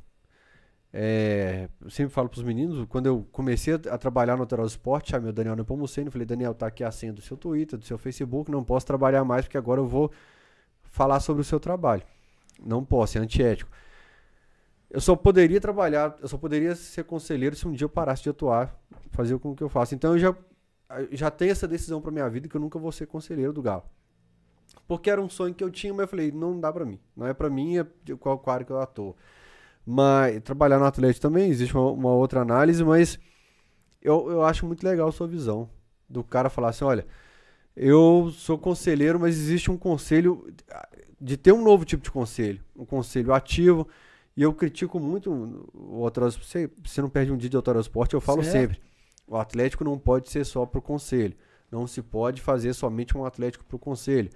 é, eu sempre falo pros meninos, quando eu comecei a, trabalhar no Total Esporte, chamei o Daniel Nepomuceno, falei, Daniel, tá aqui a senha do seu Twitter, do seu Facebook, não posso trabalhar mais porque agora eu vou falar sobre o seu trabalho. Não posso, é antiético. Eu só poderia trabalhar, eu só poderia ser conselheiro se um dia eu parasse de atuar, fazer com que eu faço. Então eu já já tenho essa decisão pra minha vida que eu nunca vou ser conselheiro do Galo. Porque era um sonho que eu tinha, mas eu falei, não dá pra mim. Não é pra mim, é qual quadro que eu atuo. Mas trabalhar no Atlético também existe uma, uma outra análise, mas eu, eu acho muito legal a sua visão. Do cara falar assim, olha, eu sou conselheiro, mas existe um conselho de ter um novo tipo de conselho, um conselho ativo. E eu critico muito o Autorosport. Você, você não perde um dia de Autorosport, eu falo Certo. sempre. O Atlético não pode ser só pro conselho. Não se pode fazer somente um Atlético pro conselho.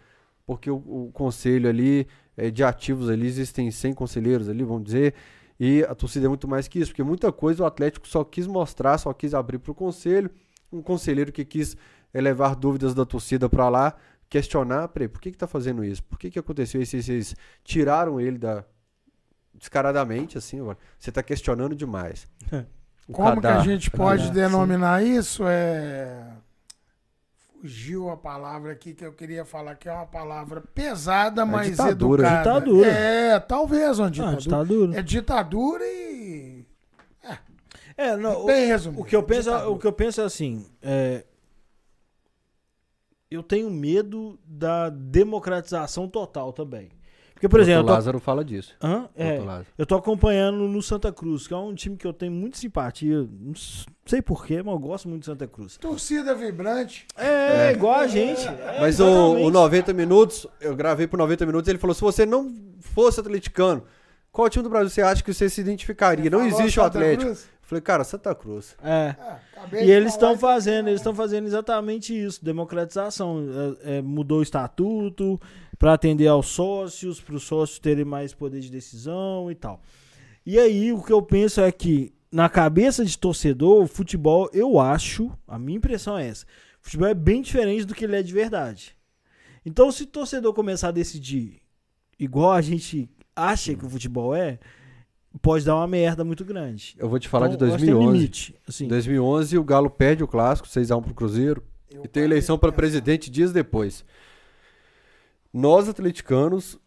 porque o, o conselho ali é, de ativos ali existem 100 conselheiros ali, vamos dizer, e a torcida é muito mais que isso, porque muita coisa o Atlético só quis mostrar, só quis abrir para o conselho, um conselheiro que quis é, levar dúvidas da torcida para lá, questionar, peraí, por que que tá fazendo isso? Por que que aconteceu isso? Vocês tiraram ele da descaradamente assim, você tá questionando demais. O Como que a gente pode denominar isso? É. Fugiu a palavra aqui que eu queria falar, que é uma palavra pesada, mas ditadura. educada. Ditadura. É, talvez uma Ah, ditadura. ditadura. É ditadura e. É, não, o- Bem resumido. O que eu penso, ditadura. o que eu penso é assim, é, eu tenho medo da democratização total também. Porque, por exemplo, eu tô, Lázaro fala disso. Hã? É, eu tô acompanhando no Santa Cruz, que é um time que eu tenho muita simpatia, não sei porquê, mas eu gosto muito de Santa Cruz. Torcida vibrante. É, igual a gente. é, Mas o, o 90 minutos, eu gravei por 90 minutos, ele falou: se você não fosse atleticano, qual time do Brasil você acha que você se identificaria? Não existe o Atlético. Cruz? Eu falei, cara, Santa Cruz. É. Acabei E eles estão fazendo, eles estão fazendo exatamente isso, democratização. É, é, mudou o estatuto para atender aos sócios, para os sócios terem mais poder de decisão e tal. E aí o que eu penso é que na cabeça de torcedor, o futebol, eu acho, a minha impressão é essa, o futebol é bem diferente do que ele é de verdade. Então, se o torcedor começar a decidir igual a gente acha que o futebol é, pode dar uma merda muito grande. Eu vou te falar Então, de eu acho que tem 2011. limite, assim. Em 2011, o Galo perde o clássico, 6x1 pro Cruzeiro. Eu E tem eleição para presidente dias depois. Nós, atleticanos,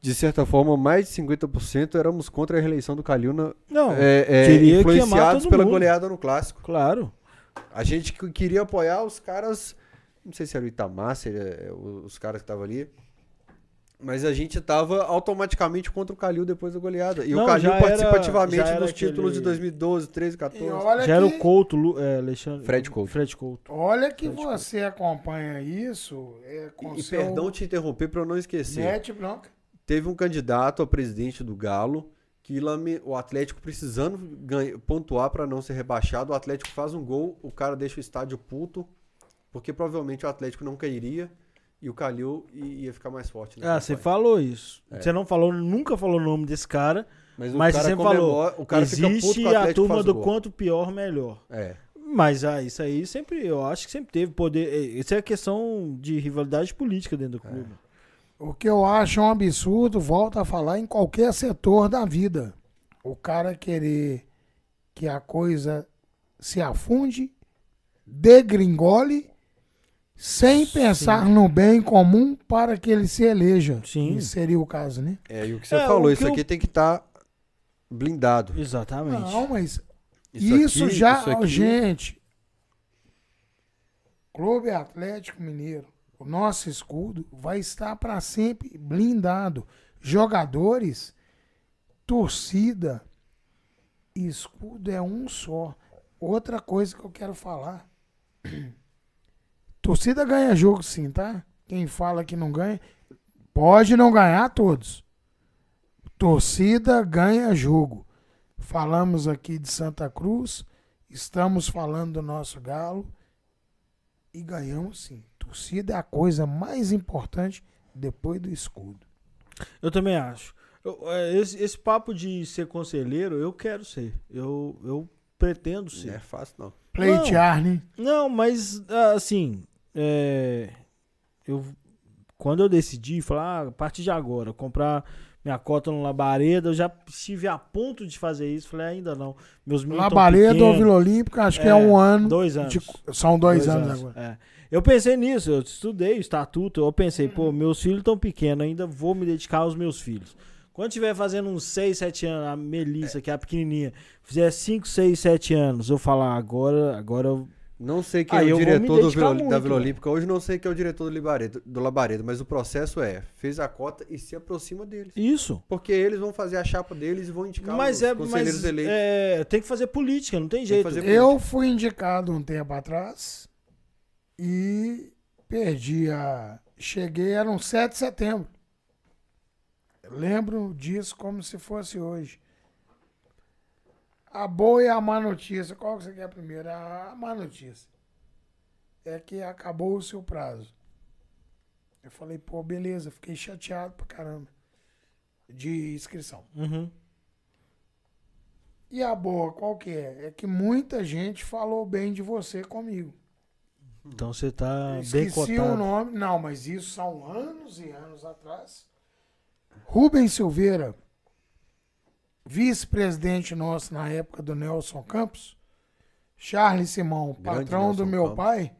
de certa forma, mais de 50% éramos contra a reeleição do Calil, Não, é, é, queria queimar influenciados todo pela mundo. goleada no clássico. claro. A gente que queria apoiar os caras, não sei se era o Itamar, se era os caras que estavam ali, mas a gente tava automaticamente contra o Calil depois da goleada. E Não, o Calil já era- participativamente já era nos títulos de aquele- 2012, 13, E 14. olha Já era que, o Couto, Lu- é, Alexandre. Fred Couto. Fred Couto. olha que você acompanha isso é, com E, e seu perdão te interromper para eu não esquecer. net branca. Teve um candidato a presidente do Galo que lame- o Atlético precisando ganha- pontuar para não ser rebaixado, o Atlético faz um gol, o cara deixa o estádio puto, porque provavelmente o Atlético não cairia e o Calil ia ficar mais forte. na Ah, você falou isso. É. Você não falou, nunca falou o nome desse cara, Mas, o mas cara você sempre falou. o cara fica puto Existe a turma do gol. quanto pior, melhor. É. Mas ah, isso aí sempre, eu acho que sempre teve poder. eh, Isso é questão de rivalidade política dentro do clube. O que eu acho um absurdo, volto a falar, em qualquer setor da vida. O cara querer que a coisa se afunde, degringole, sem pensar no bem comum para que ele se eleja. Sim. Isso seria o caso, né? É, e o que você É, falou, isso eu- aqui tem que estar blindado. Exatamente. Não, mas Isso, isso, aqui- já, isso aqui- gente. Clube Atlético Mineiro, o nosso escudo vai estar para sempre blindado. Jogadores, torcida, escudo é um só. Outra coisa que eu quero falar. Torcida ganha jogo sim, tá? Quem fala que não ganha, pode não ganhar todos. Torcida ganha jogo. Falamos aqui de Santa Cruz, estamos falando do nosso Galo e ganhamos sim. Torcida é a coisa mais importante depois do escudo. Eu também acho. Eu- é, esse, esse papo de ser conselheiro, eu quero ser. Eu, eu pretendo Não ser. é fácil, não. Pleitear, né? Não, mas assim, é, eu quando eu decidi falar, ah, a partir de agora, comprar minha cota no Labareda, eu já estive a ponto de fazer isso, falei ainda não. Meus Labareda ou Vila Olímpica, acho que é É, um ano. dois anos. de- são dois, anos, agora. É. Eu pensei nisso, eu estudei o estatuto, eu pensei, pô, meus filhos estão pequenos, ainda vou me dedicar aos meus filhos. Quando tiver fazendo uns 6, 7 anos, a Melissa, que é a pequenininha, fizer 5, 6, 7 anos, eu falar, agora, agora eu Não sei quem Aí é o diretor do Vila- da muito, Vila velho. Olímpica hoje, não sei quem é o diretor do Labaredo, do Labaredo, mas o processo é, fez a cota e se aproxima deles. Isso. Porque eles vão fazer a chapa deles e vão indicar Mas os é, conselheiros mas eleitos. é, tem que fazer política, não tem que jeito. fazer Eu fui indicado um tempo atrás e perdi a. Cheguei, era um 7 de setembro. Eu lembro disso como se fosse hoje. A boa e a má notícia. Qual que você quer primeiro? A má notícia. É que acabou o seu prazo. Eu falei, pô, beleza, fiquei chateado pra caramba. De inscrição. Uhum. E a boa, qual que é? É que muita gente falou bem de você comigo. Então você tá Eu bem Esqueci cotado. o nome. Não, mas isso são anos e anos atrás. Rubens Silveira, vice-presidente nosso na época do Nelson Campos. Charles Simão, Grande patrão do Nelson meu Campos. pai.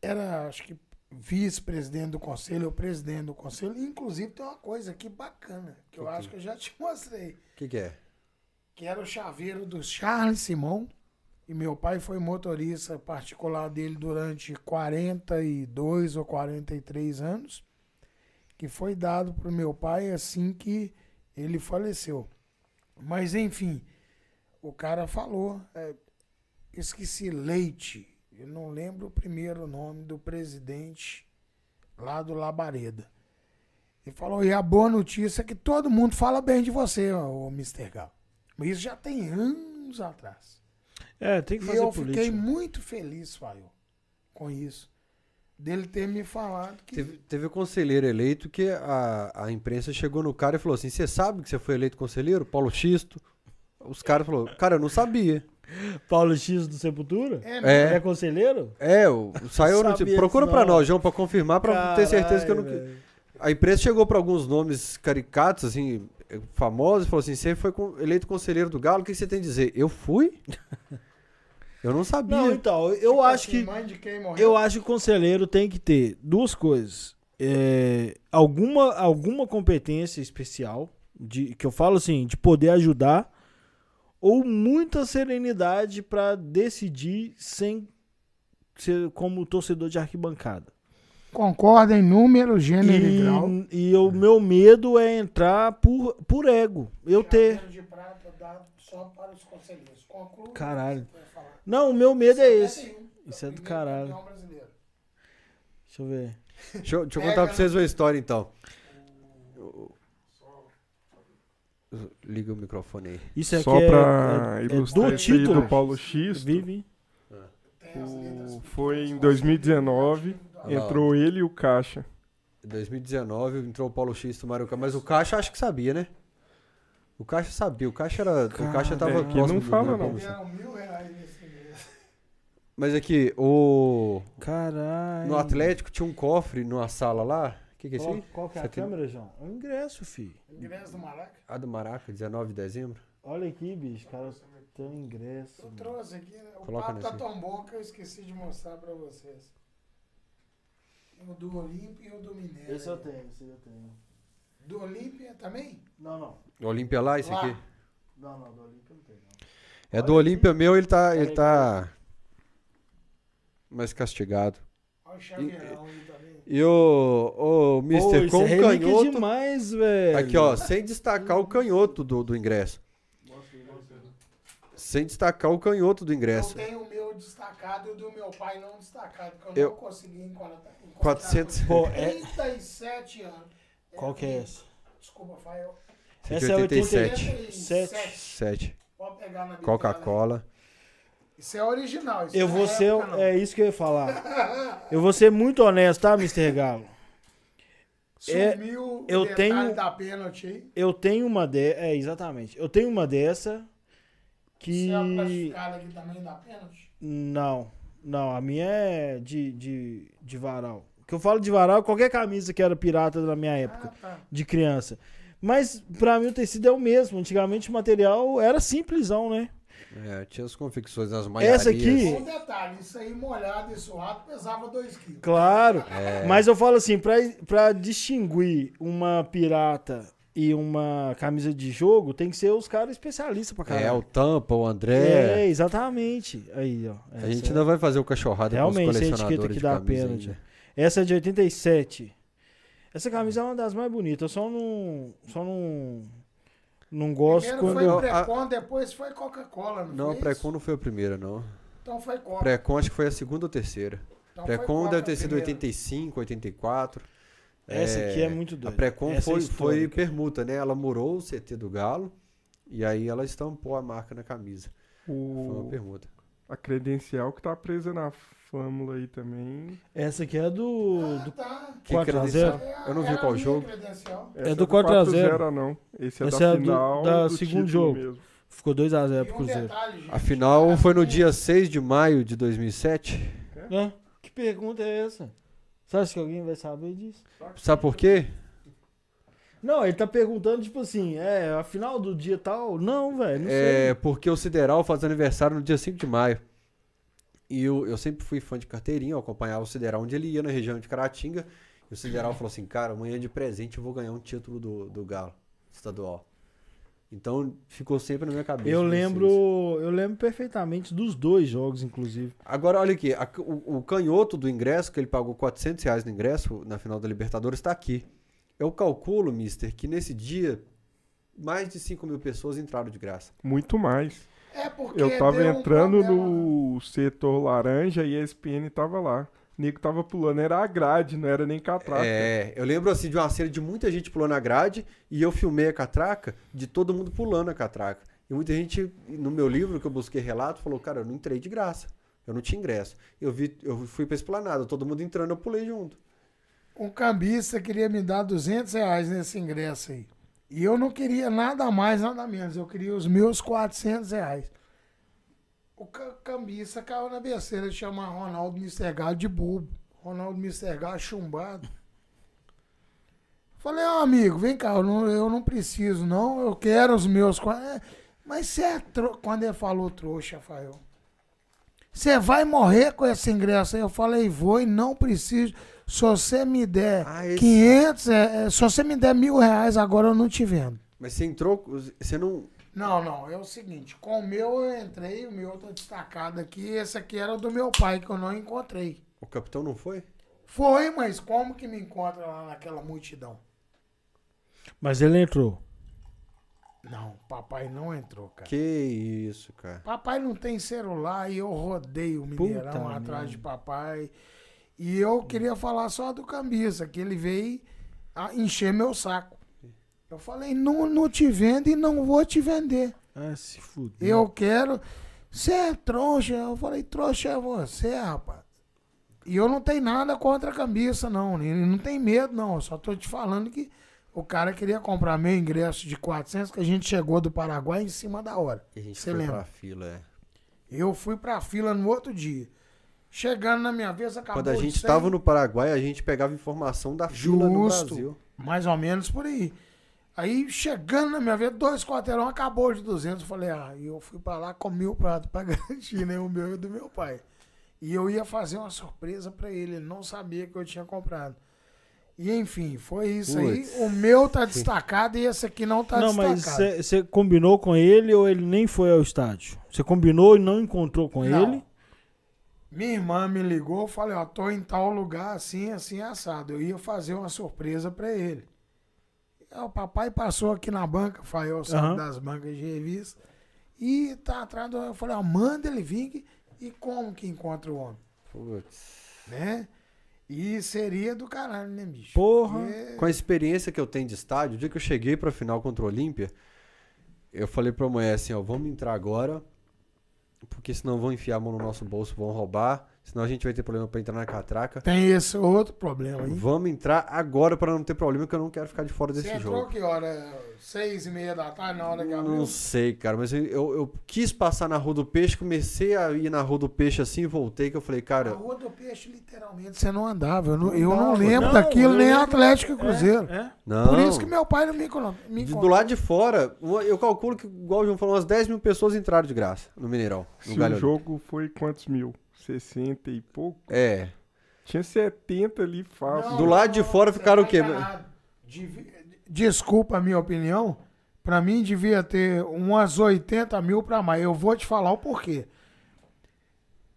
Era, acho que, vice-presidente do conselho ou presidente do conselho. Inclusive, tem uma coisa aqui bacana, que eu acho que eu já te mostrei O que, que é? que era o chaveiro do Charles Simão. E meu pai foi motorista particular dele durante 42 ou 43 anos, que foi dado para o meu pai assim que ele faleceu. Mas enfim, o cara falou, é, esqueci Leite, eu não lembro o primeiro nome do presidente lá do Labareda. Ele falou, e a boa notícia é que todo mundo fala bem de você, ô Mr. Gal. Mas isso já tem anos atrás. É, tem que E fazer eu política. fiquei muito feliz, Fael, com isso. Dele ter me falado que. Teve, teve um conselheiro eleito que a, a imprensa chegou no cara e falou assim: Você sabe que você foi eleito conselheiro? Paulo Xisto. Os caras falaram: Cara, eu não sabia. Paulo X do Sepultura? É, Ele É, é conselheiro? é, o- saiu. No- procura pra nós, João, pra confirmar, pra ter certeza que eu não. Velho. A imprensa chegou pra alguns nomes caricatos, assim, famosos, e falou assim: Você foi eleito conselheiro do Galo, o que você tem a dizer? Eu fui? Eu não sabia. Não, então, eu acho que. Tipo assim, Mãe de quem morreu. Eu acho que o conselheiro tem que ter duas coisas. É, alguma, alguma competência especial, de, que eu falo assim, de poder ajudar, ou muita serenidade pra decidir sem ser como torcedor de arquibancada. Concorda em número, gênero e, grau. E, e o meu medo é entrar por, por ego. Eu ter. de prata dado só para os conselheiros. Conclua. Caralho. Não, o meu medo é esse. 71, Isso é do primeiro caralho. campeão brasileiro. Deixa eu ver. Deixa eu, deixa eu contar pra né? vocês uma história então. Liga o microfone aí. Isso aqui Só é, pra é- é ilustrar do título. do Paulo X, Vive. Tem as letras o- foi em 2019, Olha lá, ó. entrou ele e o Caixa. Em 2019 entrou o Paulo X do Mario Kart, mas o Caixa acho que sabia, né? O Caixa sabia, o Caixa era. o Caixa tava É, próximo não fala, não. Deram mil reais nesse. Mas aqui, o. Caralho. No Atlético tinha um cofre numa sala lá. O que, que é isso Qual, aí? qual que é a Você tem- câmera, João? É o ingresso, filho. Ingresso do Maraca. A do Maraca, 19 de dezembro. Olha aqui, bicho. Cara, tem um ingresso. Eu trouxe aqui, né? O Coloca papo tá tão bom que eu esqueci de mostrar pra vocês. Tem o do Olímpia e o do Mineiro. Esse eu tenho, esse eu tenho. Do Olímpia também? Não, não. O Olímpia lá, esse Lá. aqui. Não, não, do Olímpia não tem, não. É do Olímpia meu, ele tá. Ele tá. Mais castigado. Olha o Xavierão aí também. E o. O isso com é o relíquia canhoto. demais, velho. Aqui, ó, sem destacar o canhoto do, do ingresso. Sem destacar o canhoto do Eu ingresso. tenho o meu destacado e o do meu pai não destacado, que eu, Eu- não consegui encontrar. encontrar 400. com Pô, é- 37 anos. Qual que é essa? Desculpa, Fael. Essa é 87. 87. 7. Pode pegar na. Coca-Cola. Isso é original. Isso Eu não vou é ser. época. É isso que eu ia falar. Eu vou ser muito honesto, tá, Mr. Galo? é- Sumiu eu o detalhe tenho- da pênalti. Eu tenho uma dessa. É, exatamente. Eu tenho uma dessa que. Você é a classificada aqui também da pênalti? Não, não, a minha é de, de, de varal. Que eu falo de varal, qualquer camisa que era pirata na minha época, Ah, tá. de criança. Mas pra mim o tecido é o mesmo. Antigamente o material era simplesão, né? É, tinha as confecções das maiarias. Essa aqui- Um detalhe, isso aí molhado e suado pesava 2 quilos. Claro. É. Mas eu falo assim, pra, pra distinguir uma pirata e uma camisa de jogo, tem que ser os caras especialistas pra É, caralho. o Tampa, o É, Gente, exatamente. Aí, ó. a gente é- ainda vai fazer o cachorrada com os Realmente, essa etiqueta colecionadores que de dá camisa pênalti. Essa é de 87. Essa camisa é uma das mais bonitas. Eu só não. Só não. Não gosto Primeiro quando. foi eu- Precon, depois foi Coca-Cola, não, Não, a foi Precon não foi a primeira, não. Então foi Coca. Precon acho que foi a segunda ou terceira. Então foi Precon deve ter sido primeiro. 85, 84. Essa aqui é muito A doida. Precon Essa é foi, foi permuta, né? Ela murou o CT do Galo e aí ela estampou a marca na camisa. Foi uma O, permuta. a credencial que tá presa na Flâmula aí também. Essa aqui é do. do Tá. Que 4 a credencial? 0. Eu não vi Era qual a jogo. credencial. Essa do 4 a 0. 4x0, não. Esse é Esse da é do- final da do segundo jogo. mesmo. Ficou 2x0 E pro um Cruzeiro. detalhe, gente. A final foi no dia 6 de maio de 2007. Hã? Que pergunta é essa? Você acha que alguém vai saber disso? Sabe por quê? Não, ele tá perguntando, tipo assim, é, a final do dia tal? Não, velho, não É sei. porque o Sideral faz aniversário no dia 5 de maio. E eu, eu sempre fui fã de carteirinha, eu acompanhava o Sideral onde ele ia, na região de Caratinga. E o Sideral falou assim, cara, amanhã de presente eu vou ganhar um título do, do Galo estadual. Então ficou sempre na minha cabeça. Eu lembro, eu lembro perfeitamente dos dois jogos, inclusive. Agora, olha aqui, a- o, o canhoto do ingresso, que ele pagou 400 reais no ingresso na final da Libertadores, está aqui. Eu calculo, mister, que nesse dia mais de 5 mil pessoas entraram de graça. Muito mais. É porque Eu tava um entrando problema- no setor laranja e a ESPN tava lá. O nego tava pulando, era a grade, não era nem catraca. É, eu lembro assim de uma cena de muita gente pulando a grade e eu filmei a catraca de todo mundo pulando a catraca. E muita gente, no meu livro que eu busquei relato, falou: Cara, eu não entrei de graça. Eu não tinha ingresso. Eu, vi, eu fui pra esplanada, todo mundo entrando, eu pulei junto. Um cambista queria me dar 200 reais nesse ingresso aí. E eu não queria nada mais, nada menos. Eu queria os meus 400 reais. O ca- cambista caiu na besteira de chamar Ronaldo Mistergal de bobo. Ronaldo Mistergal chumbado. Falei, ó amigo, vem cá, eu não, eu não preciso não, eu quero os meus... É, Mas você é tro... Quando ele falou trouxa, Rafael, você vai morrer com esse ingresso aí? Eu falei, vou e não preciso. Se você me der Ah, esse- 500, é, é, se você me der mil reais, agora eu não te vendo. Mas você entrou, você não. Não, não, é o seguinte, com o meu eu entrei, o meu tá destacado aqui, esse aqui era o do meu pai, que eu não encontrei. O capitão não foi? Foi, mas como que me encontra lá naquela multidão? Mas ele entrou. Não, papai não entrou, cara. Que isso, cara. Papai não tem celular e eu rodei o Mineirão Puta atrás merda. de papai. E eu queria falar só do cambista, que ele veio a encher meu saco. Eu falei, não, não te vendo e não vou te vender. Ah, se fuder. Eu quero. Você é trouxa. Eu falei, trouxa é você, rapaz. E eu não tenho nada contra a cambista, não. Ele não tem medo, não. Eu só tô te falando que o cara queria comprar meu ingresso de 400, que a gente chegou do Paraguai em cima da hora. E a gente Você foi lembra? pra fila, é. Eu fui pra fila no outro dia. Chegando na minha vez, acabou Quando a gente sair, tava no Paraguai, a gente pegava informação da fila no Justo. Brasil. Mais ou menos por aí. Aí, chegando na minha vez, dois quarteirão acabou de 200. Eu falei, ah, e eu fui pra lá, comi o prato pra garantir, né? O meu e o do meu pai. E eu ia fazer uma surpresa pra ele. Ele não sabia que eu tinha comprado. E enfim, foi isso Puts. aí. O meu tá destacado e esse aqui não tá não, mas destacado. você combinou com ele ou ele nem foi ao estádio? Você combinou e não encontrou com Não. ele? Minha irmã me ligou, eu falei, ó, tô em tal lugar, assim, assim, assado. Eu ia fazer uma surpresa pra ele. Aí O papai passou aqui na banca, Fael sabe Aham. das bancas de revista, e tá atrás do... Eu falei, ó, manda ele vir, que- e como que encontra o homem, Putz. né? E seria do caralho, né, bicho? Porra. Porque- Com a experiência que eu tenho de estádio, o dia que eu cheguei pra final contra o Olímpia, eu falei pra mulher assim, ó, vamos entrar agora, porque senão vão enfiar a mão no nosso bolso, vão roubar, senão a gente vai ter problema pra entrar na catraca. Tem esse outro problema aí. Vamos entrar agora pra não ter problema, que eu não quero ficar de fora Você desse entrou jogo. que hora? Seis e meia da tarde, na hora que abriu? Não sei, cara, mas eu, eu, eu quis passar na Rua do Peixe, comecei a ir na Rua do Peixe assim e voltei, que eu falei, Na cara, Rua do Peixe, literalmente, você não andava. Eu não, Não eu não andava. lembro Não, daquilo, nem lembro. Atlético e Cruzeiro. É? não. Por isso que meu pai não me contou. do lado de fora, eu calculo que, igual o João falou, umas 10 mil pessoas entraram de graça no Mineirão, no Se o jogo foi quantos mil? 60 e pouco? É. Tinha 70 ali fácil. Não, Do lado de fora ficaram tá o quê? enganado. Devi- Desculpa a minha opinião. Pra mim, devia ter umas 80 mil pra mais. Eu vou te falar o porquê.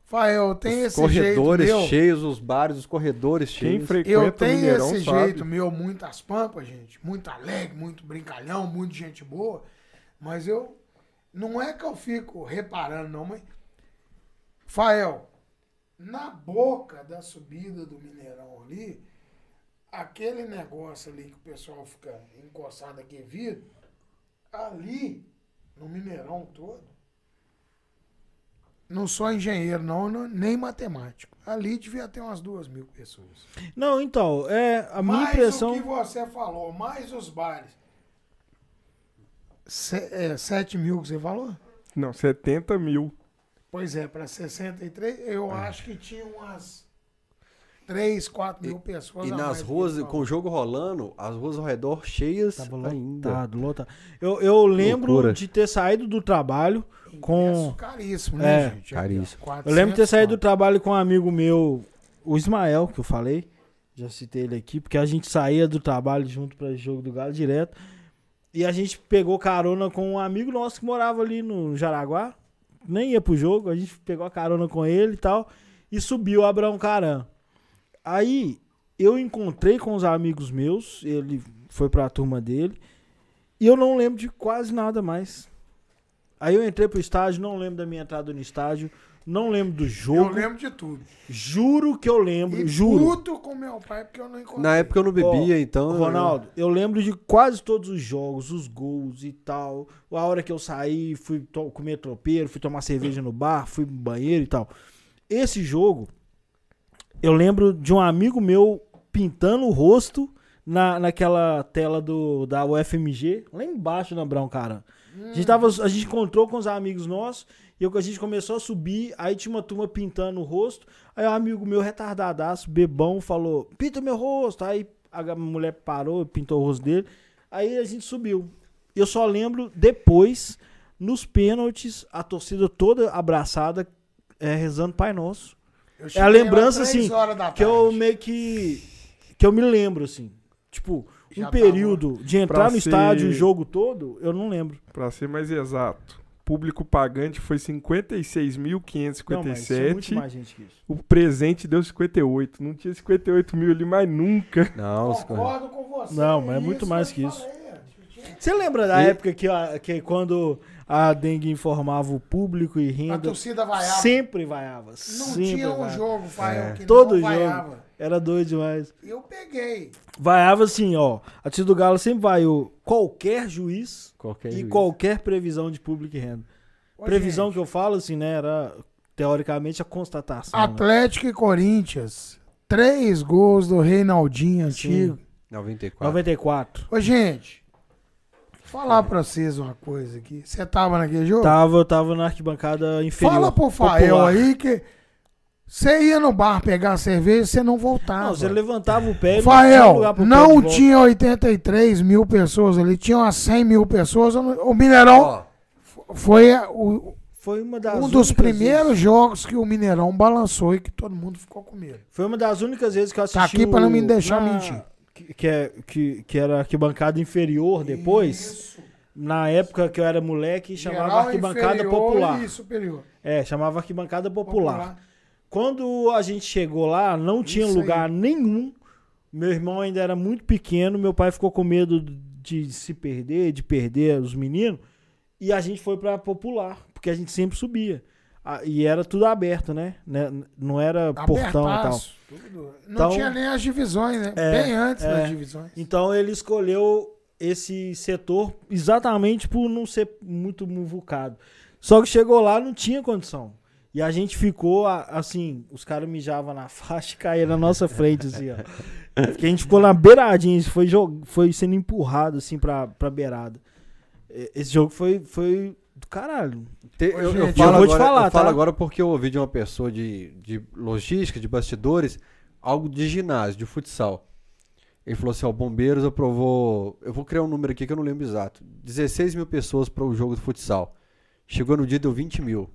Fael, tem esse corredores jeito meu. cheios, os bares, os corredores Quem cheios. frequenta Eu o tenho Mineirão esse sabe. jeito meu, muitas pampas, gente. Muito alegre, muito brincalhão, muito gente boa. Mas eu. Não é que eu fico reparando, não, mas. Fael, na boca da subida do Mineirão ali, aquele negócio ali que o pessoal fica encostado aqui vidro, ali, no Mineirão todo, não sou engenheiro, não, não- nem matemático. Ali devia ter umas duas mil pessoas. Não, então, é a minha mais impressão. o que você falou, mais os bares. Se, é, 7 mil que você falou? Não, 70 mil. Pois é, para 63, eu acho que tinha umas 3, 4 mil pessoas. E nas ruas, com o jogo rolando, as ruas ao redor cheias Tava ainda. lotado, lotado. Eu, eu lembro Loucura. de ter saído do trabalho com. Caríssimo, né, É, gente? caríssimo. Eu lembro de ter saído do do trabalho com um amigo meu, o Ismael, que eu falei. Já citei ele aqui, porque a gente saía do trabalho junto para jogo do Galo direto. E a gente pegou carona com um amigo nosso que morava ali no Jaraguá. Nem ia pro jogo, a gente pegou a carona com ele e tal. E subiu Abraão Caran. Aí eu encontrei com os amigos meus, ele foi pra turma dele. E eu não lembro de quase nada mais. Aí eu entrei pro estádio, não lembro da minha entrada no estádio, não lembro do Eu jogo. lembro de tudo. Juro que eu lembro, E juro. puto com meu pai, porque eu não encontrei. Na época eu não bebia, Ó, então. Ronaldo, eu lembro de quase todos os jogos, os gols e tal. A hora que eu saí, fui to- comer tropeiro, fui tomar cerveja no bar, fui pro banheiro e tal. Esse jogo, eu lembro de um amigo meu pintando o rosto na, naquela tela do, da UFMG, lá embaixo na Brown Cara. A gente, tava, a gente encontrou com os amigos nossos e a gente começou a subir, aí tinha uma turma pintando o rosto. Aí um amigo meu retardadaço, bebão, falou: Pinta meu rosto. Aí a mulher parou, pintou o rosto dele. Aí a gente subiu. Eu só lembro depois, nos pênaltis, a torcida toda abraçada, é, rezando Pai Nosso. Eu É a lembrança, assim, Que eu meio que. Que eu me lembro, assim. Tipo, Já um tá período de entrar Pra no ser- estádio o jogo todo, eu não lembro. Pra ser mais exato, público pagante foi Não, mas isso é muito 56.557. mais gente que isso. O presente deu 58. Não tinha 58 mil ali mais nunca. Não, Concordo com você. Não, mas é muito isso mais que isso. tinha- Você lembra da E- época que, a- que quando a dengue informava o público e A renda, torcida vaiava. sempre vaiava. Não sempre tinha um vaiava. jogo, Fael, É. que Todo não jogo. Era doido demais. Eu peguei. Vaiava assim, ó. A torcida do Galo sempre vaiou qualquer juiz qualquer e juiz. qualquer previsão de público e renda. Ô, previsão gente, que eu falo, assim, né? Era teoricamente a constatação. né? Atlético e Corinthians. Três gols do Reinaldinho antigo. 94. 94. Ô, gente. Falar pra vocês uma coisa aqui. Você tava naquele jogo? Tava, eu tava na arquibancada inferior. Fala pro Fael aí que você ia no bar pegar cerveja e você não voltava. Não, você levantava o pé e Fael, não tinha lugar pro pé de não tinha 83 mil pessoas ali, tinha umas 100 mil pessoas. O Mineirão Ó, foi o- Foi uma das um dos primeiros vezes- jogos que o Mineirão balançou e que todo mundo ficou com medo. Foi uma das únicas vezes que eu assisti. Tá aqui pra não me deixar na- mentir. Que, que, é, que, que era arquibancada inferior depois. Isso. Na época que eu era moleque, chamava Geral, arquibancada popular. E superior. É, chamava arquibancada popular. Quando a gente chegou lá, não tinha Isso lugar nenhum. Meu irmão ainda era muito pequeno, meu pai ficou com medo de se perder, de perder os meninos. E a gente foi pra popular, porque a gente sempre subia. E era tudo aberto, né? Né? Não era portão e tal. Abertaço, tudo. Não Então- tinha nem as divisões, né? É, Bem antes é. das divisões. Então ele escolheu esse setor exatamente por não ser muito muvucado. Só que chegou lá não tinha condição. E a gente ficou assim, os caras mijavam na faixa e caíam na nossa frente, assim, ó. Porque a gente ficou na beiradinha, foi, jog... foi sendo empurrado assim pra, pra beirada. Esse jogo foi, foi do caralho. te- eu, eu gente, falo eu vou te agora, falar, eu falo tá? agora porque eu ouvi de uma pessoa de, de logística, de bastidores, algo de ginásio, de futsal. Ele falou assim: ó, Bombeiros aprovou. Eu vou criar um número aqui que eu não lembro exato. 16 mil pessoas para o jogo de futsal. Chegou no dia, deu 20 mil.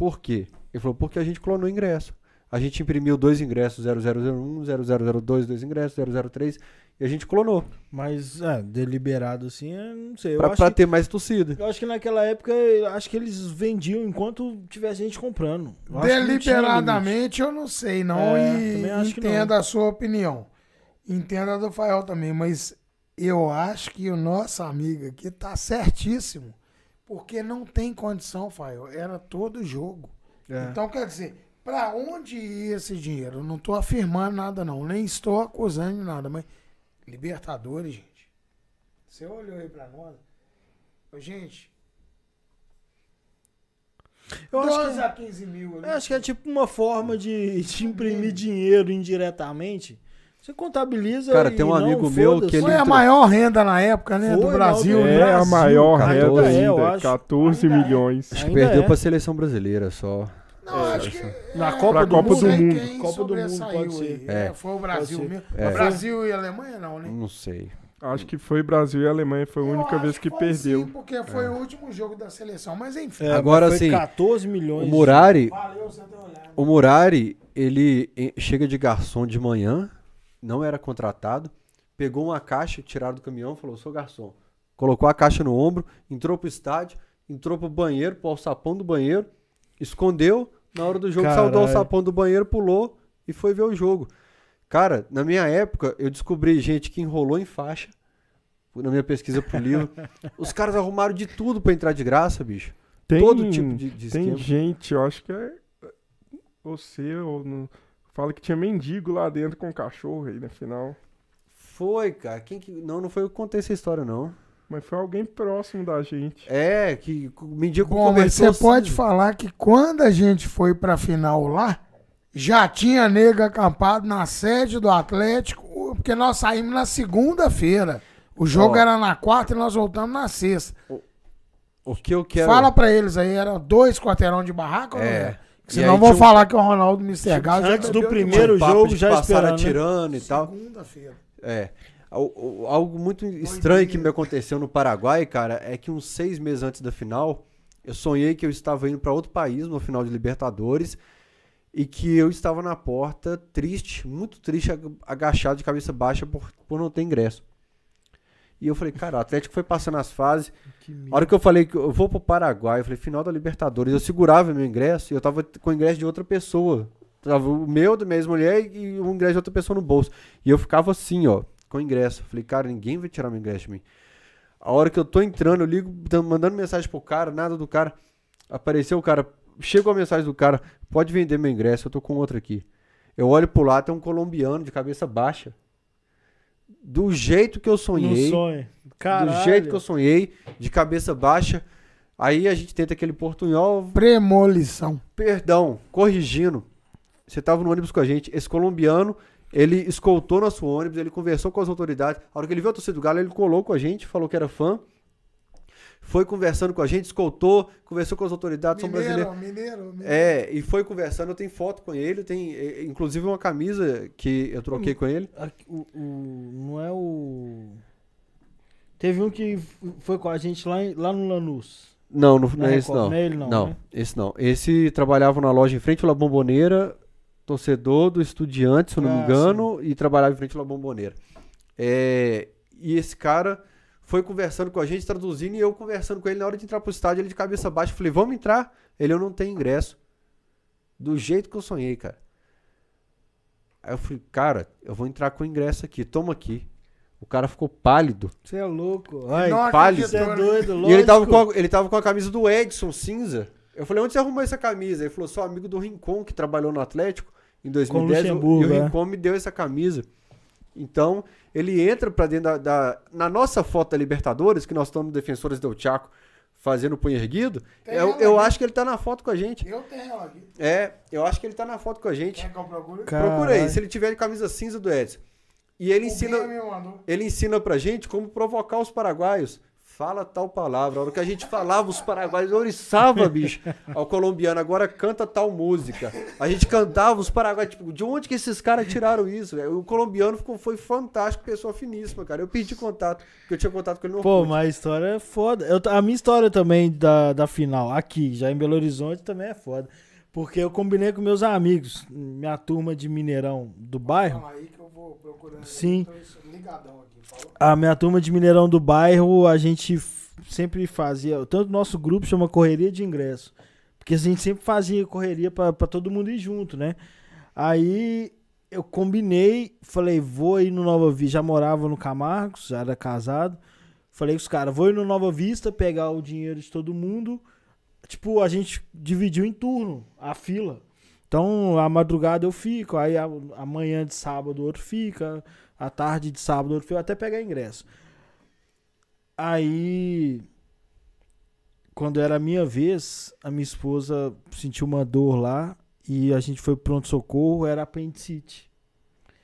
Por quê? Ele falou: porque a gente clonou ingresso. A gente imprimiu dois ingressos, 0001, 0002, dois ingressos, 003, e a gente clonou. Mas, é, deliberado assim, eu não sei. Eu, Pra, acho pra que, ter mais torcida. eu acho que naquela época, eu acho que eles vendiam enquanto tivesse gente comprando. Eu que não. Deliberadamente eu não sei, não. É, e entenda a sua opinião. Entenda a do Fael também, mas eu acho que o nosso amigo aqui tá certíssimo. Porque não tem condição, Fael. Era todo jogo. É. Então, quer dizer, para onde ia esse dinheiro? Eu não estou afirmando nada, não. Nem estou acusando nada, mas. Libertadores, gente. Você olhou aí para nós. Gente. Eu acho 12 que, a 15 mil. ali. eu acho que é tipo uma forma de, de imprimir dinheiro indiretamente. Você contabiliza Cara, e tem um não, amigo meu que ele Foi a entrou- maior renda na época, né? Foi, do Brasil. não, né? É a maior cara, renda ainda é, acho. 14 Ainda é. milhões. Acho que Ainda perdeu é. pra seleção brasileira só. Não, acho que. Na é, Copa do Copa Mundo. do quem Copa do Mundo, pode ser. aí. É. É, foi o Brasil mesmo. É. Brasil e Alemanha não, né? Não sei. Acho que foi Brasil e Alemanha, foi a única vez que foi perdeu. Sim, porque foi o último jogo da seleção. Mas enfim. É, Agora, mas foi assim, 14 milhões. O Murari, Valeu você ter olhado. o Murari, ele eh, chega de garçom de manhã, não era contratado, pegou uma caixa, tiraram do caminhão, falou: "Sou garçom". Colocou a caixa no ombro, entrou pro estádio, entrou pro banheiro, pro alçapão do banheiro, escondeu, na hora do jogo saiu do Caralho. alçapão do banheiro, pulou e foi ver o jogo. Cara, na minha época, eu descobri gente que enrolou em faixa, na minha pesquisa pro livro. Os caras arrumaram de tudo pra entrar de graça, bicho. Tem, Todo tipo de, de tem esquema. gente, eu acho que é você ou não, fala que tinha mendigo lá dentro com cachorro aí na final. Foi, cara. Quem que... Não, não foi eu que contei essa história, não. Mas foi alguém próximo da gente. É, que mendigo Bom, mas você pode assim. falar que quando a gente foi pra final lá, já tinha nego acampado na sede do Atlético, porque nós saímos na segunda-feira. O jogo Ó. era na quarta e nós voltamos na sexta. O que eu quero. Fala pra eles aí, era dois quarteirão de barraca ou não É. era? E Senão vão tinha um- falar que o Ronaldo. Gal já Antes do primeiro um jogo já esperando, né? atirando e tal. Segunda-feira. É. Al- al- Algo muito estranho que me aconteceu no Paraguai, cara, é que uns seis meses antes da final, eu sonhei que eu estava indo para outro país no final de Libertadores e que eu estava na porta, triste, muito triste, ag- agachado de cabeça baixa por, por não ter ingresso. E eu falei, cara, o Atlético foi passando as fases. A hora que eu falei que eu vou pro Paraguai, eu falei, final da Libertadores, eu segurava meu ingresso e eu tava com o ingresso de outra pessoa. Tava o meu, da minha ex-mulher e o ingresso de outra pessoa no bolso. E eu ficava assim, ó, com o ingresso. Falei, cara, ninguém vai tirar meu ingresso de mim. A hora que eu tô entrando, eu ligo, tam- mandando mensagem pro cara, nada do cara. Apareceu o cara, chegou a mensagem do cara, pode vender meu ingresso, eu tô com outro aqui. Eu olho pro lado, tem um colombiano de cabeça baixa. Do jeito que eu No sonhei sonho. Caralho. do jeito que eu sonhei, de cabeça baixa. Aí a gente tenta aquele portunhol, Premolição. perdão, corrigindo. Você tava no ônibus com a gente, esse colombiano, ele escoltou nosso ônibus, ele conversou com as autoridades. A hora que ele viu a torcida do Galo, ele colou com a gente, falou que era fã. Foi conversando com a gente, escoltou, conversou com as autoridades, são brasileiros. Mineiro, mineiro, mineiro. É, e foi conversando, eu tenho foto com ele, tem inclusive uma camisa que eu troquei com ele. O, o- não é o. Teve um que foi com a gente lá, em- lá no Lanús. Não, não, não é esse não. não é ele não, Não, né? esse não. Esse trabalhava na loja em frente à La Bomboneira, torcedor do Estudiante, se eu não me Ah, engano, e trabalhava em frente à La Bomboneira. É, e esse cara foi conversando com a gente, traduzindo, e eu conversando com ele na hora de entrar pro estádio, ele de cabeça baixa. Falei, vamos entrar? Ele, eu não tenho ingresso. Do jeito que eu sonhei, cara. Aí eu falei, cara, eu vou entrar com o ingresso aqui, toma aqui. O cara ficou pálido. Você é louco. Ai, Não pálido. você é né? doido, E ele tava, com a, ele tava com a camisa do Edson cinza. Eu falei, onde você arrumou essa camisa? Ele falou, sou amigo do Rincon, que trabalhou no Atlético em 2010. e o- Luxemburgo, e o é. Rincon me deu essa camisa. Então, ele entra pra dentro da, da- Na nossa foto da Libertadores, que nós estamos defensores do Chaco fazendo o punho erguido, Tem eu, eu acho que ele tá na foto com a gente. Eu tenho ela aqui. É, eu acho que ele tá na foto com a gente. Quer que eu procure? Procura aí, se ele tiver de camisa cinza do Edson. E ele O ensina ele ensina pra gente como provocar os paraguaios. Fala tal palavra. A hora que a gente falava, os paraguaios oriçava, bicho, ao colombiano. Agora canta tal música. A gente cantava, os paraguaios, tipo, de onde que esses caras tiraram isso? velho? O colombiano ficou, foi fantástico, pessoa finíssima, cara. Eu pedi contato, porque eu tinha contato com ele no Pô, Orkut. mas a história é foda. Eu- a minha história também da, da final, aqui, já em Belo Horizonte, também é foda. Porque eu combinei com meus amigos, minha turma de Mineirão do bairro. Aí que eu vou procurando. Sim. Tô aqui? A minha turma de Mineirão do bairro, a gente sempre fazia. Tanto nosso grupo chama Correria de Ingresso. Porque a gente sempre fazia correria pra todo mundo ir junto, né? Aí eu combinei, falei, vou ir no Nova Vista. Já morava no Camargos, já era casado. Falei com os caras, vou ir no Nova Vista pegar o dinheiro de todo mundo. Tipo, a gente dividiu em turno a fila. Então, a madrugada eu fico, aí a manhã de sábado o outro fica, a tarde de sábado outro fica, até pegar ingresso. Aí quando era a minha vez, a minha esposa sentiu uma dor lá e a gente foi pro pronto-socorro, era apendicite.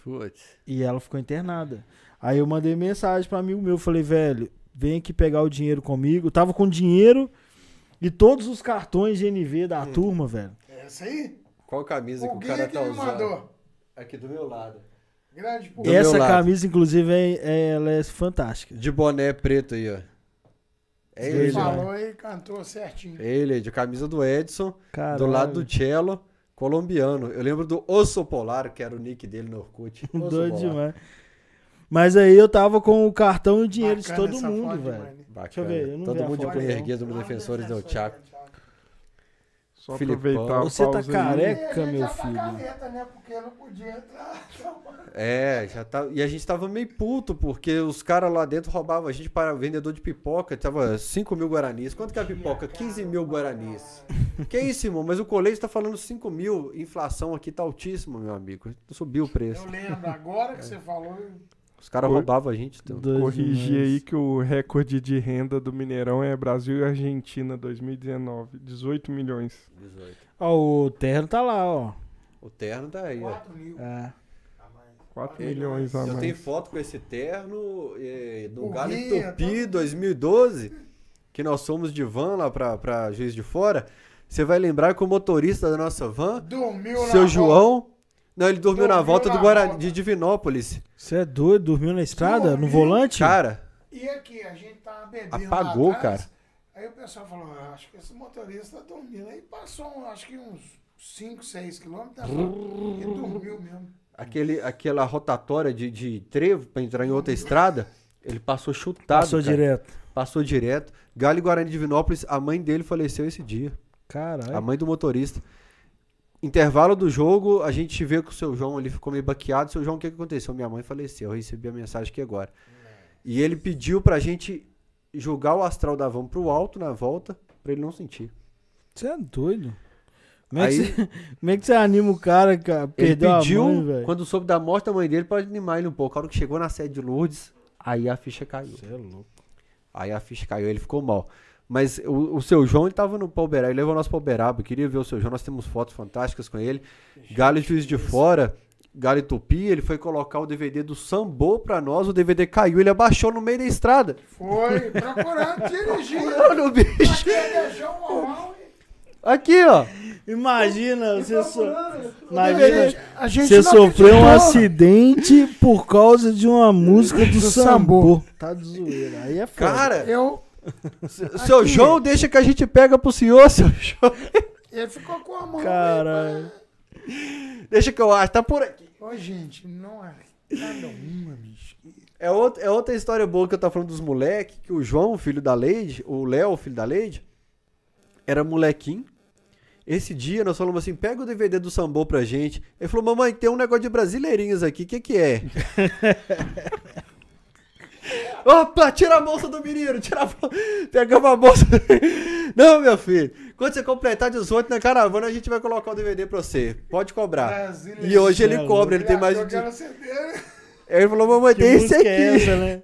Putz. E ela ficou internada. Aí eu mandei mensagem pra amigo meu, falei, velho, vem aqui pegar o dinheiro comigo. Tava com dinheiro e todos os cartões GNV da turma, velho. Essa aí? Qual camisa que O cara que tá usando? mandou. Aqui do meu lado. Grande. Do Essa lado. camisa, inclusive, é, é- ela é fantástica. De boné preto aí, ó. É Ele, ele, né? falou e cantou certinho. É ele, de camisa do Edson, Caralho. do lado do cello, colombiano. Eu lembro do Osso Polar, que era o nick dele no Orkut. Osso Doido Polar. demais. Mas aí eu tava com o cartão e o dinheiro de Bacana todo essa mundo, velho. né? Deixa eu ver, eu não Todo mundo de foto, Cunherguia, não. do Defensores del Chaco. Só Filipão. aproveitar a Você tá pausa aí. careca? A gente meu já tá filho. caneta, né? Porque não podia entrar. É, já tá. E a gente tava meio puto, porque os caras lá dentro roubavam a gente para vendedor de pipoca, tava 5 mil guaranis. Quanto que é a pipoca? 15 mil guaranis. Que isso, irmão? Mas o colete tá falando 5 mil. Inflação aqui tá altíssima, meu amigo. Subiu o preço. Eu lembro, agora que você falou. Os caras roubavam a gente. Então. Corrigir aí que o recorde de renda do Mineirão é Brasil e Argentina 2019, 18 milhões. 18. Ó, o terno tá lá, ó. O terno tá aí, ó. 4 mil. É. 4 milhões a Eu mais. tenho foto com esse terno eh, do O Galo Tupi eu tô- 2012, que nós somos de van lá pra, pra Juiz de Fora. Você vai lembrar que o motorista da nossa van, Dormiu seu. João, não, ele dormiu, na Dormiu volta na do Guarani, volta. de Divinópolis. Você é doido? Dormiu na estrada? No Dormiu. volante? Cara, E aqui, a gente tava bebendo. Apagou, atrás. cara. Aí o pessoal falou: "Ah, acho que esse motorista tá dormindo. Aí passou, um- acho que uns 5, 6 quilômetros. E dormiu mesmo. aquele, aquela rotatória de, de trevo pra entrar em outra estrada, ele passou chutado. Passou cara. direto. Passou direto. Galo e Guarani de Divinópolis, a mãe dele faleceu esse dia. A Caralho. mãe do motorista. Intervalo do jogo, a gente vê que o seu João ali ficou meio baqueado. Seu João, o que, que aconteceu? Minha mãe faleceu. Eu recebi a mensagem aqui agora. E ele pediu pra gente jogar o astral da van pro alto na volta, pra ele não sentir. Você é doido. Como é, que Aí- você, como é que você anima o cara Ele perdeu pediu, a mãe, quando soube da morte da mãe dele, pra animar ele um pouco. A hora que chegou na sede de Lourdes, aí a ficha caiu. Você é louco. Aí a ficha caiu, ele ficou mal. Mas o, o seu João, ele tava no Palberaba, ele levou nós pro Palberaba, eu queria ver o seu João, nós temos fotos fantásticas com ele. Galo e Juiz de Fora, Galo e Tupi, ele foi colocar o DVD do Sambô pra nós, o DVD caiu, ele abaixou no meio da estrada. Foi procurando dirigir. Mano, bicho. Aqui é Aqui, ó. Imagina, você so... Imagina, A gente você sofreu um acidente por causa de uma música do, Do sambô. Tá de zoeira. Aí é foda. Cara, Eu, se- seu aqui. João, deixa que a gente pega pro senhor, seu João. ele ficou com a mão. Caralho. Deixa que eu acho, tá por aqui. Ô, gente, não é cada uma, bicho. É, outra é outra história boa que eu tava falando dos moleques, que o João, filho da Leide, o Léo, filho da Leide, era molequinho. Esse dia nós falamos assim, pega o DVD do Sambô pra gente. Ele falou, mamãe, tem um negócio de brasileirinhas aqui, o que que é? Opa, tira a bolsa do menino, tira a bolsa. Pegamos a bolsa. Não, meu filho, quando você completar 18 na caravana, a gente vai colocar o DVD pra você. Pode cobrar. Brasília. E hoje ele Céu, cobra, ele tem mais de... ele falou, mamãe, Que tem esse música aqui. é essa, né?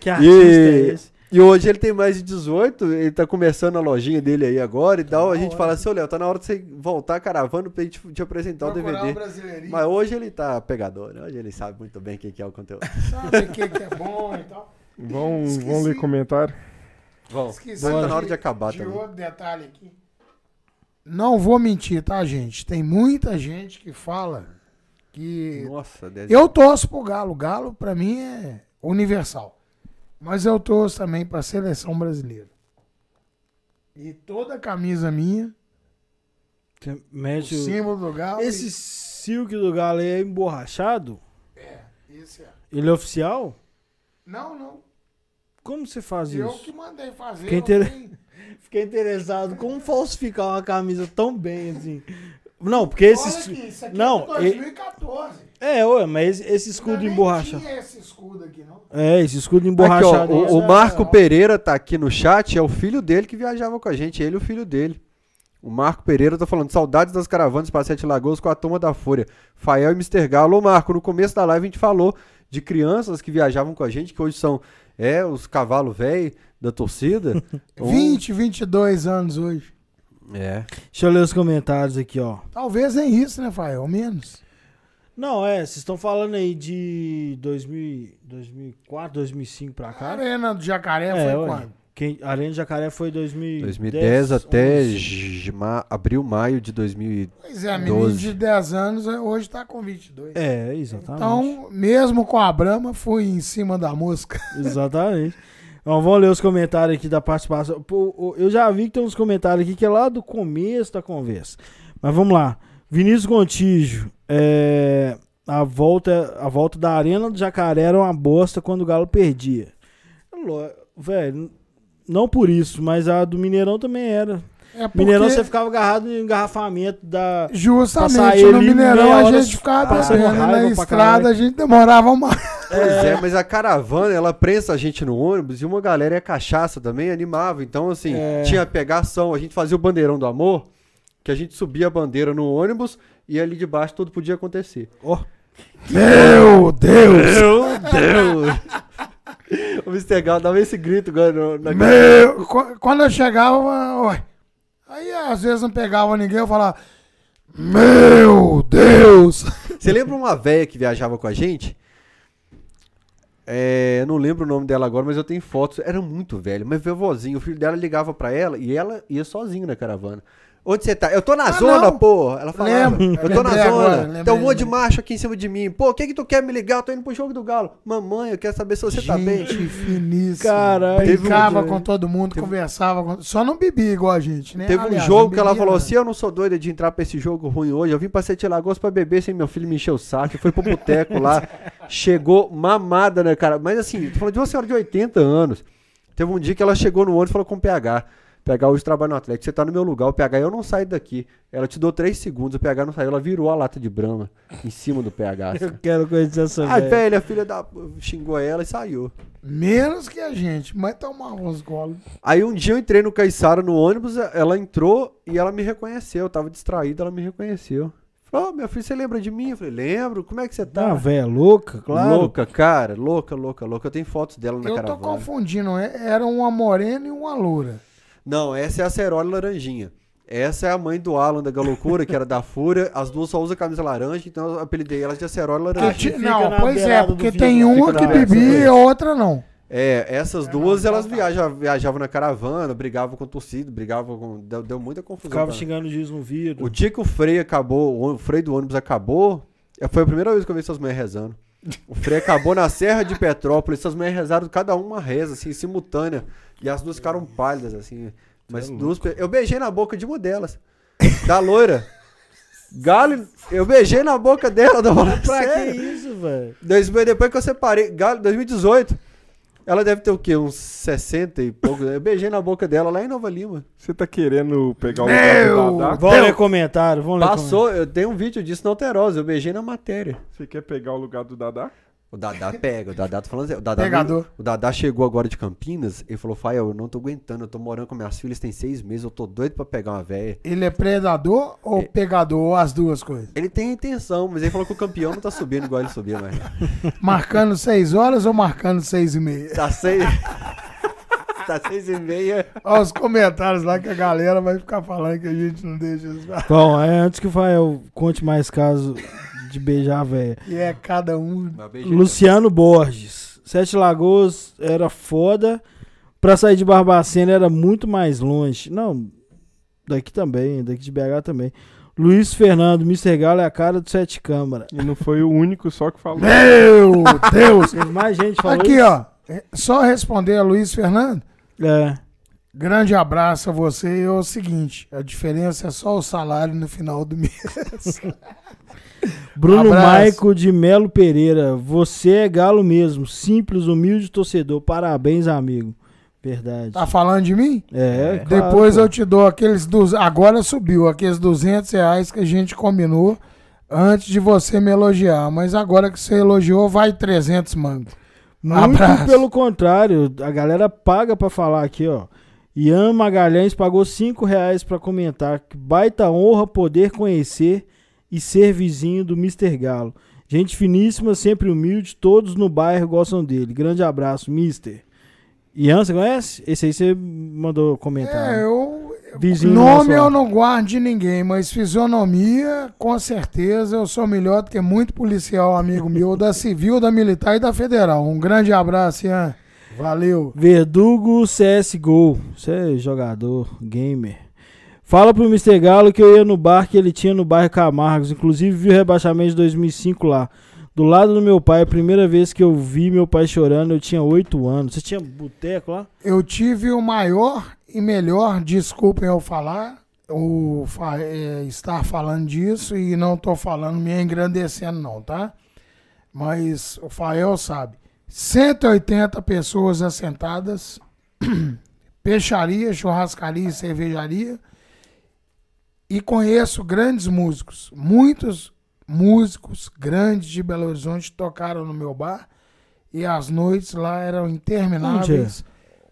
Que artista E, é esse? E hoje ele tem mais de 18, ele tá começando a lojinha dele aí agora e tal. A gente fala assim, ô Léo, tá na hora de você voltar a caravana pra gente te apresentar o Procurar um DVD. brasileirinho. Mas hoje ele tá pegador, né? Hoje ele sabe muito bem o que que é o conteúdo. Sabe o que, que é bom e tal. Vão, Esqueci. vão ler comentário? Vamos, Esqueci tá na hora de acabar de também. outro detalhe aqui. Não vou mentir, tá, gente? Tem muita gente que fala que Nossa, Dez... Eu torço pro Galo. O Galo, pra mim, é universal. Mas eu torço também pra seleção brasileira. E toda camisa minha, Você o Mete o... símbolo do Galo. Esse silk do galo é emborrachado? e- Esse é. Ele é oficial? Não, não. Como você faz Eu isso? que mandei fazer. Fiquei inter- Fiquei interessado. Como falsificar uma camisa tão bem assim? Não, porque esse... Olha escu- aqui, isso aqui Não, é de 2014. É, ué, mas esse, esse escudo Ainda emborrachado... tinha esse escudo aqui, não. É, esse escudo Aqui, ó, emborrachado. o, o essa- Marco. Pereira tá aqui no chat, é o filho dele que viajava com a gente, ele e o filho dele. O Marco Pereira tá falando, saudades das caravanas para Sete Lagoas com a turma da Fúria. Fael e Mr. Galo. Ô Marco, no começo da live a gente falou de crianças que viajavam com a gente, que hoje são é, os cavalos velhos da torcida. Um- 20, 22 anos hoje. É. Deixa eu ler os comentários aqui, ó. Talvez nem isso, né, Fael? Menos. Não, é, vocês estão falando aí de 2000, 2004, 2005 pra A cá? Arena do Jacaré É, foi quando? Quem, Arena de Jacaré foi 2010, 2010 até 11. j- ma- abril, maio de 2000. Pois é, menino 12. de 10 anos eh, hoje tá com 22. É, exatamente. Então, mesmo com a Brahma, fui em cima da mosca. Exatamente. Então, vamos ler os comentários aqui da. Pô, o- eu já vi que tem uns comentários aqui que é lá do começo da conversa. Mas vamos lá. Vinícius Gontijo. É, a, volta, a volta da Arena do Jacaré era uma bosta quando o Galo perdia. Velho, não por isso, mas a do Mineirão também era. É porque, Mineirão você ficava agarrado no engarrafamento da. Justamente, no Mineirão a gente ficava bebendo, na estrada a gente demorava mais. Pois é, mas a caravana, ela prensa a gente no ônibus e uma galera é cachaça também, animava. Então, assim, É. tinha pegação, a gente fazia o bandeirão do amor, que a gente subia a bandeira no ônibus e ali de baixo tudo podia acontecer. Ó, Meu Deus! Meu Deus! o Mr. Galo dava esse grito agora na Meu, qu- quando eu chegava, ué, aí às vezes não pegava ninguém, eu falava, meu Deus! Você lembra uma véia que viajava com a gente? É, eu não lembro o nome dela agora, mas eu tenho fotos. Era muito velho, mas vovozinho. O filho dela ligava pra ela e ela ia sozinha na caravana. Onde você tá? Eu tô na Ah, zona, não. porra. Ela falava. Lembro. Eu tô na zona. agora, Tem um monte de macho aqui em cima de mim. Pô, o que que tu quer me ligar? Eu tô indo pro jogo do Galo. Mamãe, eu quero saber se você tá bem. Gente finíssima. Caralho. Brincava Teve um- com todo mundo, conversava com... Só não bebia igual a gente, né? Teve um Aliás, jogo não que ela falou nada. assim: Eu não sou doida de entrar pra esse jogo ruim hoje. Eu vim pra Sete Lagoas pra beber sem meu filho me encher o saco. Foi pro boteco lá. Chegou mamada, né, cara? Mas assim, tô falando de uma senhora de 80 anos. Teve um dia que ela chegou no ônibus e falou com o PH. PH hoje trabalha no Atlético. Você tá no meu lugar. O PH, eu não saio daqui. Ela te deu 3 segundos. O PH não saiu. Ela virou a lata de brama em cima do PH. eu quero conhecer essa Ai, velha. velho, a filha da. xingou ela e saiu. Menos que a gente, mas tomava uns golos. Aí um dia eu entrei no Caiçara no ônibus, ela entrou e ela me reconheceu. Eu tava distraído, ela me reconheceu. Falou, ô, meu filho, você lembra de mim? Eu falei, lembro, como é que você tá? Ah, velha, louca, claro. Louca, cara, louca, louca, louca. Eu tenho fotos dela na Eu tô caravana. confundindo, é- era uma morena e uma loura. Não, essa é a Ceroli Laranjinha. Essa é a mãe do Alan da Galocura, que era da Fúria. As duas só usam camisa laranja, então eu apelidei elas de ti- fica não, pois é, porque tem uma que bebia e a outra não. É, essas É, duas, não, elas tá. viajavam, viajavam na caravana, brigavam com torcida, brigavam com... Deu, deu muita confusão. Ficava pra- xingando o juiz no vidro. O dia que o freio acabou, o freio do ônibus acabou, eh, foi a primeira vez que eu vi essas mulheres rezando. O freio acabou na Serra de Petrópolis, essas mulheres rezaram cada uma reza, assim, simultânea. E as duas ficaram pálidas, assim. Mas duas. pe- Eu beijei na boca de uma delas. Da loira. Galo, eu beijei na boca dela, da bola. Pra que Sério. isso, velho? Depois que eu separei, Galo, 2018. Ela deve ter o quê? Uns 60 e pouco. Eu beijei na boca dela lá em Nova Lima. Você tá querendo pegar o lugar Meu do Dadá? Vamos ler comentário, vamos ler Passou, eu tenho um vídeo disso na Alterosa. Eu beijei na matéria. Você quer pegar o lugar do Dadá? O Dadá pega, o Dadá, tô falando assim, o Dadá, Pegador. o Dadá chegou agora de Campinas e falou, Fael, eu não tô aguentando, eu tô morando com minhas filhas tem seis meses, eu tô doido pra pegar uma véia. Ele é predador ou É. pegador, ou as duas coisas? Ele tem intenção, mas ele falou que o campeão não tá subindo igual ele subia mais. Marcando seis horas ou marcando seis e meia? Tá seis... tá seis e meia. Olha os comentários lá que a galera vai ficar falando que a gente não deixa. Bom, é, antes que o Fael conte mais casos de beijar a véia. E é cada um. Beijei. Luciano Borges. Sete Lagoas era foda. Pra sair de Barbacena era muito mais longe. Não, daqui também, daqui de BH também. Luiz Fernando, Mr. Galo é a cara do Sete Câmara. E não foi o único só que falou. Meu Deus! Teve mais gente falando Aqui, ó. é Só responder a Luiz Fernando. É. Grande abraço a você. E é o seguinte: a diferença é só o salário no final do mês. Bruno Abraço. Maico de Melo Pereira. Você é galo mesmo. Simples, humilde torcedor. Parabéns, amigo. Verdade. Tá falando de mim? É, claro, Depois pô. eu te dou aqueles. Dos, agora subiu aqueles 200 reais que a gente combinou antes de você me elogiar. Mas agora que você elogiou, vai 300 mangos. Muito Abraço. pelo contrário, a galera paga pra falar aqui, ó. Ian Magalhães pagou 5 reais pra comentar. Que baita honra poder conhecer e ser vizinho do Mr. Galo. Gente finíssima, sempre humilde, todos no bairro gostam dele. Grande abraço, Mister. Ian, você conhece? Esse aí você mandou comentar. É, né? eu. Vizinho nome eu não guardo de ninguém, mas fisionomia, com certeza, eu sou melhor do que muito policial amigo meu, da Civil, da Militar e da Federal. Um grande abraço, Ian. Valeu. Verdugo CSGO. Você é jogador, gamer. Fala pro Mr. Galo que eu ia no bar que ele tinha no bairro Camargos. Inclusive vi o rebaixamento de 2005 lá. Do lado do meu pai, a primeira vez que eu vi meu pai chorando, eu tinha 8 anos. Você tinha boteco lá? Eu tive o maior e melhor, desculpem eu falar, o fa- é, estar falando disso e não tô falando me engrandecendo não, tá? Mas o Fael sabe. 180 pessoas assentadas, peixaria, churrascaria e cervejaria. E conheço grandes músicos, muitos músicos grandes de Belo Horizonte tocaram no meu bar e as noites lá eram intermináveis.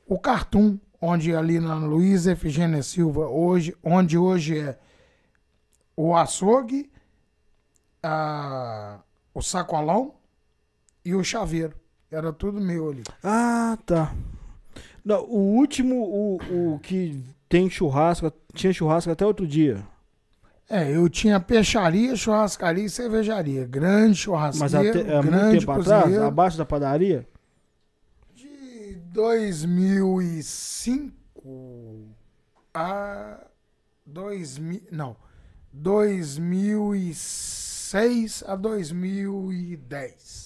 O Cartoon, onde ali na Luiz Efigênia Silva, hoje, onde hoje é o açougue, a- o sacolão e o chaveiro. Era tudo meu ali. Ah, tá. Não, o último, o, o que tem churrasco, tinha churrasco até outro dia. É, eu tinha peixaria, churrascaria e cervejaria. Grande Mas churrasqueiro, até, há muito grande tempo atrás, cozinheiro. abaixo da padaria. De 2005 a 2000, não, 2006 a 2010.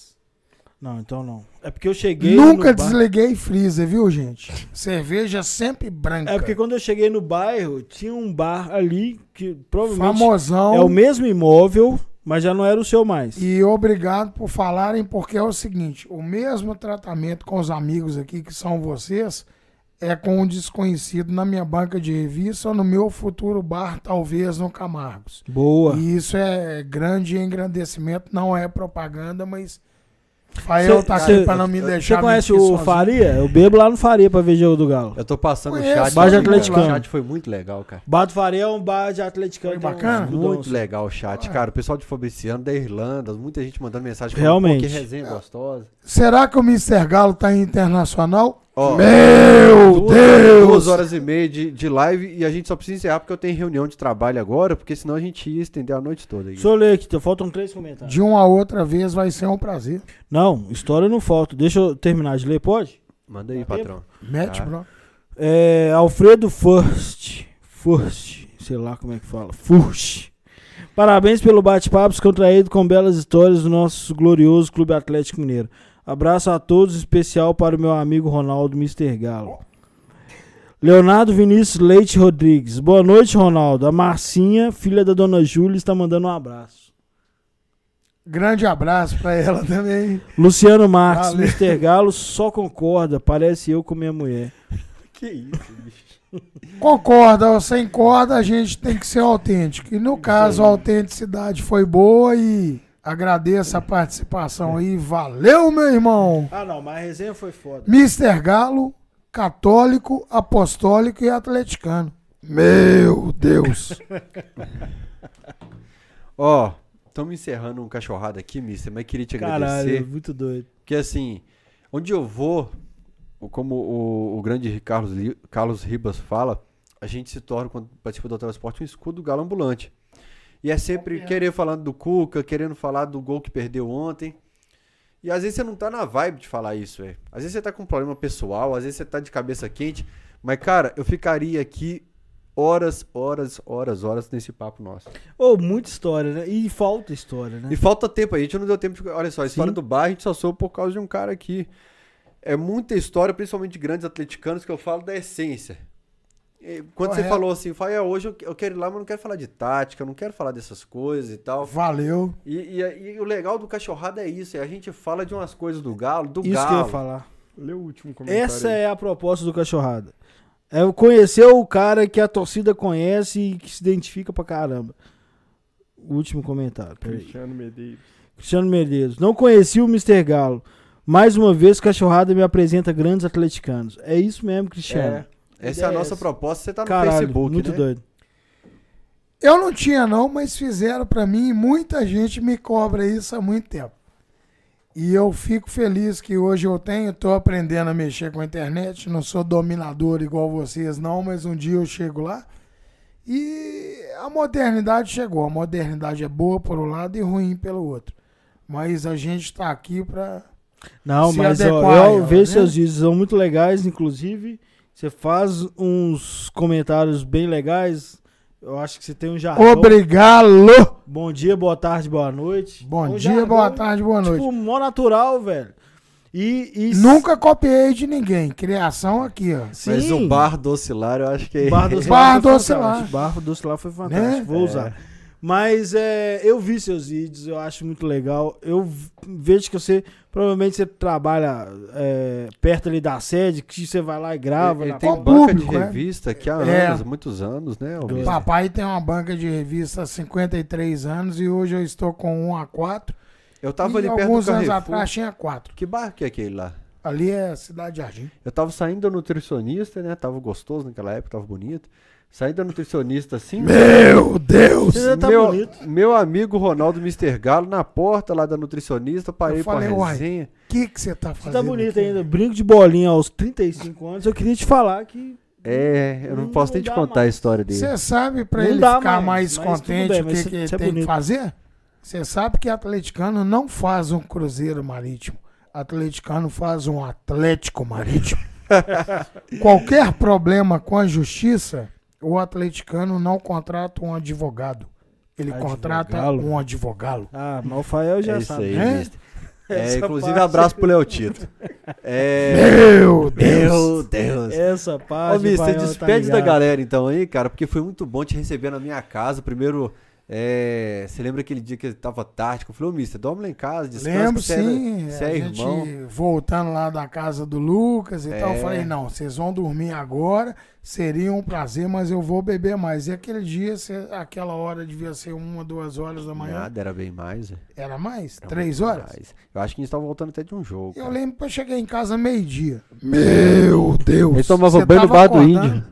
Não, então não. É porque eu cheguei Nunca desliguei freezer, viu, gente? Cerveja sempre branca. É porque quando eu cheguei no bairro, tinha um bar ali que provavelmente famosão. é o mesmo imóvel, mas já não era o seu mais. E obrigado por falarem, porque é o seguinte: o mesmo tratamento com os amigos aqui, que são vocês, é com um desconhecido na minha banca de revista ou no meu futuro bar, talvez no Camargos. Boa. E isso é grande engrandecimento, não é propaganda, mas. Fael tá Cê- aqui pra não me deixar. Você conhece o sozinho. Faria? Eu bebo lá no Faria pra ver jogo do Galo. Eu tô passando o Conheço, chat. Bar de o atleticano. chat foi muito legal, cara. Bar do Faria é um bar de atleticano. Foi uns bacana? Muito legal o chat, cara. O pessoal de Fabriciano, da Irlanda, muita gente mandando mensagem Realmente. Que resenha gostosa. Será que o Mr. Galo tá internacional? Ó, Meu duas, Deus! duas horas e meia de, de live e a gente só precisa encerrar porque eu tenho reunião de trabalho agora, porque senão a gente ia estender a noite toda. eu ler aqui, faltam três comentários. De uma a outra vez vai ser um prazer. Não, história não falta. Deixa eu terminar de ler, pode? Manda aí, Dá patrão. Mete, Tá. bro. É, Alfredo Furst. Furst, sei lá como é que fala. Furst. Parabéns pelo bate-papo descontraído com belas histórias do nosso glorioso Clube Atlético Mineiro. Abraço a todos, especial para o meu amigo Ronaldo Mr. Galo. Leonardo Vinícius Leite Rodrigues. Boa noite, Ronaldo. A Marcinha, filha da dona Júlia, está mandando um abraço. Grande abraço pra ela também. Luciano Marques, Valeu. Mr. Galo só concorda. Parece eu com minha mulher. Que isso, bicho. Concorda ou sem corda, a gente tem que ser autêntico. E no caso, a autenticidade foi boa e agradeço a participação aí. Valeu, meu irmão! Ah, não, mas a resenha foi foda. Mr. Galo, católico, apostólico e atleticano. Meu Deus! Ó, estamos encerrando um cachorrado aqui, mister, mas queria te agradecer. Caralho, muito doido. Porque assim, onde eu vou, como o, o grande Carlos, Carlos Ribas fala, a gente se torna, quando participa do transporte, um escudo do galo ambulante. E é sempre querer falando do Cuca, querendo falar do gol que perdeu ontem. E às vezes você não tá na vibe de falar isso, velho. Às vezes você tá com um problema pessoal, às vezes você tá de cabeça quente. Mas, cara, eu ficaria aqui horas, horas, horas, horas nesse papo nosso. Ô, muita história, né? E falta história, né? E falta tempo, a gente não deu tempo de. Olha só, a história Sim. do bar a gente só soube por causa de um cara aqui. É muita história, principalmente de grandes atleticanos, que eu falo da essência. Quando você Correto. falou assim, Faia, hoje eu quero ir lá, mas não quero falar de tática, eu não quero falar dessas coisas e tal. Valeu. E, e- e o legal do cachorrada é isso, é a gente fala de umas coisas do galo, do Isso que eu galo. ia falar. Lê o último comentário. Essa aí. é a proposta do Cachorrada. É conhecer o cara que a torcida conhece e que se identifica pra caramba. O último comentário. Cristiano Medeiros. Cristiano Medeiros. Não conheci o Mr. Galo. Mais uma vez, Cachorrada me apresenta grandes atleticanos. É isso mesmo, Cristiano. É, essa é a nossa essa. proposta, você tá no Caralho, Facebook, muito né? doido. Eu não tinha não, mas fizeram pra mim e muita gente me cobra isso há muito tempo. E eu fico feliz que hoje eu tenho, tô aprendendo a mexer com a internet. Não sou dominador igual vocês, não, mas um dia eu chego lá. E a modernidade chegou. A modernidade é boa por um lado e ruim pelo outro. Mas a gente tá aqui pra. Não, se mas ó, adequar, eu ó, vejo né? seus vídeos, são muito legais, inclusive. Você faz uns comentários bem legais. Eu acho que você tem um jargão. Obrigado! Bom dia, boa tarde, boa noite. Bom Um dia, jargão, boa tarde, boa noite. Tipo, mó natural, velho. E, e Nunca copiei de ninguém. Criação aqui, ó. Sim. Mas o bar do Ocilar, eu acho que. Bar do Bar do fantástico. Ocilar. Bar do Ocilar foi fantástico. Né? Vou usar. Mas é, eu vi seus vídeos, eu acho muito legal. Eu vejo que você provavelmente você trabalha é, perto ali da sede, que você vai lá e grava. Ele na tem banca de público, né? revista aqui há É. anos, muitos anos, né? Almir? Papai tem uma banca de revista há 53 anos e hoje eu estou com 1 a 4. Eu tava e ali perto do alguns anos Carrefour. atrás tinha 4. Que bar que é aquele lá? Ali é Cidade Jardim. Eu tava saindo da nutricionista, né? Tava gostoso naquela época, tava bonito. Saindo da nutricionista assim. Meu Deus! Você tá meu, bonito. meu amigo Ronaldo Mr. Galo na porta lá da nutricionista, parei Eu pra falei, uai, resenha. O que que você tá Você fazendo? tá bonito aqui? ainda. Brinco de bolinha aos 35 anos. Eu queria te falar que. É, eu não Não posso nem te contar a mais. história dele. Você sabe pra Não ele ficar mais, mais, contente bem, o que, você- que ele você é tem que fazer? Você sabe que atleticano não faz um cruzeiro marítimo. Atleticano faz um atlético marítimo. Qualquer problema com a justiça, o atleticano não contrata um advogado. Ele contrata um advogado. Ah, mas o Fael já é isso sabe. aí, né? É, Essa inclusive, parte- abraço pro Leotito. É... Meu Deus! Meu Deus! Essa parte. Ô, mister, o Fael tá despede da ligado. galera então aí, cara, porque foi muito bom te receber na minha casa. Primeiro, é, você lembra aquele dia que tava tarde? que Eu falei, ô, mister, dorme lá em casa, descansa. Lembro você é- sim, Você a é gente irmão. voltando lá da casa do Lucas e tal, eu É. falei, não, vocês vão dormir agora, seria um prazer, mas eu vou beber mais. E aquele dia, cê- aquela hora devia ser uma, duas horas da manhã, Nada, era bem mais. é. era mais? Era Três horas? mais. Eu acho que a gente tava voltando até de um jogo. Eu cara. lembro que eu cheguei em casa meio-dia. Meu Deus! Ele tomava banho no tava bar do índio.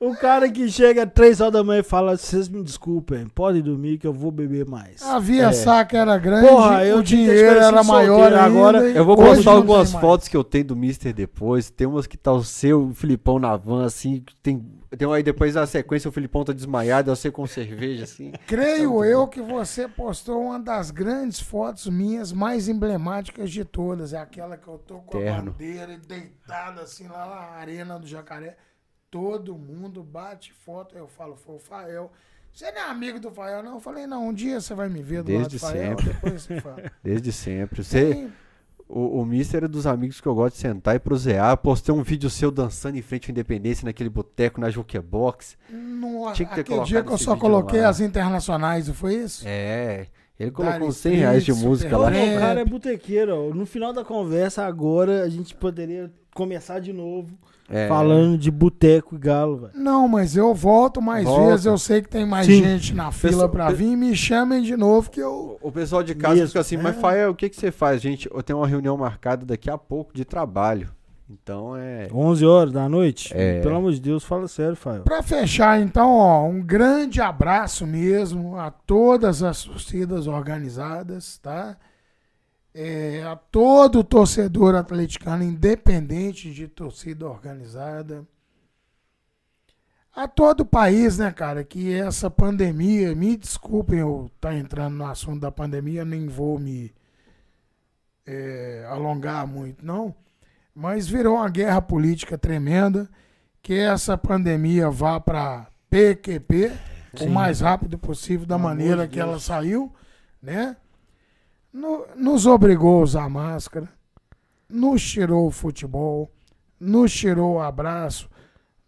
O cara que chega às 3 horas da manhã e fala: vocês me desculpem, podem dormir que eu vou beber mais. A via É. saca era grande, Porra, eu o tinha dinheiro era maior ainda, agora Eu vou postar algumas tem mais. fotos que eu tenho do Mister depois. Tem umas que tá o seu, o Filipão na van, assim. Tem, tem aí depois na sequência o Filipão tá desmaiado, eu sei com cerveja, assim. Creio eu que você postou uma das grandes fotos minhas mais emblemáticas de todas. É aquela que eu tô com a Terno. bandeira deitada assim lá na arena do Jacaré. Todo mundo bate foto. Eu falo, foi o Fael. Você não é amigo do Fael, não? Eu falei, não, um dia você vai me ver do lado Desde do Fael, sempre. depois você fala. Desde sempre. Você, Tem- o, o Mister é dos amigos que eu gosto de sentar e prosear. Postei um vídeo seu dançando em frente à Independência naquele boteco na Jukebox. Nossa, Tinha que ter aquele dia que eu só coloquei lá. as internacionais, não foi isso? É. Ele colocou uns 100 reais de música lá. O cara é botequeiro. ó. No final da conversa, agora, a gente poderia começar de novo É. falando de boteco e galo, velho. Não, mas eu volto mais Volta. vezes. Eu sei que tem mais Sim. gente na fila Pessoal- pra vir. Me chamem de novo que eu. O pessoal de casa Mesmo, fica assim, mas é. Fael, o que, que você faz? Gente, eu tenho uma reunião marcada daqui a pouco de trabalho. Então é. 11 horas da noite? É. Pelo amor de Deus, fala sério, Fael. Pra fechar, então, ó, um grande abraço mesmo a todas as torcidas organizadas, tá? É, a todo torcedor atleticano, independente de torcida organizada. A todo o país, né, cara, que essa pandemia, me desculpem eu estar entrando no assunto da pandemia, nem vou me é, alongar muito, não. Mas virou uma guerra política tremenda que essa pandemia vá para PQP Sim. o mais rápido possível, da amor maneira que ela saiu, né? No- nos obrigou a usar máscara, nos tirou o futebol, nos tirou o abraço,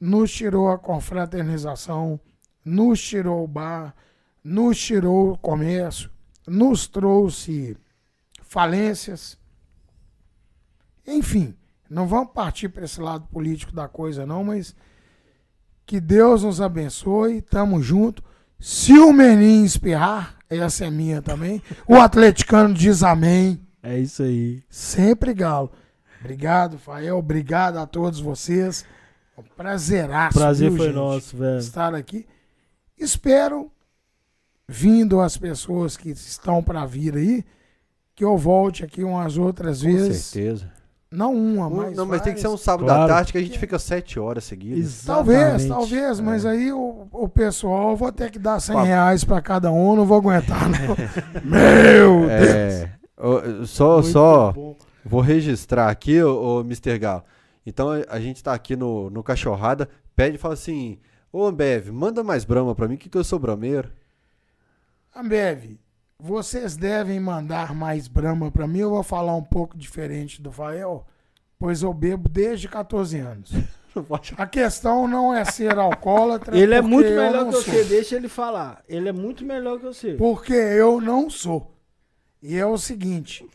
nos tirou a confraternização, nos tirou o bar, nos tirou o comércio, nos trouxe falências. Enfim, não vamos partir para esse lado político da coisa, não, mas que Deus nos abençoe, tamo junto. Se o menino espirrar, essa é minha também. O atleticano diz amém. É isso aí. Sempre galo. Obrigado, Fael. Obrigado a todos vocês. É um prazeraço. Prazer viu, foi gente, nosso, velho. Estar aqui. Espero, vindo as pessoas que estão para vir aí, que eu volte aqui umas outras Com vezes. certeza. Não uma, Um- mas não, mas tem que ser um várias. sábado Claro. da tarde que a gente fica sete horas seguidas. Talvez, Exatamente. talvez, mas É. aí o, o pessoal vou ter que dar 100 Papo. reais pra cada um, não vou aguentar, não. Meu Deus! É, ô, só, Muito só bom. vou registrar aqui, ô, ô Mr. Galo. Então a- gente tá aqui no, no Cachorrada, pede e fala assim: Ô Ambev, manda mais brama pra mim, que, que eu sou brameiro. Ambev, vocês devem mandar mais brama pra mim. Eu vou falar um pouco diferente do Fael, pois eu bebo desde 14 anos. A questão não é ser alcoólatra. Ele é muito melhor que sou. você, deixa ele falar. Ele é muito melhor que você. Porque eu não sou. E é o seguinte: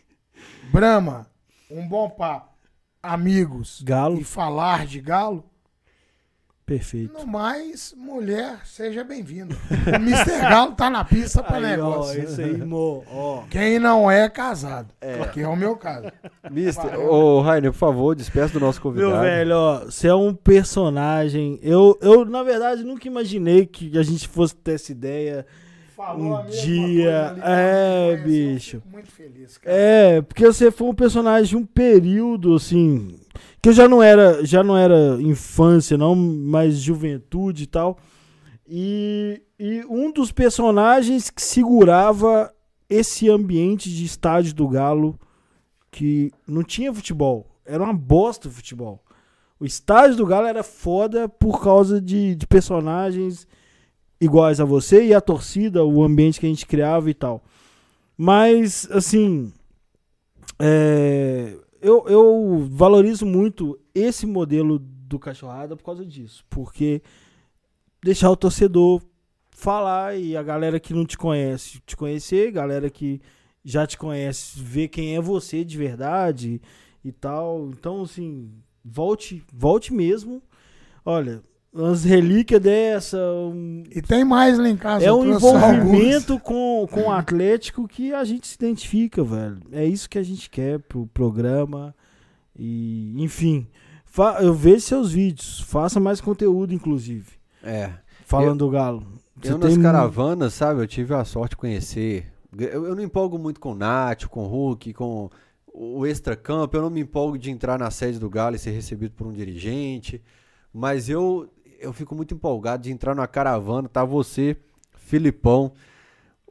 Brahma, um bom papo, amigos Galo, e falar de galo, perfeito. no mais, mulher, seja bem-vindo. O Mr. Galo tá na pista para Aí, ó, negócio. esse aí, mo, ó. Quem não é casado, que é o meu caso. Mister, ô Rainer, por favor, despeça do nosso convidado. Meu velho, ó, você é um personagem. Eu, eu, na verdade, nunca imaginei que a gente fosse ter essa ideia. Falou Um dia, é, bicho. Muito feliz, cara. É, porque você foi um personagem de um período, assim. Que eu já não era, já não era infância, não, mas juventude e tal. E, e um dos personagens que segurava esse ambiente de estádio do Galo que não tinha futebol. Era uma bosta o futebol. O estádio do Galo era foda por causa de, de personagens iguais a você e a torcida, o ambiente que a gente criava e tal. Mas, assim, é, eu, eu valorizo muito esse modelo do Cachorrada por causa disso. Porque deixar o torcedor falar e a galera que não te conhece te conhecer, galera que já te conhece ver quem é você de verdade e tal. Então, assim, volte, volte mesmo. Olha, umas relíquias dessa, um- E tem mais lá em casa. é eu um alguns. envolvimento com, com o Atlético que a gente se identifica, velho. É isso que a gente quer pro programa. E, enfim, fa- eu vejo seus vídeos. Faça mais conteúdo, inclusive. É. Falando do Galo. Você Eu nas caravanas, sabe, eu tive a sorte de conhecer. Eu, eu não empolgo muito com o Nath, com o Hulk, com o Extra Campo. Eu não me empolgo de entrar na sede do Galo e ser recebido por um dirigente. Mas eu, eu fico muito empolgado de entrar numa caravana. Tá você, Filipão,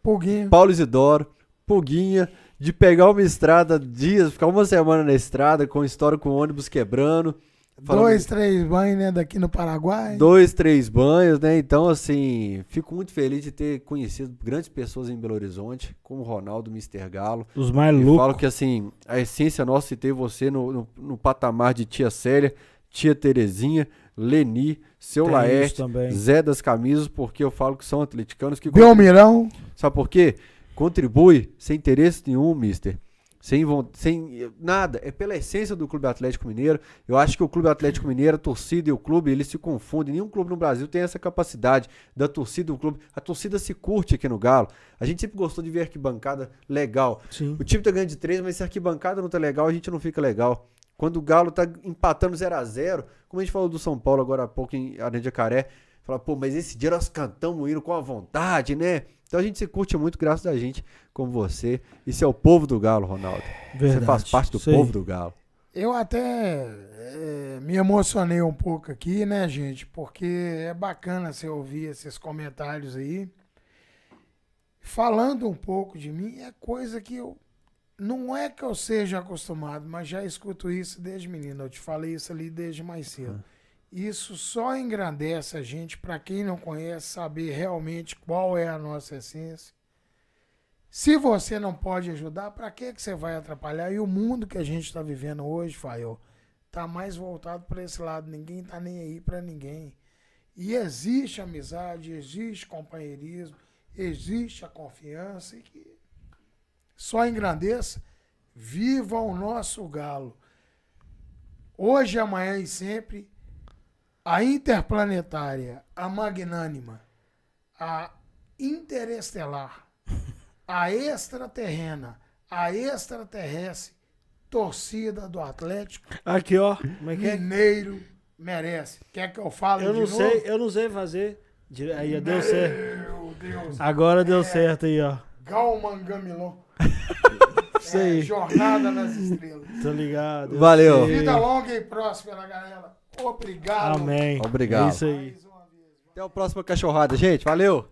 Puguinho. Paulo Isidoro, Puguinha, de pegar uma estrada dias, ficar uma semana na estrada com história com ônibus quebrando. falando- Dois, três banhos, né, daqui no Paraguai. Dois, três banhos, né? Então, assim, fico muito feliz de ter conhecido grandes pessoas em Belo Horizonte, como o Ronaldo, Mr. Galo. Os mais E loucos. falo que, assim, a essência nossa é ter você no, no, no patamar de tia Célia, tia Terezinha, Leni, seu Tem Laerte, também. Zé das Camisas, porque eu falo que são atleticanos que... Belmirão. Sabe por quê? Contribui sem interesse nenhum, mister. Sem, sem nada. É pela essência do Clube Atlético Mineiro. Eu acho que o Clube Atlético Mineiro, a torcida e o clube, eles se confundem. Nenhum clube no Brasil tem essa capacidade da torcida do clube. A torcida se curte aqui no Galo. A gente sempre gostou de ver arquibancada legal. Sim. O time tá ganhando de três, mas se a arquibancada não tá legal, a gente não fica legal. Quando o Galo tá empatando 0 a 0 como a gente falou do São Paulo agora há pouco em Arena de Jacaré, fala, pô, mas esse dia nós cantamos o hino com a vontade, né? Então a gente se curte muito graças a gente como você. Isso é o povo do Galo, Ronaldo. Verdade. Você faz parte do Sei. povo do Galo. Eu até eh, me emocionei um pouco aqui, né, gente? Porque é bacana você ouvir esses comentários aí. Falando um pouco de mim, é coisa que eu. Não é que eu seja acostumado, mas já escuto isso desde menino. Eu te falei isso ali desde mais cedo. Isso só engrandece a gente, para quem não conhece, saber realmente qual é a nossa essência. Se você não pode ajudar, para que que você vai atrapalhar? E o mundo que a gente está vivendo hoje, Fael, tá mais voltado para esse lado. Ninguém tá nem aí para ninguém. E existe amizade, existe companheirismo, existe a confiança e que só engrandeça. Viva o nosso galo. Hoje, amanhã e sempre, a interplanetária, a magnânima, a interestelar, a extraterrena, a extraterrestre, torcida do Atlético Aqui, ó. Como é que é? Mineiro merece. Quer que eu fale Eu não novo? sei, eu não sei fazer. Aí, deu certo. Meu Deus. Agora deu certo aí, ó. Galman Gamilon. Isso É, aí. jornada nas estrelas. Tô ligado. eu Valeu. sei. Vida longa e próspera, galera. Obrigado. Amém. Obrigado. É isso aí. Até a próxima cachorrada, gente. Valeu!